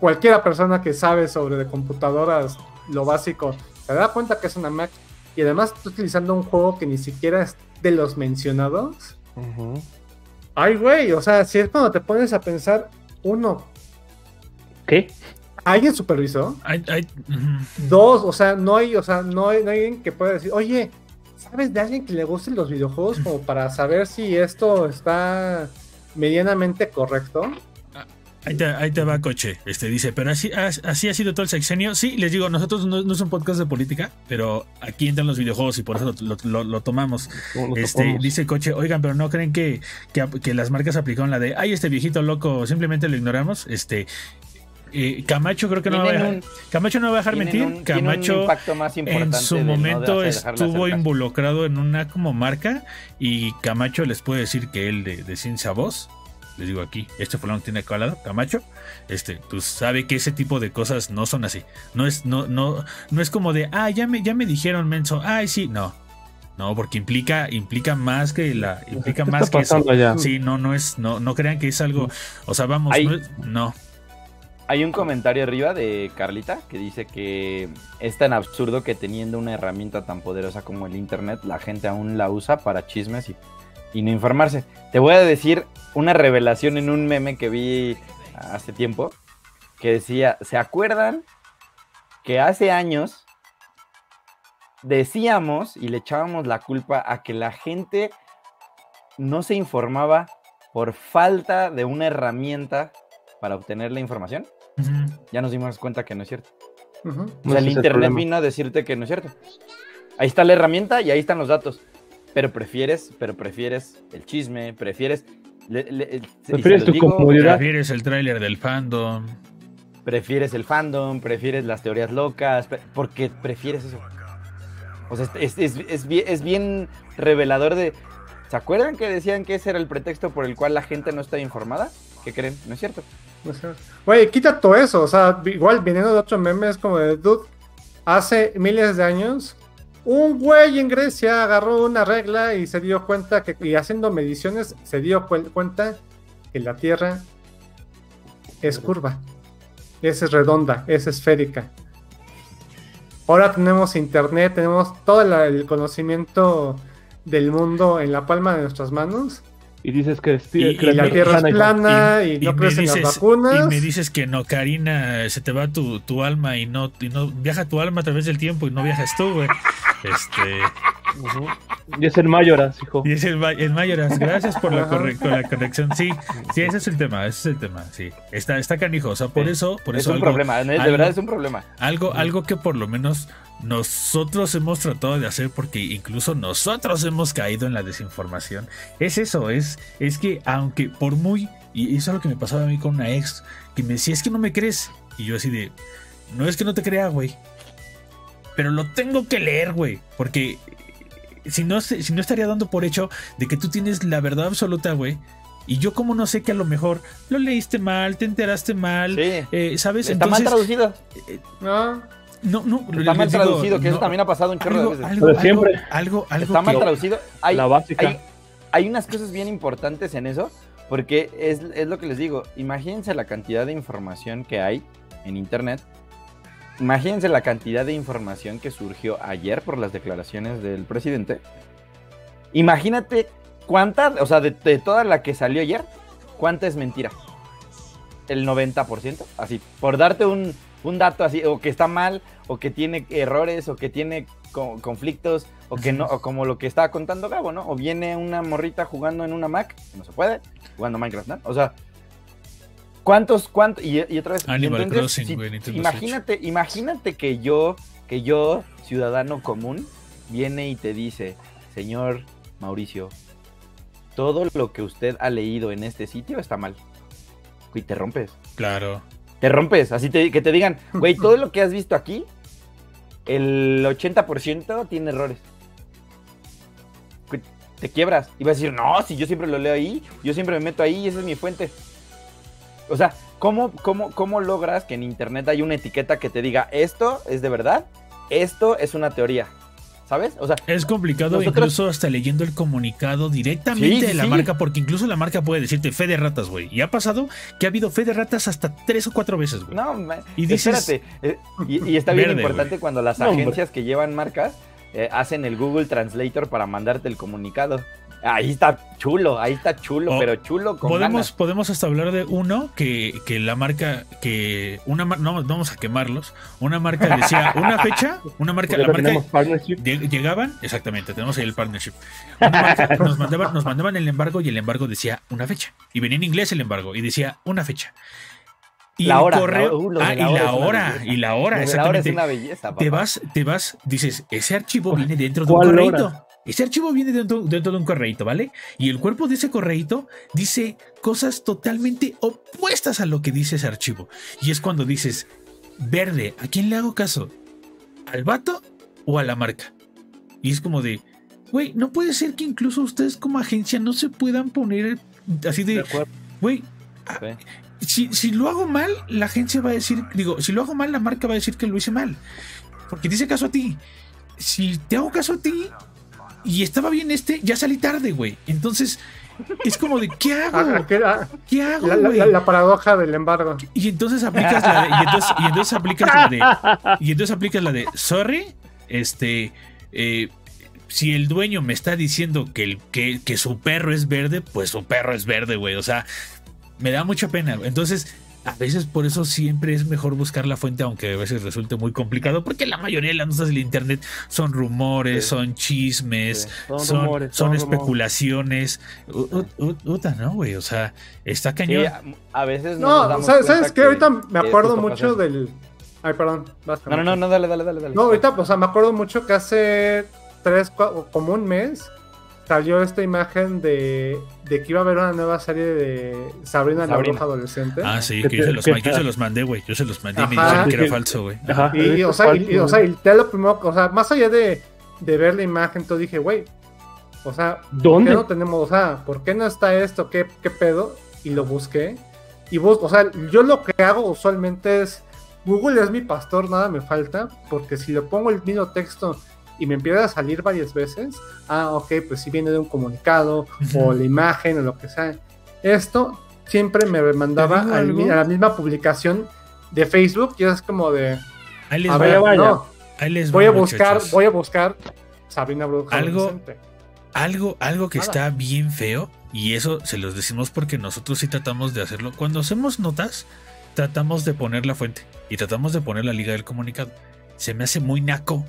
B: cualquiera persona que sabe sobre de computadoras lo básico se da cuenta que es una Mac y además está utilizando un juego que ni siquiera es de los mencionados. Ay, güey, o sea, si es cuando te pones a pensar, uno,
C: ¿Qué?
B: ¿alguien supervisó?
A: Hay- hay- ujú.
B: Dos, o sea, no hay, o sea, no hay, no hay alguien que pueda decir, oye, ¿sabes de alguien que le gusten los videojuegos como para saber si esto está medianamente correcto?
A: Ahí te, ahí te va, coche. Este dice, pero así, as- así ha sido todo el sexenio. Sí, les digo, nosotros no, no es un podcast de política, pero aquí entran los videojuegos y por eso lo, lo- lo tomamos.
C: ¿Cómo lo
A: Este, dice coche, oigan, pero no creen que, que, que las marcas aplicaron la de, ay, este viejito loco, simplemente lo ignoramos. Este, eh, Camacho creo que no me va a dejar,
D: un-
A: Camacho no va a dejar mentir.
D: un-
A: Camacho
D: más
A: en su
D: no
A: momento estuvo involucrado en una como marca y Camacho les puede decir que él de, de ciencia voz, les digo aquí, este fulano tiene colado, Camacho, este, pues sabe que ese tipo de cosas no son así. No es, no, no, no es como de, ah, ya me, ya me dijeron, menso, ay, sí, no. No, porque implica, implica más que la, implica
C: ¿Qué
A: más
C: está
A: que eso.
C: allá?
A: Sí, no, no es, no, no crean que es algo, o sea, vamos, no, es- no.
D: Hay un comentario arriba de Carlita que dice que es tan absurdo que teniendo una herramienta tan poderosa como el Internet, la gente aún la usa para chismes y, y no informarse. Te voy a decir una revelación en un meme que vi hace tiempo que decía, ¿se acuerdan que hace años decíamos y le echábamos la culpa a que la gente no se informaba por falta de una herramienta para obtener la información? Ya nos dimos cuenta que no es cierto. O sea, el
C: el
D: internet
C: problema.
D: vino a decirte que no es cierto. Ahí está la herramienta y ahí están los datos. Pero prefieres, pero prefieres el chisme, prefieres. le- le- el-
C: Prefieres tu
D: digo,
C: comodidad.
A: Prefieres el tráiler del fandom.
D: Prefieres el fandom, prefieres las teorías locas, pre- porque prefieres eso. O sea, es, es- es bien, es bien revelador de. ¿Se acuerdan que decían que ese era el pretexto por el cual la gente no estaba informada? ¿Qué creen? No es cierto.
B: Güey, quita todo eso. O sea, igual viniendo de otro meme es como de dude. Hace miles de años, un güey en Grecia agarró una regla y se dio cuenta que, y haciendo mediciones, se dio cuen- cuenta que la Tierra es curva. Es redonda, es esférica. Ahora tenemos internet, tenemos todo el conocimiento del mundo en la palma de nuestras manos.
C: Y dices que, es-
A: Y-
C: que
A: y
B: La Tierra es plana y, no crees en las vacunas.
A: Y me dices que no, Karina, se te va tu, tu alma y no, y no viaja tu alma a través del tiempo y no viajas tú, güey. Este,
C: Y es el Mayoras, hijo.
A: y es el, Ma- el Mayoras. Gracias por la, corre- con la corrección. Sí, sí, ese es el tema, ese es el tema. Sí, está, está canijo. O sea, por
D: Sí.
A: eso, por
D: es
A: eso
D: un
A: algo,
D: problema, de
A: algo-
D: verdad es un problema.
A: algo, algo que por lo menos nosotros hemos tratado de hacer, porque incluso nosotros hemos caído en la desinformación. Es eso, es, es que aunque por muy, y eso es lo que me pasaba a mí con una ex, que me decía, es que no me crees. Y yo así de, no es que no te crea, güey. Pero lo tengo que leer, güey. Porque si no, si no estaría dando por hecho de que tú tienes la verdad absoluta, güey. Y yo como no sé que a lo mejor lo leíste mal, te enteraste mal,
D: Sí.
A: eh, ¿sabes?
D: Está mal traducido.
B: No,
A: no, no,
D: Está mal
A: digo,
D: traducido, que eso también ha pasado un chorro
A: algo,
D: de veces.
A: algo,
C: Pero siempre.
A: algo, algo
D: Está mal traducido. Hay,
C: la básica.
D: hay, hay unas cosas bien importantes en eso, porque es, es lo que les digo. Imagínense la cantidad de información que hay en internet. Imagínense la cantidad de información que surgió ayer por las declaraciones del presidente. Imagínate cuánta, o sea, de, de toda la que salió ayer, cuánta es mentira. El 90%, así, por darte un, un dato así, o que está mal, o que tiene errores, o que tiene co- conflictos, o que no, o como lo que estaba contando Gabo, ¿no? O viene una morrita jugando en una Mac, que no se puede, jugando Minecraft, ¿no? O sea, ¿Cuántos, cuántos? Y, y otra vez,
A: Animal
D: entonces,
A: Crossing,
D: si-
A: güey,
D: imagínate, imagínate que yo, que yo, ciudadano común, viene y te dice, señor Mauricio, todo lo que usted ha leído en este sitio está mal. Y te rompes.
A: Claro.
D: Te rompes, así te- que te digan, güey, todo lo que has visto aquí, el 80% tiene errores. Te quiebras y vas a decir, no, si yo siempre lo leo ahí, yo siempre me meto ahí y esa es mi fuente. O sea, ¿cómo, cómo, cómo logras que en internet haya una etiqueta que te diga, esto es de verdad, esto es una teoría? ¿Sabes? O sea,
A: Es complicado
D: Nosotros-
A: incluso hasta leyendo el comunicado directamente
D: Sí,
A: de la
D: sí.
A: marca, porque incluso la marca puede decirte fe de ratas, güey. Y ha pasado que ha habido fe de ratas hasta tres o cuatro veces, güey.
D: No,
A: Y dices-
D: espérate. eh, y, y está bien
A: Verde,
D: importante cuando las
C: No,
D: agencias que llevan marcas eh, hacen el Google Translator para mandarte el comunicado. Ahí está chulo, ahí está chulo,
A: O-
D: pero chulo con
A: Podemos,
D: ganas.
A: podemos hasta hablar de uno que, que la marca, que una no, no vamos a quemarlos, una marca decía una fecha, una marca, la marca. Lleg- Llegaban, exactamente, tenemos ahí el partnership. Una marca, nos, mandaban, nos mandaban el embargo y el embargo decía una fecha. Y venía en inglés el embargo y decía una fecha. Y
D: La
A: el
D: hora,
A: correo.
D: la- uh,
A: ah, y la hora, y la hora,
D: de la hora es
A: exactamente.
D: una belleza,
A: Te
D: papá.
A: vas, te vas, dices, ese archivo viene dentro de un
C: ¿Cuál
A: correíto.
C: hora?
A: Ese archivo viene dentro, dentro de un correíto, ¿vale? Y el cuerpo de ese correíto dice cosas totalmente opuestas a lo que dice ese archivo. Y es cuando dices, verde, ¿a quién le hago caso? ¿Al vato o a la marca? Y es como de, güey, no puede ser que incluso ustedes como agencia no se puedan poner así
C: De
A: güey,
D: Sí.
A: si, si lo hago mal, la agencia va a decir, digo, si lo hago mal, la marca va a decir que lo hice mal. Porque dice caso a ti. Si te hago caso a ti y estaba bien este, ya salí tarde, güey. Entonces, es como de, ¿qué
B: Ah,
A: hago?
B: era
A: ¿Qué hago,
B: la, la-
A: güey?
B: la- la paradoja del embargo.
A: Y entonces aplicas la de, y entonces, y entonces aplicas la de, y entonces aplicas la de, sorry, este, eh, si el dueño me está diciendo que, el, que, que su perro es verde, pues su perro es verde, güey. O sea, me da mucha pena. Entonces, a veces por eso siempre es mejor buscar la fuente, aunque a veces resulte muy complicado, porque la mayoría de las notas del internet son rumores,
D: Sí.
A: son chismes,
C: Sí, son
A: son,
C: rumores,
A: son
C: son
A: especulaciones. Uta, ¿no, güey? O sea, está
D: Sí,
A: cañón.
D: a, a veces no, nos
B: No,
D: damos
B: ¿sabes, ¿sabes qué?
D: que-
B: Ahorita me acuerdo mucho
D: eso.
B: del. Ay, perdón. vas,
D: No, no, no, no, dale, dale, dale. dale.
B: No, ahorita, o sea, me acuerdo mucho que hace tres, cua- como un mes, salió esta imagen de, de que iba a haber una nueva serie de Sabrina, la
D: Sabrina.
B: bruja adolescente.
A: Ah, sí,
C: Que
A: yo se los, yo se los mandé, güey. Yo se los mandé y me
B: Ajá.
A: dijeron que era falso, güey.
C: Ajá.
B: Y, o sea, y, y, o sea, y te lo primero, o sea, más allá de, de ver la imagen, tú dije, güey, o sea, ¿por qué
C: ¿Dónde?
B: no tenemos, o sea, por qué no está esto? ¿Qué, qué pedo? Y lo busqué. Y bus, o sea, yo lo que hago usualmente es, Google es mi pastor, nada me falta, porque si le pongo el mismo texto y me empieza a salir varias veces, ah, ok, pues si viene de un comunicado
A: Ujú.
B: o la imagen o lo que sea. Esto siempre me mandaba
A: ¿Te digo
B: al mi-
A: algo?
B: a la misma publicación de Facebook y es como de,
A: Ahí les
B: a
A: va,
B: ver,
C: vaya.
B: no,
A: ahí les
B: voy
A: va,
B: a buscar,
A: muchachos.
B: voy a buscar Sabrina Bruja
A: Algo-. Algo, algo que
B: Nada.
A: está bien feo, y eso se los decimos porque nosotros sí tratamos de hacerlo. Cuando hacemos notas, tratamos de poner la fuente y tratamos de poner la liga del comunicado. Se me hace muy naco,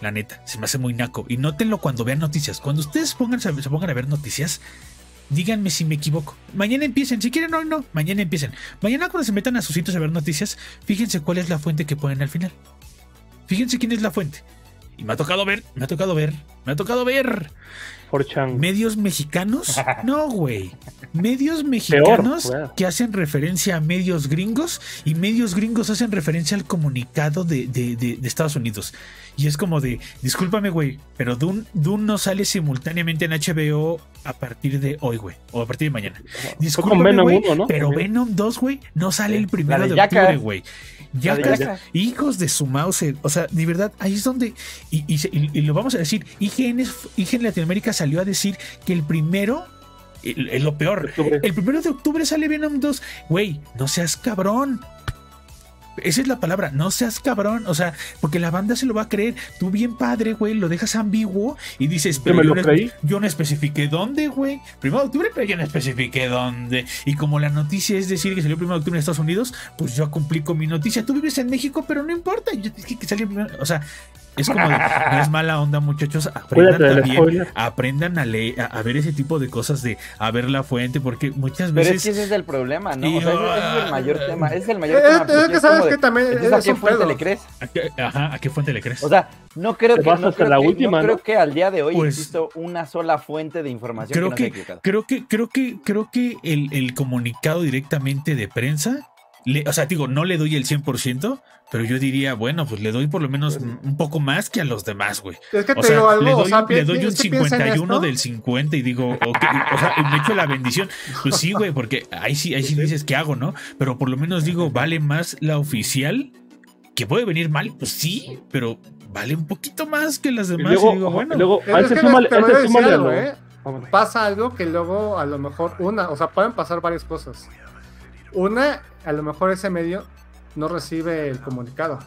A: la neta, se me hace muy naco. Y nótenlo cuando vean noticias. Cuando ustedes pongan, se pongan a ver noticias, díganme si me equivoco. Mañana empiecen, si quieren hoy no, mañana empiecen. Mañana cuando se metan a sus sitios a ver noticias, fíjense cuál es la fuente que ponen al final. Fíjense quién es la fuente. Y me ha tocado ver, me ha tocado ver, me ha tocado ver ¿Medios mexicanos? No, güey. Medios mexicanos que hacen referencia a medios gringos y medios gringos hacen referencia al comunicado de, de- de- de Estados Unidos. Y es como de, discúlpame, güey, pero Dune, Dune no sale simultáneamente en HBO a partir de hoy, güey, o a partir de mañana. Discúlpame,
C: Venom
A: güey,
C: 1, ¿no?
A: pero. Venom 2, güey, no sale el primero de, octubre, güey. Yacas. hijos de su mouse, o sea, de verdad, ahí es donde, y, y se- y- lo vamos a decir, IGN, IGN Latinoamérica salió a decir que el primero, es lo peor, el primero de octubre sale Venom 2, güey, no seas cabrón. Esa es la palabra, no seas cabrón, o sea, porque la banda se lo va a creer. Tú bien padre, güey, lo dejas ambiguo y dices, pero yo, no, yo no especifiqué dónde, güey. Primero de octubre, pero yo no especifiqué dónde. Y como la noticia es decir que salió primero de octubre en Estados Unidos, pues yo cumplí con mi noticia. Tú vives en México, pero no importa, yo dije que salió primero. O sea, es como de, no es mala onda, muchachos. Aprendan también, aprendan a leer, a, a ver ese tipo de cosas de a ver la fuente, porque muchas
D: Pero es
A: veces.
D: que ese es el problema, ¿no?
A: Y-
D: O sea, ese, ese es el mayor tema. Ese es el mayor
B: Es-
D: tema.
B: es
D: porque
B: que
D: es
B: sabes
D: de,
B: que también es
D: ¿a qué
B: un
D: fuente
B: pedo.
D: le crees?
A: ¿a qué- ajá, ¿a qué fuente le crees?
D: O sea, no creo que, no creo
C: la
D: que-
C: última,
D: no creo
C: ¿no?
D: que al día de hoy
A: Pues-
D: exista una sola fuente de información
A: creo
D: que no
A: que,
D: equivocada.
A: creo que, creo que, creo que el, el comunicado directamente de prensa, le- o sea, digo, no le doy el 100%, pero yo diría, bueno, pues le doy por lo menos un poco más que a los demás, güey.
B: Es que
A: O
B: te
A: sea,
B: digo algo,
A: le doy,
B: o sea,
A: le doy un
B: es que piensa en
A: 51
B: esto.
A: del 50 y digo, ok, o sea, y me echo la bendición. Pues sí, güey, porque ahí sí, ahí sí dices, ¿qué hago, no? Pero por lo menos digo, vale más la oficial, que puede venir mal, pues sí, pero vale un poquito más que las
C: Y
A: demás.
C: luego,
A: y digo, bueno,
C: luego a ese
B: te
C: súmale,
B: voy a
C: a ese
B: decir
C: súmale
B: algo,
C: lo-
B: ¿eh? pasa algo que luego a lo mejor una, o sea, pueden pasar varias cosas. Una, a lo mejor ese medio no recibe el comunicado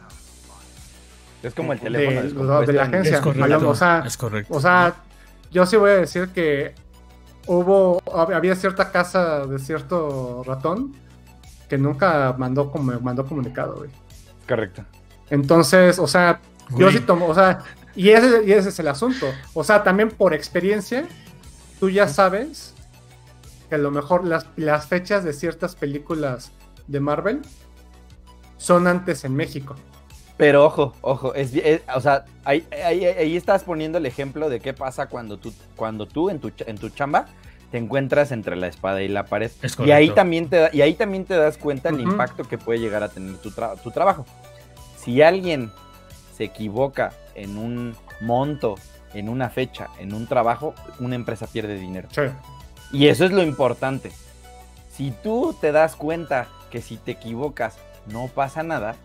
D: Es como el
B: de,
D: teléfono
B: de la
D: en-
B: agencia.
A: es correcto.
B: o sea,
A: es correcto.
B: o sea, yo sí voy a decir que hubo, hab- había cierta casa de cierto ratón que nunca mandó como mandó comunicado, güey.
D: Correcto.
B: Entonces, o sea, yo sí tomo, o sea, y ese, y ese es el asunto. O sea, también por experiencia, tú ya sabes que a lo mejor las, las fechas de ciertas películas de Marvel son antes en México.
D: Pero ojo, ojo, es, es- o sea, ahí, ahí- ahí estás poniendo el ejemplo de qué pasa cuando tú, cuando tú en tu, en tu chamba te encuentras entre la espada y la pared.
A: Es
D: Y ahí también te da- y ahí también te das cuenta el impacto que puede llegar a tener tu, tra- tu trabajo. Si alguien se equivoca en un monto, en una fecha, en un trabajo, una empresa pierde dinero.
B: Sí.
D: Y eso es lo importante. Si tú te das cuenta que si te equivocas no pasa nada,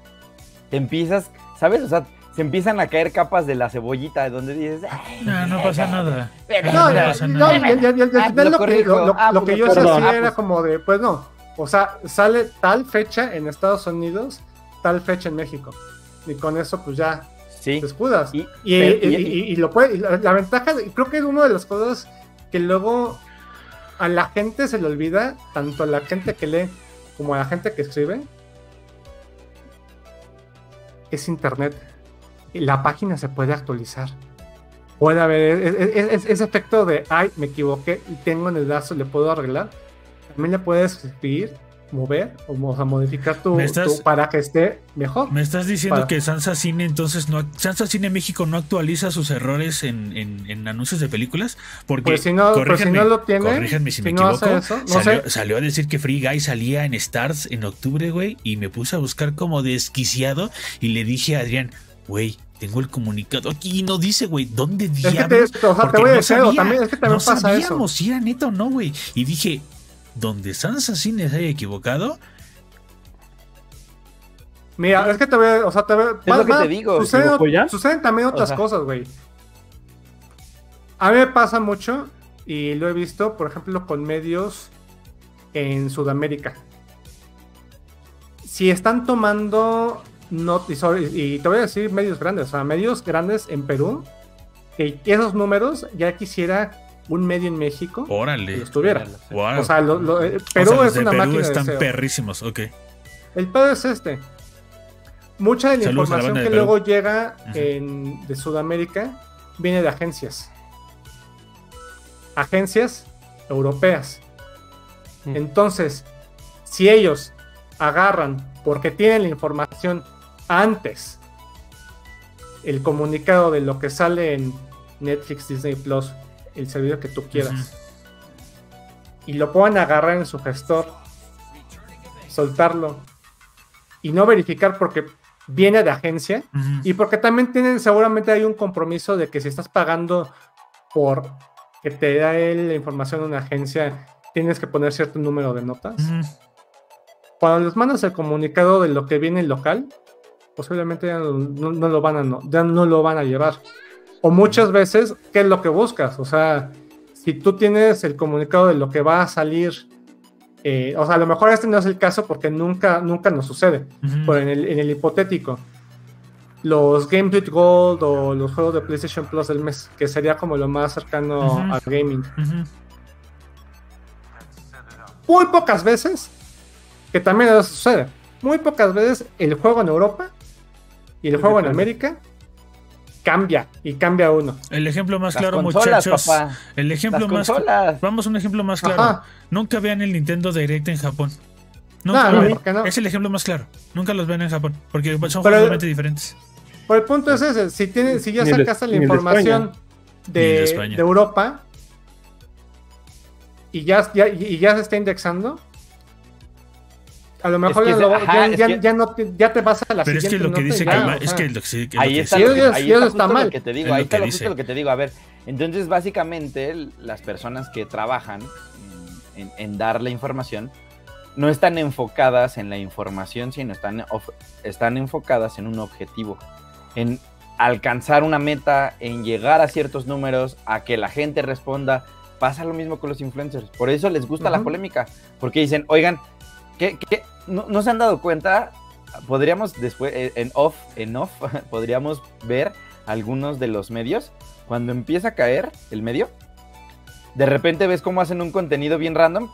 D: te empiezas, ¿sabes? O sea, se empiezan a caer capas de la cebollita donde dices, "Ay,
A: No, no pasa nada.
D: pero-
B: No,
A: no pasa
B: no,
A: nada.
B: y- al
D: Ah,
B: final
D: lo
B: que, lo- lo-
D: Ah,
B: lo que yo hacía
D: Ah,
B: era
D: pues-
B: como de, pues no. O sea, sale tal fecha en Estados Unidos, tal fecha en México. Y con eso, pues ya
D: Sí.
B: te escudas.
D: Y-
B: Y, y-
D: y-
B: y- y lo puede, y la, la ventaja, creo que es una de las cosas que luego a la gente se le olvida, tanto a la gente que lee como a la gente que escribe, es internet. Y la página se puede actualizar. Puede haber ese efecto de, ay, me equivoqué y tengo en el lazo, le puedo arreglar. También le puedes escribir, mover o, modificar tu,
A: ¿Me estás-
B: tu- para que esté mejor.
A: Me estás diciendo
B: Para-
A: que Sansa Cine entonces no Sansa Cine México no actualiza sus errores en, en- en anuncios de películas porque
B: Pues si no, pues si no lo tiene,
A: si,
B: si
A: me
B: no
A: equivoco
B: hace eso, no
A: salió,
B: sé.
A: salió a decir que Free Guy salía en Stars en octubre güey y me puse a buscar como desquiciado y le dije a Adrián güey tengo el comunicado aquí y no dice güey dónde
B: Es que te,
A: diablos
B: o sea, te
A: Porque
B: voy a
A: no
B: decir algo,
A: sabía,
B: también, es que también
A: no
B: pasa eso.
A: sabíamos si era neta o no güey y dije donde Sansa Cine se haya equivocado
B: Mira, es que te voy a, o sea, te voy a-
D: Es lo que
B: va-
D: te digo,
B: Suceden, también otras
D: sea.
B: cosas, güey. A mí me pasa mucho y lo he visto, por ejemplo, con medios en Sudamérica. Si están tomando not- y, sobre- y te voy a decir medios grandes, o sea, medios grandes en Perú, que esos números ya quisiera un medio en México
A: órale
B: los tuviera.
A: Wow.
B: O sea, lo- lo- eh,
A: O
B: Perú
A: sea,
B: es
A: de
B: una
A: Perú
B: máquina de
A: están
B: SEO.
A: perrísimos, ok.
B: El pedo es este. Mucha de la
A: Saludos a la
B: información
A: de
B: que luego llega en- de Sudamérica viene de agencias. Agencias europeas.
C: Mm.
B: Entonces, si ellos agarran, porque tienen la información antes, el comunicado de lo que sale en Netflix, Disney Plus, el servicio que tú quieras, y lo puedan agarrar en su gestor, soltarlo y no verificar porque viene de agencia y porque también tienen seguramente hay un compromiso de que si estás pagando por que te da él la información de una agencia, tienes que poner cierto número de notas. Cuando les mandas el comunicado de lo que viene en local, posiblemente ya no, no- no lo van a no, ya no lo van a llevar. O muchas veces, ¿qué es lo que buscas? O sea, si tú tienes el comunicado de lo que va a salir, eh, o sea, a lo mejor este no es el caso porque nunca, nunca nos sucede.
A: Ujú.
B: Pero en el, en el hipotético, los Game Dude Gold o los juegos de PlayStation Plus del mes, que sería como lo más cercano al gaming. Muy pocas veces, que también eso sucede, muy pocas veces el juego en Europa y el juego en. América cambia, y cambia uno.
A: El ejemplo más
D: Las
A: claro,
D: consolas,
A: muchachos.
D: papá.
A: El ejemplo
D: Las
A: más
D: consolas.
A: Vamos a un ejemplo más claro.
B: Ajá.
A: Nunca vean el Nintendo Direct en Japón. Nunca
B: No.
A: Es el ejemplo más claro. Nunca los ven en Japón. Porque son
B: Pero-
A: juegos totalmente diferentes.
B: Pero el punto es ese, si, tiene, si ya sacaste la información
A: de
B: de Europa y ya, ya- y ya se está indexando, a lo mejor
D: que
B: ya,
D: se-
B: lo-
D: ajá,
B: ya-
D: es
B: ya-
D: que-
B: ya no te, ya te vas a la
A: Pero es que lo que dice
B: o
A: es que lo que, sí- que
D: Ahí está, lo que, ahí está justo
B: mal.
D: lo que te digo,
A: Es
D: ahí está justo lo que te digo. A ver, entonces básicamente las personas que trabajan en, en dar la información no están enfocadas en la información, sino están, of- están enfocadas en un objetivo, en alcanzar una meta, en llegar a ciertos números, a que la gente responda. Pasa lo mismo con los influencers. Por eso les gusta la polémica, porque dicen, oigan, ¿qué, qué- no, no se han dado cuenta? Podríamos después, eh, en off, en off, podríamos ver algunos de los medios. Cuando empieza a caer el medio, de repente ves cómo hacen un contenido bien random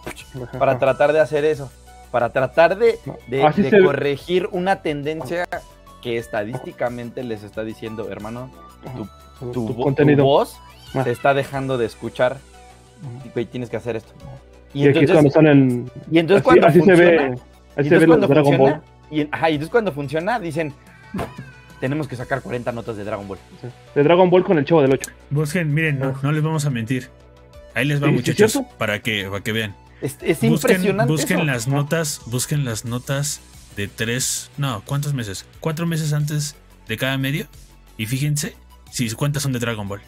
D: para tratar de hacer eso. Para tratar de, de-
C: Así
D: de
C: se-
D: corregir una tendencia que estadísticamente les está diciendo, hermano, tu, tu
C: tu
D: vo- tu
C: contenido.
D: voz
C: Ah.
D: se está dejando de escuchar y tienes que hacer esto. Y entonces,
C: cuando salen.
D: y entonces
C: así
D: cuando
C: así se ve. Se ve los Dragon
D: funciona,
C: Ball.
D: y, ajá, y entonces cuando funciona, dicen, tenemos que sacar 40 notas de Dragon Ball.
C: De Dragon Ball con el chavo del 8.
A: Busquen, miren, no, no les vamos a mentir. Ahí les va,
C: Sí,
A: muchachos, para que, para que vean.
D: Es, es
A: Busquen,
D: impresionante.
A: busquen
D: eso.
A: las notas, busquen las notas de tres, no, ¿cuántos meses? Cuatro meses antes de cada medio. Y fíjense si sus cuentas son de Dragon Ball.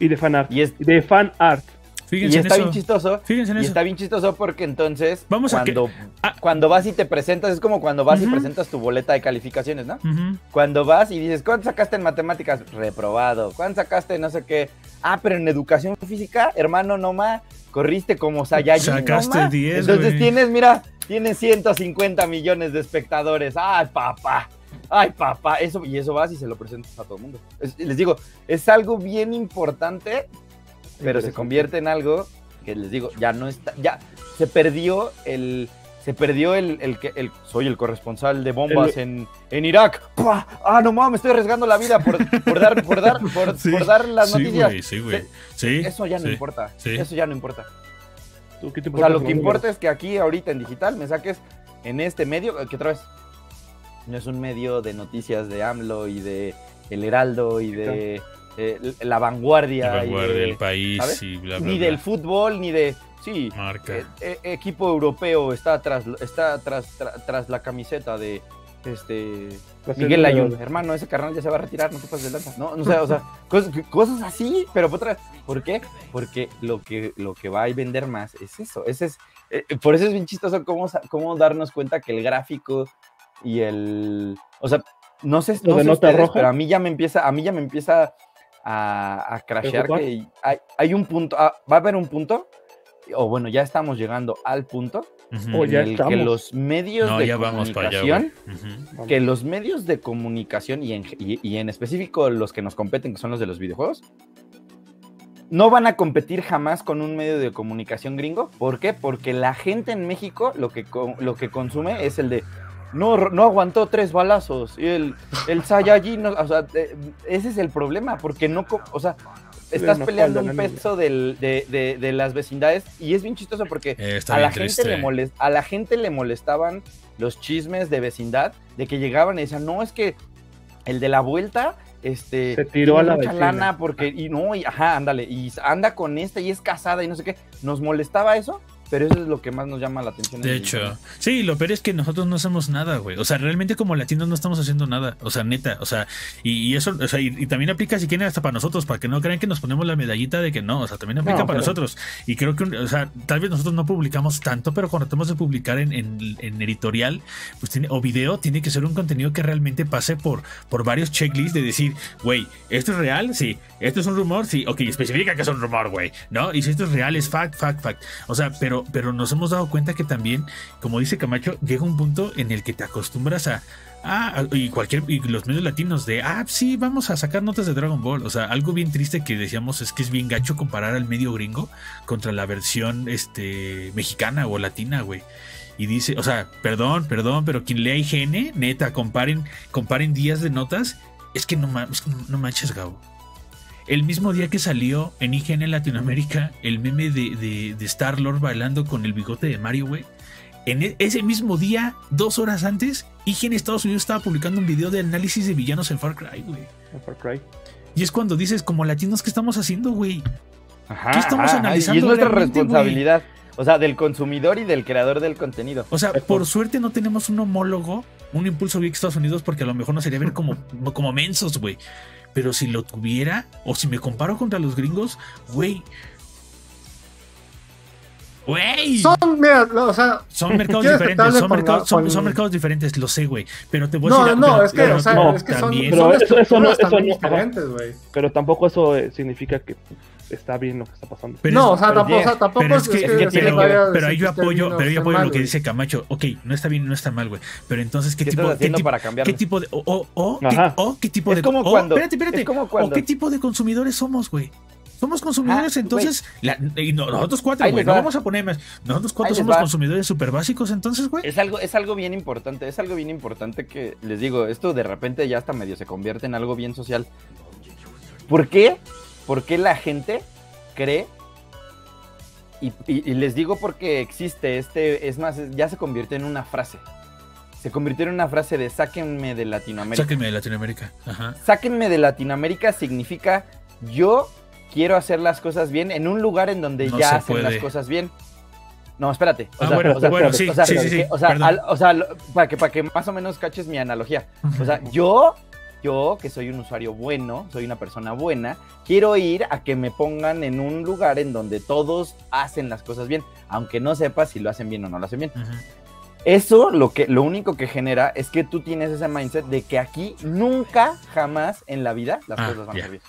C: Y de fan art.
D: Y, es,
C: De fan art.
A: Fíjense
D: y
A: en
D: está
A: eso.
D: bien chistoso.
A: Fíjense en
D: Y
A: eso.
D: está bien chistoso porque entonces
A: Vamos a que-
D: cuando,
A: Ah.
D: cuando vas y te presentas, es como cuando vas y presentas tu boleta de calificaciones, ¿no?
A: Ujú.
D: Cuando vas y dices, ¿cuánto sacaste en matemáticas? Reprobado. ¿Cuánto sacaste en no sé qué? Ah, pero en educación física, hermano, no más. Corriste como Saiyajin.
A: Sacaste
D: no ma.
A: 10,
D: Entonces tienes, mira, tienes 150 millones de espectadores. ¡Ay, papá! ¡Ay, papá! Eso, y eso vas y se lo presentas a todo el mundo. Es- les digo, es algo bien importante, pero se convierte en algo que les digo, ya no está, ya se perdió el, se perdió el, el que, el, soy el corresponsal de bombas en, en Irak. ¡Pua! Ah, no mames, me estoy arriesgando la vida por, por dar, por dar, por,
A: Sí,
D: por dar las
A: sí,
D: noticias.
A: sí, güey. Sí,
D: Eso ya no
A: sí.
D: importa,
A: sí.
D: eso ya no importa.
C: ¿Tú qué te
D: O sea,
C: importa
D: lo que importa es que aquí ahorita en digital me saques en este medio, que otra vez no es un medio de noticias de AMLO y de El Heraldo y de eh, La Vanguardia,
A: La
D: y
A: vanguardia
D: de-
A: del país
D: ¿sabes?
A: y bla, bla,
D: ni
A: bla.
D: del fútbol, ni de... Sí,
A: Marca.
D: eh, eh, equipo europeo está tras, está tras, tra- tras la camiseta de este
C: ser
D: Miguel
C: uno.
D: Hermano, ese carnal ya se va a retirar, no te pases de lanza. No, no sé, o sea, cosas, cosas así, pero otra ¿Por qué? Porque lo que, lo que va a vender más es eso. Ese es, eh, por eso es bien chistoso cómo, cómo darnos cuenta que el gráfico y el... O sea, no sé, no sé ustedes,
C: roja.
D: pero a mí ya me empieza, a mí ya me empieza a, a crashear que hay, hay un punto, ah, va a haber un punto, o bueno, ya estamos llegando al punto
C: ya
D: en el que
C: estamos.
D: los medios
A: No,
D: de
A: ya vamos para allá.
D: comunicación.
C: Vamos.
D: que los medios de comunicación y en, y- y en específico los que nos competen, que son los de los videojuegos, no van a competir jamás con un medio de comunicación gringo. ¿Por qué? Porque la gente en México lo que, lo que consume es el de no, no aguantó tres balazos. Y el, el Saiyajin, no- o sea, ese es el problema, porque no, co- o sea, estás peleando un peso del- de, de- de las vecindades y es bien chistoso porque
A: Eh,
D: a la, gente
A: triste.
D: le molest- a la gente le molestaban los chismes de vecindad, de que llegaban y decían, no, es que el de la vuelta, este,
C: Se tiró a la
D: mucha
C: vecina".
D: lana porque, y no, y ajá, ándale, y anda con esta y es casada y no sé qué, nos molestaba eso, pero eso es lo que más nos llama la atención. en
A: De hecho, sí, lo peor es que nosotros no hacemos nada, güey. O sea, realmente como latinos no estamos haciendo nada. O sea, neta. O sea, y, y eso, o sea, y, y también aplica si quieren hasta para nosotros, para que no crean que nos ponemos la medallita de que no. O sea, también aplica
C: No,
A: para
C: pero-
A: nosotros. Y creo que, o sea, tal vez nosotros no publicamos tanto, pero cuando tratamos de publicar en, en- en editorial, pues tiene, o video, tiene que ser un contenido que realmente pase por, por varios checklists de decir, güey, ¿esto es real? Sí. ¿Esto es un rumor? Sí. Ok, especifica que es un rumor, güey. ¿No? Y si esto es real, es fact, fact, fact. O sea, pero, pero nos hemos dado cuenta que también, como dice Camacho, llega un punto en el que te acostumbras a. Ah, y cualquier. Y los medios latinos de. Ah, sí, vamos a sacar notas de Dragon Ball. O sea, algo bien triste que decíamos es que es bien gacho comparar al medio gringo contra la versión este, mexicana o latina, güey. Y dice, o sea, perdón, perdón, pero quien lea IGN, neta, comparen, comparen días de notas Es que no, es que no manches, Gabo. El mismo día que salió en IGN Latinoamérica el meme de, de, de Star-Lord bailando con el bigote de Mario, güey. En e- ese mismo día, dos horas antes, IGN Estados Unidos estaba publicando un video de análisis de villanos en Far Cry, güey.
C: Far Cry.
A: Y es cuando dices, como latinos, ¿qué estamos haciendo, güey?
D: Ajá,
A: ¿Qué estamos
D: ajá,
A: analizando
D: Y es nuestra responsabilidad. O sea, del consumidor y del creador del contenido.
A: O sea, por suerte no tenemos un homólogo, un impulso geek Estados Unidos, porque a lo mejor nos sería ver como, como mensos, güey. Pero si lo tuviera, o si me comparo contra los gringos, güey. Güey.
B: Son, mira, o sea,
A: Son mercados
B: ¿Quieres que te
A: diferentes, son mercados,
B: la-
A: son,
B: con-
A: son mercados diferentes, lo sé, güey. Pero te voy a
B: no,
A: decir.
B: no,
A: pero-
B: es que,
A: pero
B: o sea,
C: no,
B: es que son,
A: también-
C: Pero
B: son
C: eso- eso no-
B: estructuras
C: eso
B: también
C: no- ajá.
B: diferentes, güey.
C: Pero tampoco eso eh, significa que está bien lo que está pasando.
A: pero
B: No,
A: es-
B: o sea,
D: pero
B: tampoco, o sea, tampoco
A: pero es que,
B: es
A: es que- pero, pero
B: decir
A: ahí yo
B: que
A: apoyo, pero yo apoyo
B: mal,
A: lo que dice Camacho. Ok, no está bien, no está mal, güey. Pero entonces, ¿qué
D: ¿Qué
A: tipo, qué
D: para
A: qué tipo de, o, o, o, qué, tipo de,
D: como cuando-
A: espérate, espérate,
D: es como
A: o
D: cuando-
A: qué tipo de consumidores somos, güey. Somos consumidores,
D: Ah,
A: entonces, la- y no- nosotros cuatro, güey, no
D: va.
A: vamos a poner más. Nosotros cuatro somos
D: va.
A: consumidores súper básicos, entonces, güey.
D: Es algo, es algo bien importante, es algo bien importante que les digo, esto de repente ya hasta medio se convierte en algo bien social. ¿Por qué? ¿Por qué la gente cree? Y, y- y les digo porque existe este, es más, ya se convirtió en una frase. Se convirtió en una frase de sáquenme de Latinoamérica.
A: Sáquenme de Latinoamérica. Ajá.
D: Sáquenme de Latinoamérica significa yo quiero hacer las cosas bien en un lugar en donde
A: No
D: ya hacen las cosas bien. No, espérate. O
A: Ah,
D: sea,
A: bueno,
D: o sea,
A: bueno,
D: espérate,
A: sí,
D: o sea,
A: sí, sí, sí,
D: O sea,
A: perdón.
D: al- o sea, lo- para que, para que más o menos caches mi analogía. O sea, yo, yo que soy un usuario bueno, soy una persona buena, quiero ir a que me pongan en un lugar en donde todos hacen las cosas bien, aunque no sepas si lo hacen bien o no lo hacen bien. Eso lo que lo único que genera es que tú tienes ese mindset de que aquí nunca jamás en la vida las
A: Ah,
D: cosas van a ser bien.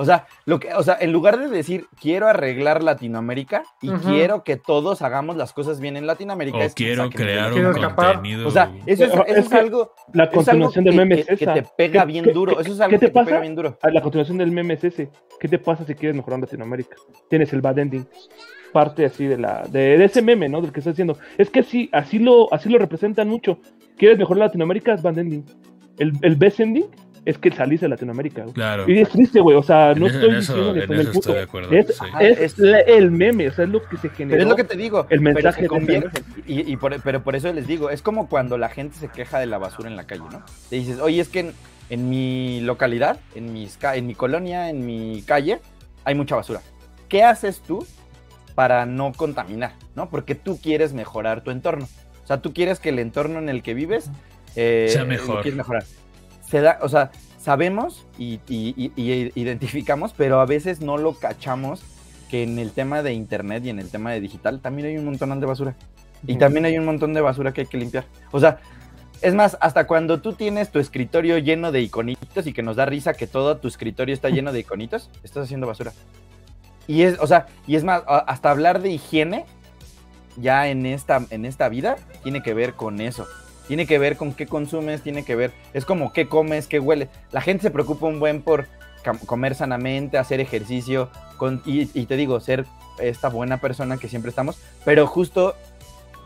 D: O sea, lo que, o sea, en lugar de decir quiero arreglar Latinoamérica y
B: Ujú.
D: quiero que todos hagamos las cosas bien en Latinoamérica,
A: O
D: es
A: quiero crear un contenido.
D: O sea, eso es, eso
C: es
D: es
C: que
D: algo,
C: La
D: algo
C: continuación
D: que,
C: del meme
D: que-
C: es
D: que
C: esa.
D: te pega
C: ¿Qué-
D: bien
C: qué-
D: duro.
C: qué-
D: Eso es algo
C: ¿Qué te
D: que te pega
C: pasa?
D: bien duro.
C: La continuación del meme es ese. ¿Qué te pasa si quieres mejorar Latinoamérica? Tienes el bad ending. Parte así de la de, de ese meme, ¿no? Del que estoy diciendo. Es que sí, así lo, así lo representan mucho. ¿Quieres mejorar Latinoamérica? Es bad ending. El, el best ending es que salís de Latinoamérica. güey.
A: Claro.
C: Y es triste, güey. O sea, no
A: En eso-
C: estoy
A: en eso-
C: diciendo ni
A: en eso
C: puto.
A: estoy de acuerdo,
C: Es,
A: sí.
C: es
D: Es-
C: la- el meme, o sea, es lo que se generó.
D: Pero es lo que te digo.
C: el mensaje
D: convierte- y, y por, pero por eso les digo, es como cuando la gente se queja de la basura en la calle, ¿no? Te dices, oye, es que en, en mi localidad, en, mis, en mi colonia, en mi calle, hay mucha basura. ¿Qué haces tú para no contaminar, ¿no? Porque tú quieres mejorar tu entorno. O sea, tú quieres que el entorno en el que vives eh,
A: Sea
D: lo
A: mejor.
D: quieres mejorar. Se da, o sea, sabemos y, y- y- y identificamos, pero a veces no lo cachamos que en el tema de internet y en el tema de digital también hay un montón de basura. Y también hay un montón de basura que hay que limpiar. O sea, es más, hasta cuando tú tienes tu escritorio lleno de iconitos y que nos da risa que todo tu escritorio está lleno de iconitos, estás haciendo basura. Y es, o sea, y es más, hasta hablar de higiene ya en esta, en esta vida tiene que ver con eso. Tiene que ver con qué consumes, tiene que ver, es como qué comes, qué huele. La gente se preocupa un buen por comer sanamente, hacer ejercicio, y, te digo, ser esta buena persona que siempre estamos, pero justo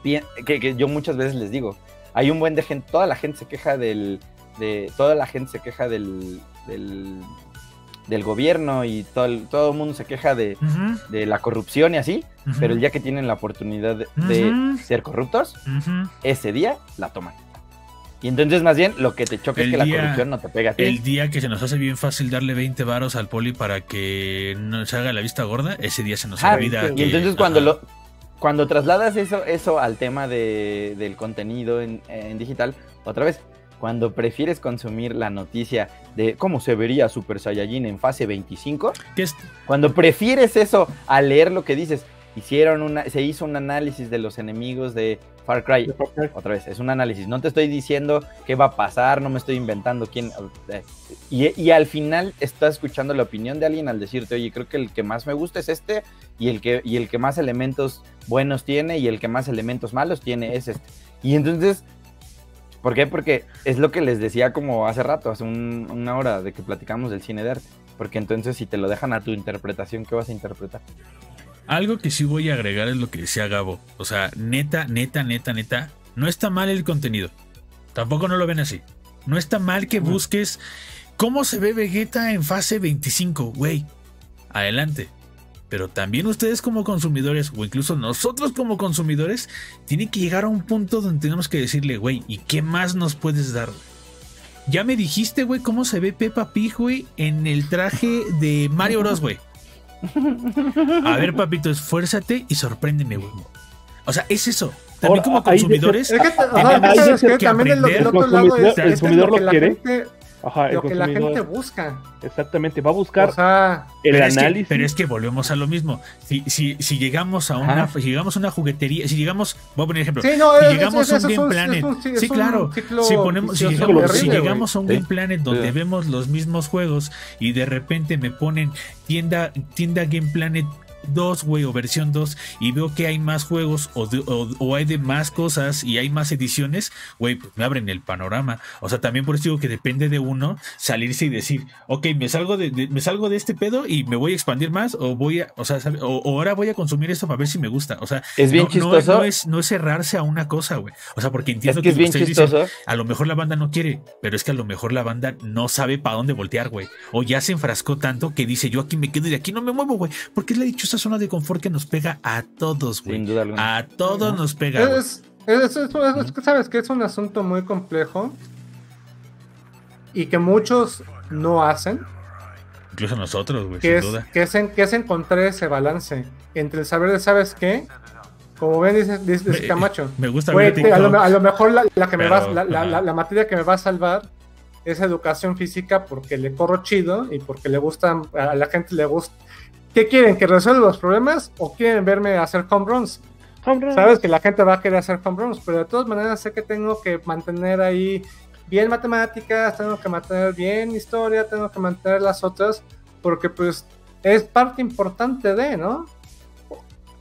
D: que, que yo muchas veces les digo, hay un buen de gente, toda la gente se queja del, de, toda la gente se queja del, del, del gobierno y todo el, todo el mundo se queja de,
A: Ujú,
D: de la corrupción y así,
A: ujú,
D: pero el día que tienen la oportunidad de, de
A: Ujú.
D: ser corruptos, ese día la toman. Y entonces más bien lo que te choca es que la
A: día-
D: corrupción no te pega a ti.
A: El día que se nos hace bien fácil darle 20 varos al poli para que no se haga la vista gorda, ese día se nos
D: Ah,
A: olvida.
D: y
A: que-
D: entonces cuando
A: ajá.
D: lo cuando trasladas eso, eso al tema de, del contenido en, en digital, otra vez, cuando prefieres consumir la noticia de cómo se vería Super Saiyajin en fase 25,
A: ¿Qué es?
D: cuando prefieres eso a leer lo que dices, hicieron una, se hizo un análisis de los enemigos de Far Cry. Otra vez, es un análisis. No te estoy diciendo qué va a pasar, no me estoy inventando quién. eh, Y, y al final estás escuchando la opinión de alguien al decirte, oye, creo que el que más me gusta es este, y el que, y el que más elementos buenos tiene, y el que más elementos malos tiene es este. Y entonces, ¿por qué? Porque es lo que les decía como hace rato, hace un- una hora de que platicamos del cine de arte. Porque entonces, si te lo dejan a tu interpretación, ¿qué vas a interpretar?
A: Algo que sí voy a agregar es lo que decía Gabo. O sea, neta, neta, neta, neta. No está mal el contenido. Tampoco no lo ven así. No está mal que busques ¿Cómo se ve Vegeta en fase 25? Güey, adelante. Pero también ustedes como consumidores, o incluso nosotros como consumidores, tienen que llegar a un punto donde tenemos que decirle, güey, ¿y qué más nos puedes dar? Ya me dijiste, güey, cómo se ve Peppa Pig, güey, en el traje de Mario Bros, güey. A ver, papito, esfuérzate y sorpréndeme, güey. O sea, es eso. También como
C: Ahora,
A: consumidores,
B: Es que, ajá,
A: tenemos
B: ¿sabes qué?
A: que
B: También el, el
A: aprender.
B: otro lado es,
C: El
B: es que
C: consumidor
B: lo que
C: lo
B: la
C: quiere.
B: gente,
C: Ajá,
B: lo que la gente busca.
C: Exactamente, va a buscar
B: O sea,
C: el
A: pero es que-
C: análisis.
A: pero es que volvemos a lo mismo. Si, si, si llegamos a una, si llegamos a una juguetería, si llegamos, voy a poner ejemplo,
B: sí, no,
A: si
B: es-
A: llegamos
B: es-
A: a un Game
B: un-
A: Planet,
B: es un- sí,
A: claro, si ponemos, si llegamos,
B: terrible,
A: a un
D: Sí.
A: Game Planet donde
D: Sí.
A: vemos los mismos juegos y de repente me ponen tienda, tienda Game Planet 2, güey, o versión 2, y veo que hay más juegos o, de- o- o hay de más cosas y hay más ediciones, güey, pues me abren el panorama. O sea, también por eso digo que depende de uno salirse y decir, ok, me salgo de, de- me salgo de este pedo y me voy a expandir más, o voy a, o sea, ¿sabe? o, o ahora voy a consumir esto para ver si me gusta. O sea,
D: Es bien
A: no,
D: chistoso.
A: No, es, no es cerrarse a una cosa, güey. O sea, porque entiendo
D: Es que es bien
A: ustedes dicen,
D: chistoso.
A: a lo mejor la banda no quiere, pero es que a lo mejor la banda no sabe para dónde voltear, güey. O ya se enfrascó tanto que dice, yo aquí me quedo y de aquí no me muevo, güey. Porque es la dichosa zona de confort que nos pega a todos, güey.
D: Sin duda alguna.
A: A todos nos pega.
B: Es, es, es- es- es que sabes que es un asunto muy complejo y que muchos no hacen,
A: Incluso nosotros, güey,
B: que
A: sin
B: es,
A: duda.
B: que, es en- que es encontrar ese balance entre el saber de, ¿sabes qué? Como ven, dice, dice- dice
A: Me-
B: Camacho.
A: Me gusta
B: Güey,
A: ver
B: te- a, lo, a lo mejor la, la que me
A: Pero,
B: va, la, la-
A: ajá.
B: la- la materia que me va a salvar es educación física porque le corro chido y porque le gustan, a la gente le gusta. ¿Qué quieren? ¿Que resuelva los problemas o quieren verme hacer home runs?
C: Home.
B: Sabes que la gente va a querer hacer home runs, pero de todas maneras sé que tengo que mantener ahí bien matemáticas, tengo que mantener bien historia, tengo que mantener las otras, porque pues es parte importante de, ¿no?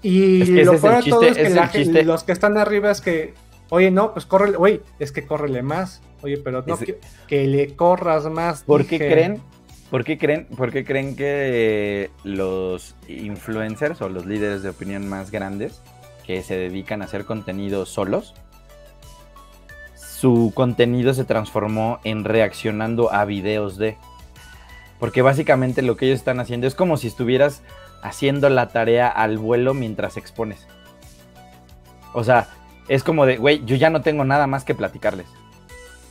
B: Y
D: Es que ese
B: lo
D: el
B: de todo es que
D: es
B: la los que están arriba es que, oye, no, pues córrele, oye, es que córrele más, oye, pero no, que, que le corras más.
D: ¿Por qué creen? ¿Por qué creen, por qué creen que los influencers o los líderes de opinión más grandes que se dedican a hacer contenido solos, su contenido se transformó en reaccionando a videos de? Porque básicamente lo que ellos están haciendo es como si estuvieras haciendo la tarea al vuelo mientras expones. O sea, es como de, güey, yo ya no tengo nada más que platicarles.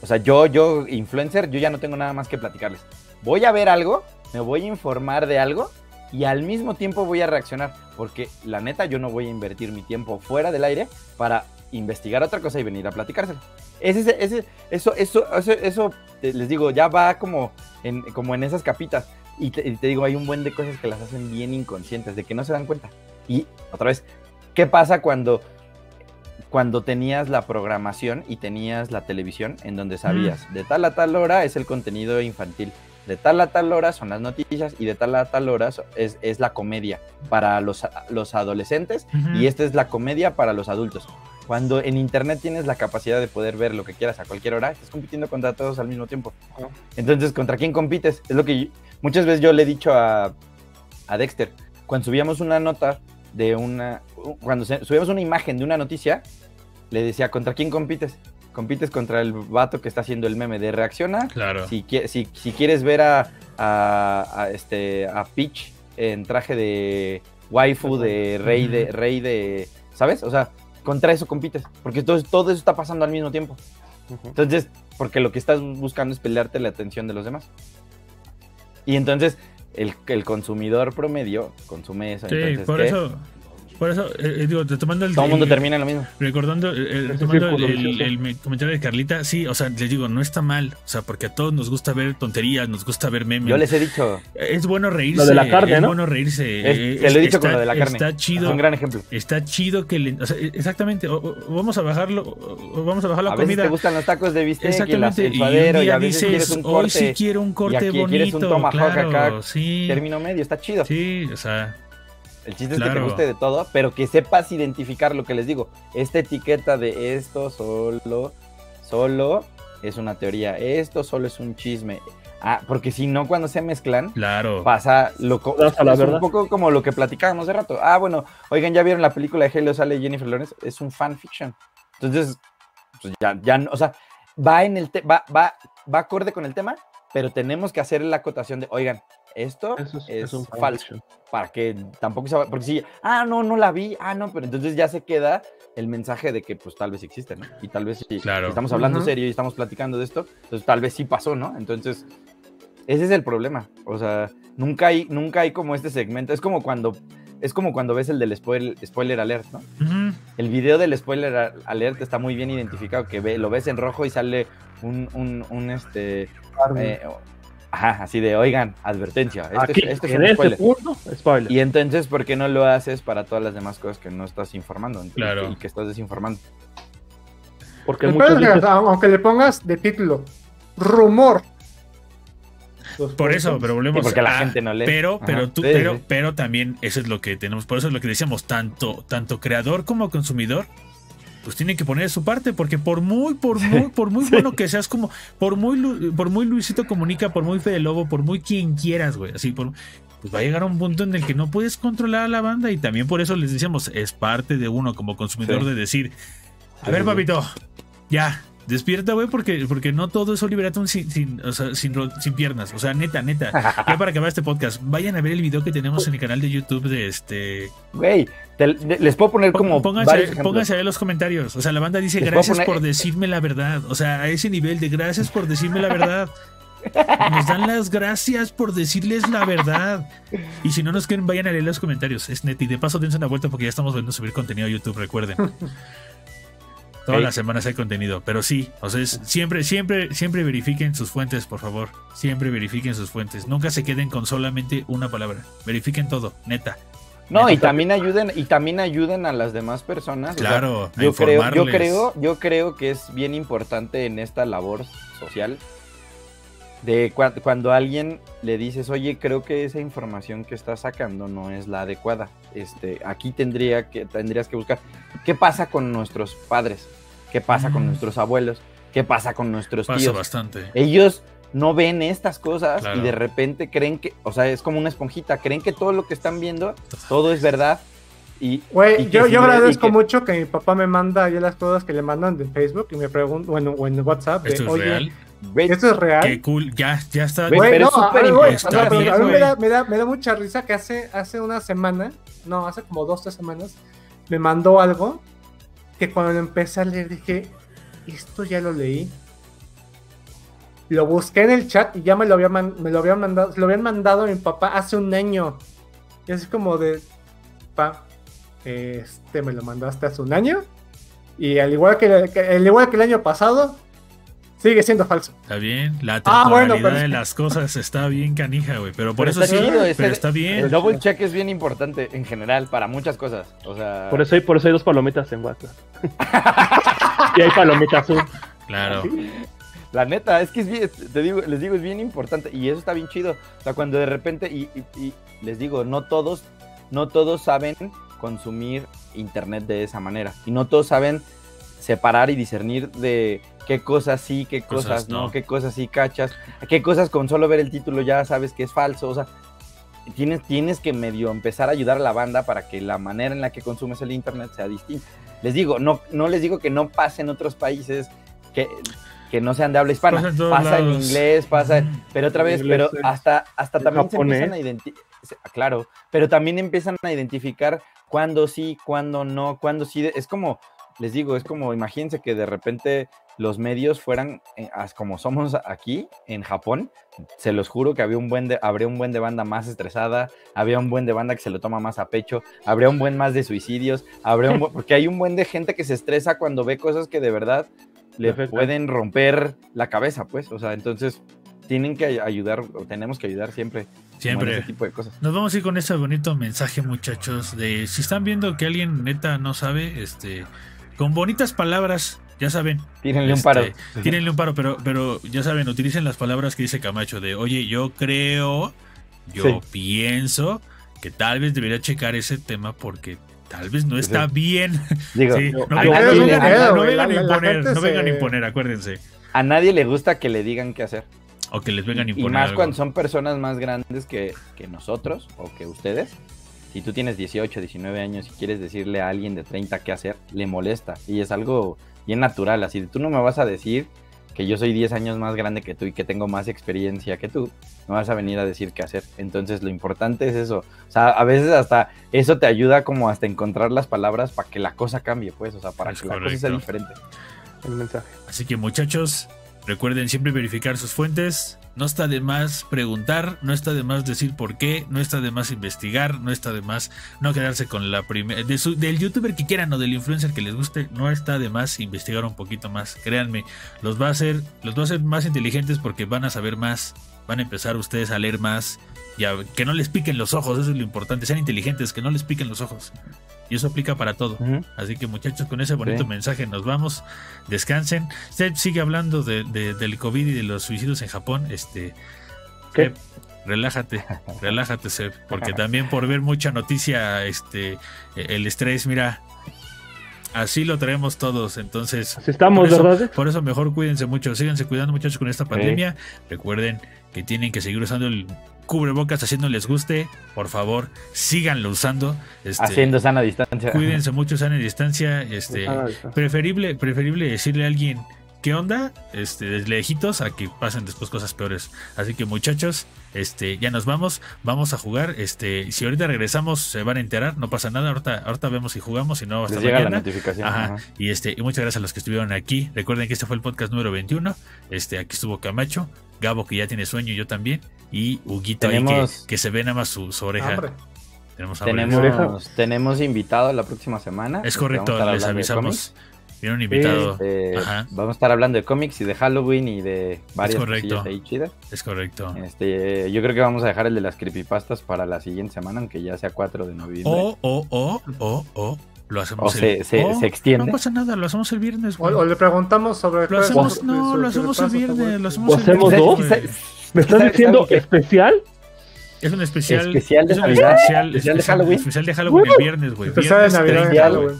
D: O sea, yo, yo, influencer, yo ya no tengo nada más que platicarles. Voy a ver algo, me voy a informar de algo y al mismo tiempo voy a reaccionar. Porque la neta, yo no voy a invertir mi tiempo fuera del aire para investigar otra cosa y venir a platicárselo. Ese, ese, eso, eso, eso, eso, te- les digo, ya va como en, como en esas capitas. Y te, y te digo, hay un buen de cosas que las hacen bien inconscientes, de que no se dan cuenta. Y otra vez, ¿qué pasa cuando, cuando tenías la programación y tenías la televisión en donde sabías de tal a tal hora es el contenido infantil, de tal a tal hora son las noticias y de tal a tal hora es, es la comedia para los, los adolescentes y esta es la comedia para los adultos. Cuando en internet tienes la capacidad de poder ver lo que quieras a cualquier hora, estás compitiendo contra todos al mismo tiempo. Entonces, ¿contra quién compites? Es lo que yo- muchas veces yo le he dicho a, a Dexter. Cuando subíamos una nota de una. Cuando subíamos una imagen de una noticia, le decía: ¿contra quién compites? Compites contra el vato que está haciendo el meme de reacciona.
A: Claro.
D: Si, si, si quieres ver a, a, a este, a Peach en traje de waifu, de rey de. Rey de. ¿Sabes? O sea, contra eso compites. Porque todo, todo eso está pasando al mismo tiempo. Entonces, porque lo que estás buscando es pelearte la atención de los demás. Y entonces, el, el consumidor promedio consume eso.
A: Sí,
D: entonces,
A: por
D: ¿qué?
A: eso, por eso, eh, eh, digo, retomando el,
D: Todo el mundo termina en lo mismo.
A: Recordando, eh, eh,
C: Ese
A: retomando el, el- el me- comentario de Carlita, sí, o sea, les digo, no está mal, o sea, porque a todos nos gusta ver tonterías, nos gusta ver memes.
D: Yo les he dicho,
A: Es bueno reírse.
C: Lo de la carne,
A: es
C: ¿no?
A: bueno reírse.
D: Es-
A: eh,
D: te lo he dicho
A: está,
D: con lo de la carne.
A: Está
D: es
A: chido.
D: un gran ejemplo.
A: Está chido que le, o sea, exactamente, o- o- vamos a bajarlo, o- vamos a bajar la
D: A veces
A: comida.
D: te gustan los tacos de bistec y el,
A: Exactamente,
D: el
A: y un
D: suadero, y,
A: día
D: a veces
A: dices,
D: un
A: hoy
D: corte,
A: sí quiero un corte
D: aquí
A: bonito,
D: quieres un tomahawk
A: claro,
D: acá,
A: sí,
D: término medio, está chido.
A: sí, o sea,
D: El chiste es que
A: Claro.
D: te guste de todo, pero que sepas identificar lo que les digo. Esta etiqueta de esto solo, solo es una teoría, esto solo es un chisme. Ah, porque si no, cuando se mezclan,
A: claro,
D: pasa lo es un poco como lo que platicábamos hace rato. Ah, bueno, oigan, ya vieron la película de Halo sale Jennifer Lawrence, es un fanfiction. Entonces, pues ya, ya, no- o sea, va en el va, va, va acorde con el tema, pero tenemos que hacer la acotación de, oigan, esto
C: Eso
D: es,
C: es, es un
D: falso, para que tampoco se va, porque si, ah, no, no la vi, ah, no, pero entonces ya se queda el mensaje de que pues tal vez existe, ¿no? Y tal vez sí,
A: Claro.
D: estamos hablando serio y estamos platicando de esto, entonces tal vez sí pasó, ¿no? Entonces, ese es el problema, o sea, nunca hay, nunca hay como este segmento, es como cuando, es como cuando ves el del spoiler, spoiler alert, ¿no? El video del spoiler alert está muy bien identificado, que ve, lo ves en rojo y sale un, un, un, este, eh, ajá, así de, oigan, advertencia, este,
C: Aquí,
D: es, este es
C: en
D: un
C: este
D: spoiler.
C: punto, spoiler.
D: Y entonces, ¿por qué no lo haces para todas las demás cosas que no estás informando? y-
A: Claro.
D: Y que estás desinformando.
C: Porque muchos
B: que, aunque le pongas de título rumor.
A: Por eso, pero
D: Sí,
A: volvemos
D: porque la
A: a-
D: gente no lee.
A: Pero,
D: Ajá.
A: pero tú,
D: Sí,
A: pero,
D: sí.
A: pero también eso es lo que tenemos, por eso es lo que decíamos, tanto, tanto creador como consumidor, pues tiene que poner su parte, porque por muy, por muy, por muy bueno que seas como, por muy, por muy Luisito Comunica, por muy Fede Lobo, por muy quien quieras, güey, así por pues va a llegar a un punto en el que no puedes controlar a la banda y también por eso les decíamos, es parte de uno como consumidor
D: Sí.
A: de decir, a ver papito, ya, despierta, güey, porque, porque no todo es Oliver Atom sin, sin, o sea, sin, sin piernas, o sea, neta, neta, ya para acabar este podcast, vayan a ver el video que tenemos en el canal de YouTube de este.
D: Güey, les puedo poner como
A: pónganse, pónganse a ver los comentarios. O sea, la banda dice
D: Les
A: gracias
D: poner-
A: por decirme la verdad. O sea, a ese nivel de gracias por decirme la verdad. Nos dan las gracias por decirles la verdad. Y si no nos quieren, vayan a leer los comentarios. Es net. Y de paso, dense una vuelta porque ya estamos volviendo a subir contenido a YouTube, recuerden. Todas las semanas hay contenido. Pero sí, o sea, es- siempre, siempre, siempre verifiquen sus fuentes, por favor. Siempre verifiquen sus fuentes. Nunca se queden con solamente una palabra. Verifiquen todo, neta.
D: No, y también ayuden, y también ayuden a las demás personas. o sea,
A: Claro, a
D: yo creo, yo creo, yo creo que es bien importante en esta labor social de cua- cuando a alguien le dices, oye, creo que esa información que estás sacando no es la adecuada. Este, aquí tendría que, tendrías que buscar qué pasa con nuestros padres, qué pasa con
A: Mm.
D: nuestros abuelos, qué pasa con nuestros
A: Pasa
D: tíos.
A: bastante.
D: Ellos no ven estas cosas
A: Claro.
D: y de repente creen que, o sea, es como una esponjita, creen que todo lo que están viendo, todo es verdad. Y, y
B: Güey,
D: que
B: yo, yo agradezco
D: que-
B: mucho que mi papá me manda ya las cosas que le mandan de Facebook y me pregunta, bueno, o en WhatsApp, de,
A: Esto es
B: oye,
A: real.
B: ¿Esto es real?
A: Qué cool. Ya, ya está.
D: Güey, pero
B: no,
D: es súper
B: a- mí me da, me, da, me da mucha risa que hace, hace una semana, no, hace como dos, tres semanas, me mandó algo que cuando lo empecé a leer dije, esto ya lo leí. Lo busqué en el chat y ya me lo había man- me lo habían mandado, se lo habían mandado a mi papá hace un año. Y así como de, pa, este me lo mandaste hace un año. Y al igual que, que- al igual que el año pasado, sigue siendo falso.
A: Está bien. La
B: Ah, bueno,
A: temporalidad
B: pero-
A: de las cosas está bien canija, güey. Pero por
D: Pero
A: eso sí.
D: chido, ese-
A: pero está
D: El
A: bien.
D: double check es bien importante en general para muchas cosas. O sea,
C: por eso hay, por eso hay dos palomitas en WhatsApp. y hay palomita azul.
A: Claro.
D: la neta, es que es bien, te digo, les digo, es bien importante y eso está bien chido. O sea, cuando de repente, y, y- y les digo, no todos, no todos saben consumir internet de esa manera. Y no todos saben separar y discernir de qué cosas sí, qué
A: Cosas
D: cosas, no,
A: no.
D: qué cosas sí cachas, qué cosas con solo ver el título ya sabes que es falso. O sea, tienes, tienes que medio empezar a ayudar a la banda para que la manera en la que consumes el internet sea distinta. Les digo, no, no les digo que no pase en otros países que, que no sean de habla hispana.
A: Pasa en
D: Pasa en inglés, pasa, pero otra vez,
C: Inglés,
D: pero
C: en-
D: hasta, hasta también
C: japonés.
D: se empiezan a identificar, claro, pero también empiezan a identificar cuándo sí, cuándo no, cuándo sí. Es como, les digo, es como, imagínense que de repente los medios fueran eh, como somos aquí en Japón, se los juro que había un buen de, habría un buen de banda más estresada, había un buen de banda que se lo toma más a pecho, habría un buen más de suicidios, habría un buen- porque hay un buen de gente que se estresa cuando ve cosas que de verdad le
C: Perfecto.
D: pueden romper la cabeza, pues, o sea, entonces tienen que ay- ayudar, o tenemos que ayudar siempre,
A: Siempre.
D: ese tipo de cosas.
A: Nos vamos a ir con ese bonito mensaje, muchachos. De si están viendo que alguien neta no sabe, este, con bonitas palabras, ya saben,
D: Tírenle un
A: Este,
D: paro.
A: tírenle un paro, pero, pero ya saben, utilicen las palabras que dice Camacho de, oye, yo creo, yo
D: Sí.
A: pienso que tal vez debería checar ese tema porque tal vez no está bien.
D: Digo,
A: Sí, no,
D: a,
A: vengan- no vengan- no vengan a imponer, no vengan a imponer, acuérdense.
D: a nadie le gusta que le digan qué hacer.
A: O que les vengan a
D: Y
A: imponer.
D: más
A: algo.
D: cuando son personas más grandes que, que nosotros o que ustedes. Si tú tienes 18, 19 años y quieres decirle a alguien de 30 qué hacer, le molesta. Y es algo bien natural. Así de tú no me vas a decir que yo soy 10 años más grande que tú y que tengo más experiencia que tú, no vas a venir a decir qué hacer. Entonces lo importante es eso. O sea, a veces hasta eso te ayuda como hasta encontrar las palabras para que la cosa cambie, pues, o sea, para
A: Es
D: que la cosa sea diferente.
C: El mensaje.
A: Así que muchachos, recuerden siempre verificar sus fuentes. No está de más preguntar, no está de más decir por qué, no está de más investigar, no está de más no quedarse con la primera del youtuber que quieran o del influencer que les guste, no está de más investigar un poquito más. Créanme, los va a hacer, los va a hacer más inteligentes porque van a saber más, van a empezar ustedes a leer más, y a- que no les piquen los ojos, eso es lo importante, sean inteligentes, que no les piquen los ojos. Y eso aplica para todo. Así que muchachos, con ese bonito
D: Sí.
A: mensaje nos vamos. Descansen. Seb sigue hablando de, de- del COVID y de los suicidios en Japón. Este. Seb, relájate, relájate, Seb. Porque también por ver mucha noticia, este, el estrés, mira, así lo traemos todos. Entonces,
C: Así estamos,
A: por eso,
C: ¿verdad?
A: por eso mejor cuídense mucho. Síganse cuidando, muchachos, con esta pandemia. Recuerden que tienen que seguir usando el cubrebocas no les guste. Por favor, síganlo usando. Este,
D: Haciendo sana distancia.
A: Cuídense mucho, sana y Este,
C: está.
A: preferible, preferible decirle a alguien qué onda, este, desde lejitos a que pasen después cosas peores. Así que muchachos, este, ya nos vamos, vamos a jugar. Este, si ahorita regresamos, se van a enterar, no pasa nada. Ahorita, ahorita vemos si jugamos, si no, hasta
D: Les llega la notificación.
A: Ajá.
D: ajá.
A: Y este, y muchas gracias a los que estuvieron aquí. Recuerden que este fue el podcast número 21. Este, aquí estuvo Camacho, Gabo que ya tiene sueño, yo también, y Huguito ahí que, que se ve nada más su, su oreja. Tenemos.
D: Tenemos, tenemos invitado la próxima semana.
A: Es correcto, les avisamos. Viene un invitado.
D: Eh,
A: Ajá.
D: vamos a estar hablando de cómics y de Halloween y de varias
A: correcto.
D: cosillas ahí chidas.
A: Es correcto.
D: Este, yo creo que vamos a dejar el de las creepypastas para la siguiente semana, aunque ya sea 4 de noviembre.
A: O, o, o, o, o, lo hacemos
D: O se- se- se extiende.
A: No pasa nada, lo hacemos el viernes,
B: o,
A: güey.
B: o le preguntamos sobre.
A: Lo hacemos, no, lo hacemos el viernes, lo hacemos
C: ¿O
A: el
C: hacemos
A: viernes,
C: dos? ¿Me estás
D: ¿Sabes-
C: diciendo especial?
A: Es un especial.
D: Especial de
A: es un
D: Navidad,
A: Especial,
D: especial de Halloween.
A: Especial de Halloween el viernes, güey.
B: Especial de Navidad en
A: 30,
B: Halloween.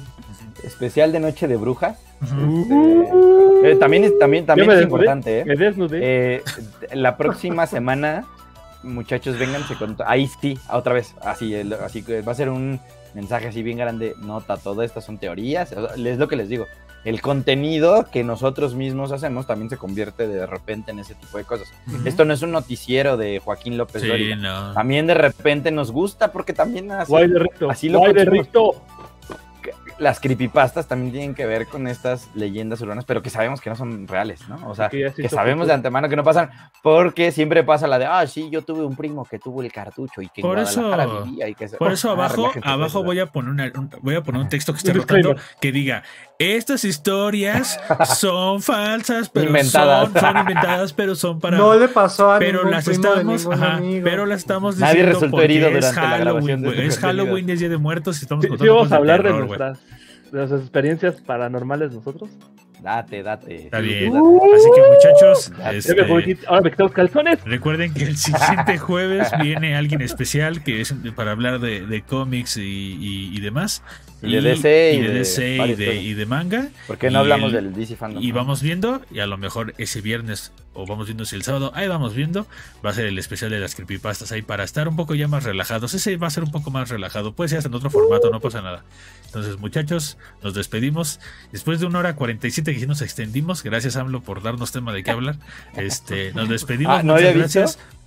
D: Especial de Noche de Brujas.
A: Ujú.
D: Eh, también es, también, también es
C: desnudé,
D: importante, ¿eh?
C: Me desnudé.
D: Eh, la próxima semana, muchachos, vénganse con. Ahí sí, otra vez. Así, el- así que va a ser un mensaje así bien grande. Nota, todo esto son teorías. o sea, Es lo que les digo. El contenido que nosotros mismos hacemos también se convierte de repente en ese tipo de cosas. Esto no es un noticiero de Joaquín López
A: Sí,
D: Dóriga.
A: no.
D: También de repente nos gusta porque también así,
C: Guay de Rito.
D: así lo
C: Guay de. Rito.
D: Las creepypastas también tienen que ver con estas leyendas urbanas, pero que sabemos que no son reales, ¿no? O sea,
C: Que
D: sabemos de antemano que no pasan, porque siempre pasa la de, ah, sí, yo tuve un primo que tuvo el cartucho y que en
A: Por eso-
D: Guadalajara vivía y que se-
A: Por eso
D: Ah,
A: abajo, abajo voy a poner una, un- voy a poner un texto que esté
C: Un
A: rotando que diga estas historias son falsas, pero
D: Inventadas.
A: son, son inventadas, pero son para
B: No le pasó a
A: pero
B: ningún
A: las
B: primo de
A: estamos,
B: ningún
A: ajá,
B: amigo.
A: pero las estamos
D: Nadie
A: diciendo
D: resultó
A: porque
D: herido
A: es
D: durante la grabación
A: Halloween,
D: de este
A: es. Halloween, es Día de Muertos y estamos
C: Sí, sí
A: contando
C: vamos a
A: de
C: hablar de
A: terror, güey.
C: nuestras, de nuestras experiencias paranormales nosotros.
D: Date, date.
A: Está bien.
D: date.
A: Así que muchachos, este,
C: ahora me quito los calzones.
A: recuerden que el siguiente jueves viene alguien especial que es para hablar de, de cómics y, y- y demás.
D: Y de DC y
A: de
D: de
A: DC y de,
D: cosas.
A: y de manga.
D: ¿Por qué no hablamos
A: el-
D: del DC Fandom?
A: Y vamos viendo, y a lo mejor ese viernes, o vamos viendo si el sábado, ahí vamos viendo, va a ser el especial de las creepypastas ahí para estar un poco ya más relajados. Ese va a ser un poco más relajado, puede ser hasta en otro formato, no pasa nada. Entonces, muchachos, nos despedimos. Después de una hora 47 que sí nos extendimos, gracias AMLO por darnos tema de qué hablar. Este, nos despedimos,
D: Ah, ¿no
A: muchas
D: visto?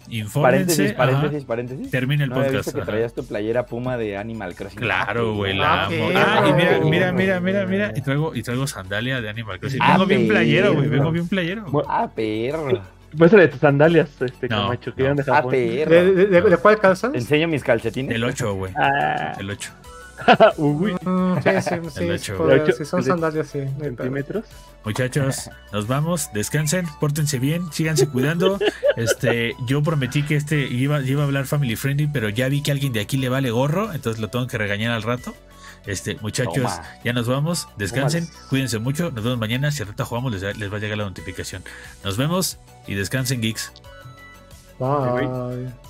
A: Infórmense.
D: Paréntesis,
A: ajá.
D: paréntesis, paréntesis.
A: Termina el
D: ¿No había
A: podcast.
D: visto que
A: ajá.
D: traías tu playera puma de Animal Crossing?
A: Claro, güey,
B: Ah,
A: la amo. Ah, y mira, mira, mira, mira, mira. Y traigo, y traigo sandalia de Animal Crossing.
D: Ah,
A: Vengo bien playero, güey. Vengo bien playero. güey.
D: Ah, perro.
C: Muestra de tus sandalias, este
A: No,
C: Camacho, que
A: no.
C: eran de
D: Ah,
C: Japón.
D: perro.
B: ¿De, de, de- de cuál calzas?
D: ¿Te enseño mis calcetines?
A: El 8, güey.
C: Ah,
A: El 8.
C: uy,
B: Mm, sí, sí, sí,
A: ocho.
B: son sandalias,
C: centímetros.
A: Muchachos, nos vamos, descansen, pórtense bien, síganse cuidando. Este, yo prometí que este iba, iba a hablar family friendly, pero ya vi que alguien de aquí le vale gorro, entonces lo tengo que regañar al rato. Este, muchachos,
D: Toma.
A: ya nos vamos, descansen, cuídense mucho, nos vemos mañana, si ahorita jugamos les, les va a llegar la notificación. Nos vemos y descansen geeks.
B: Bye.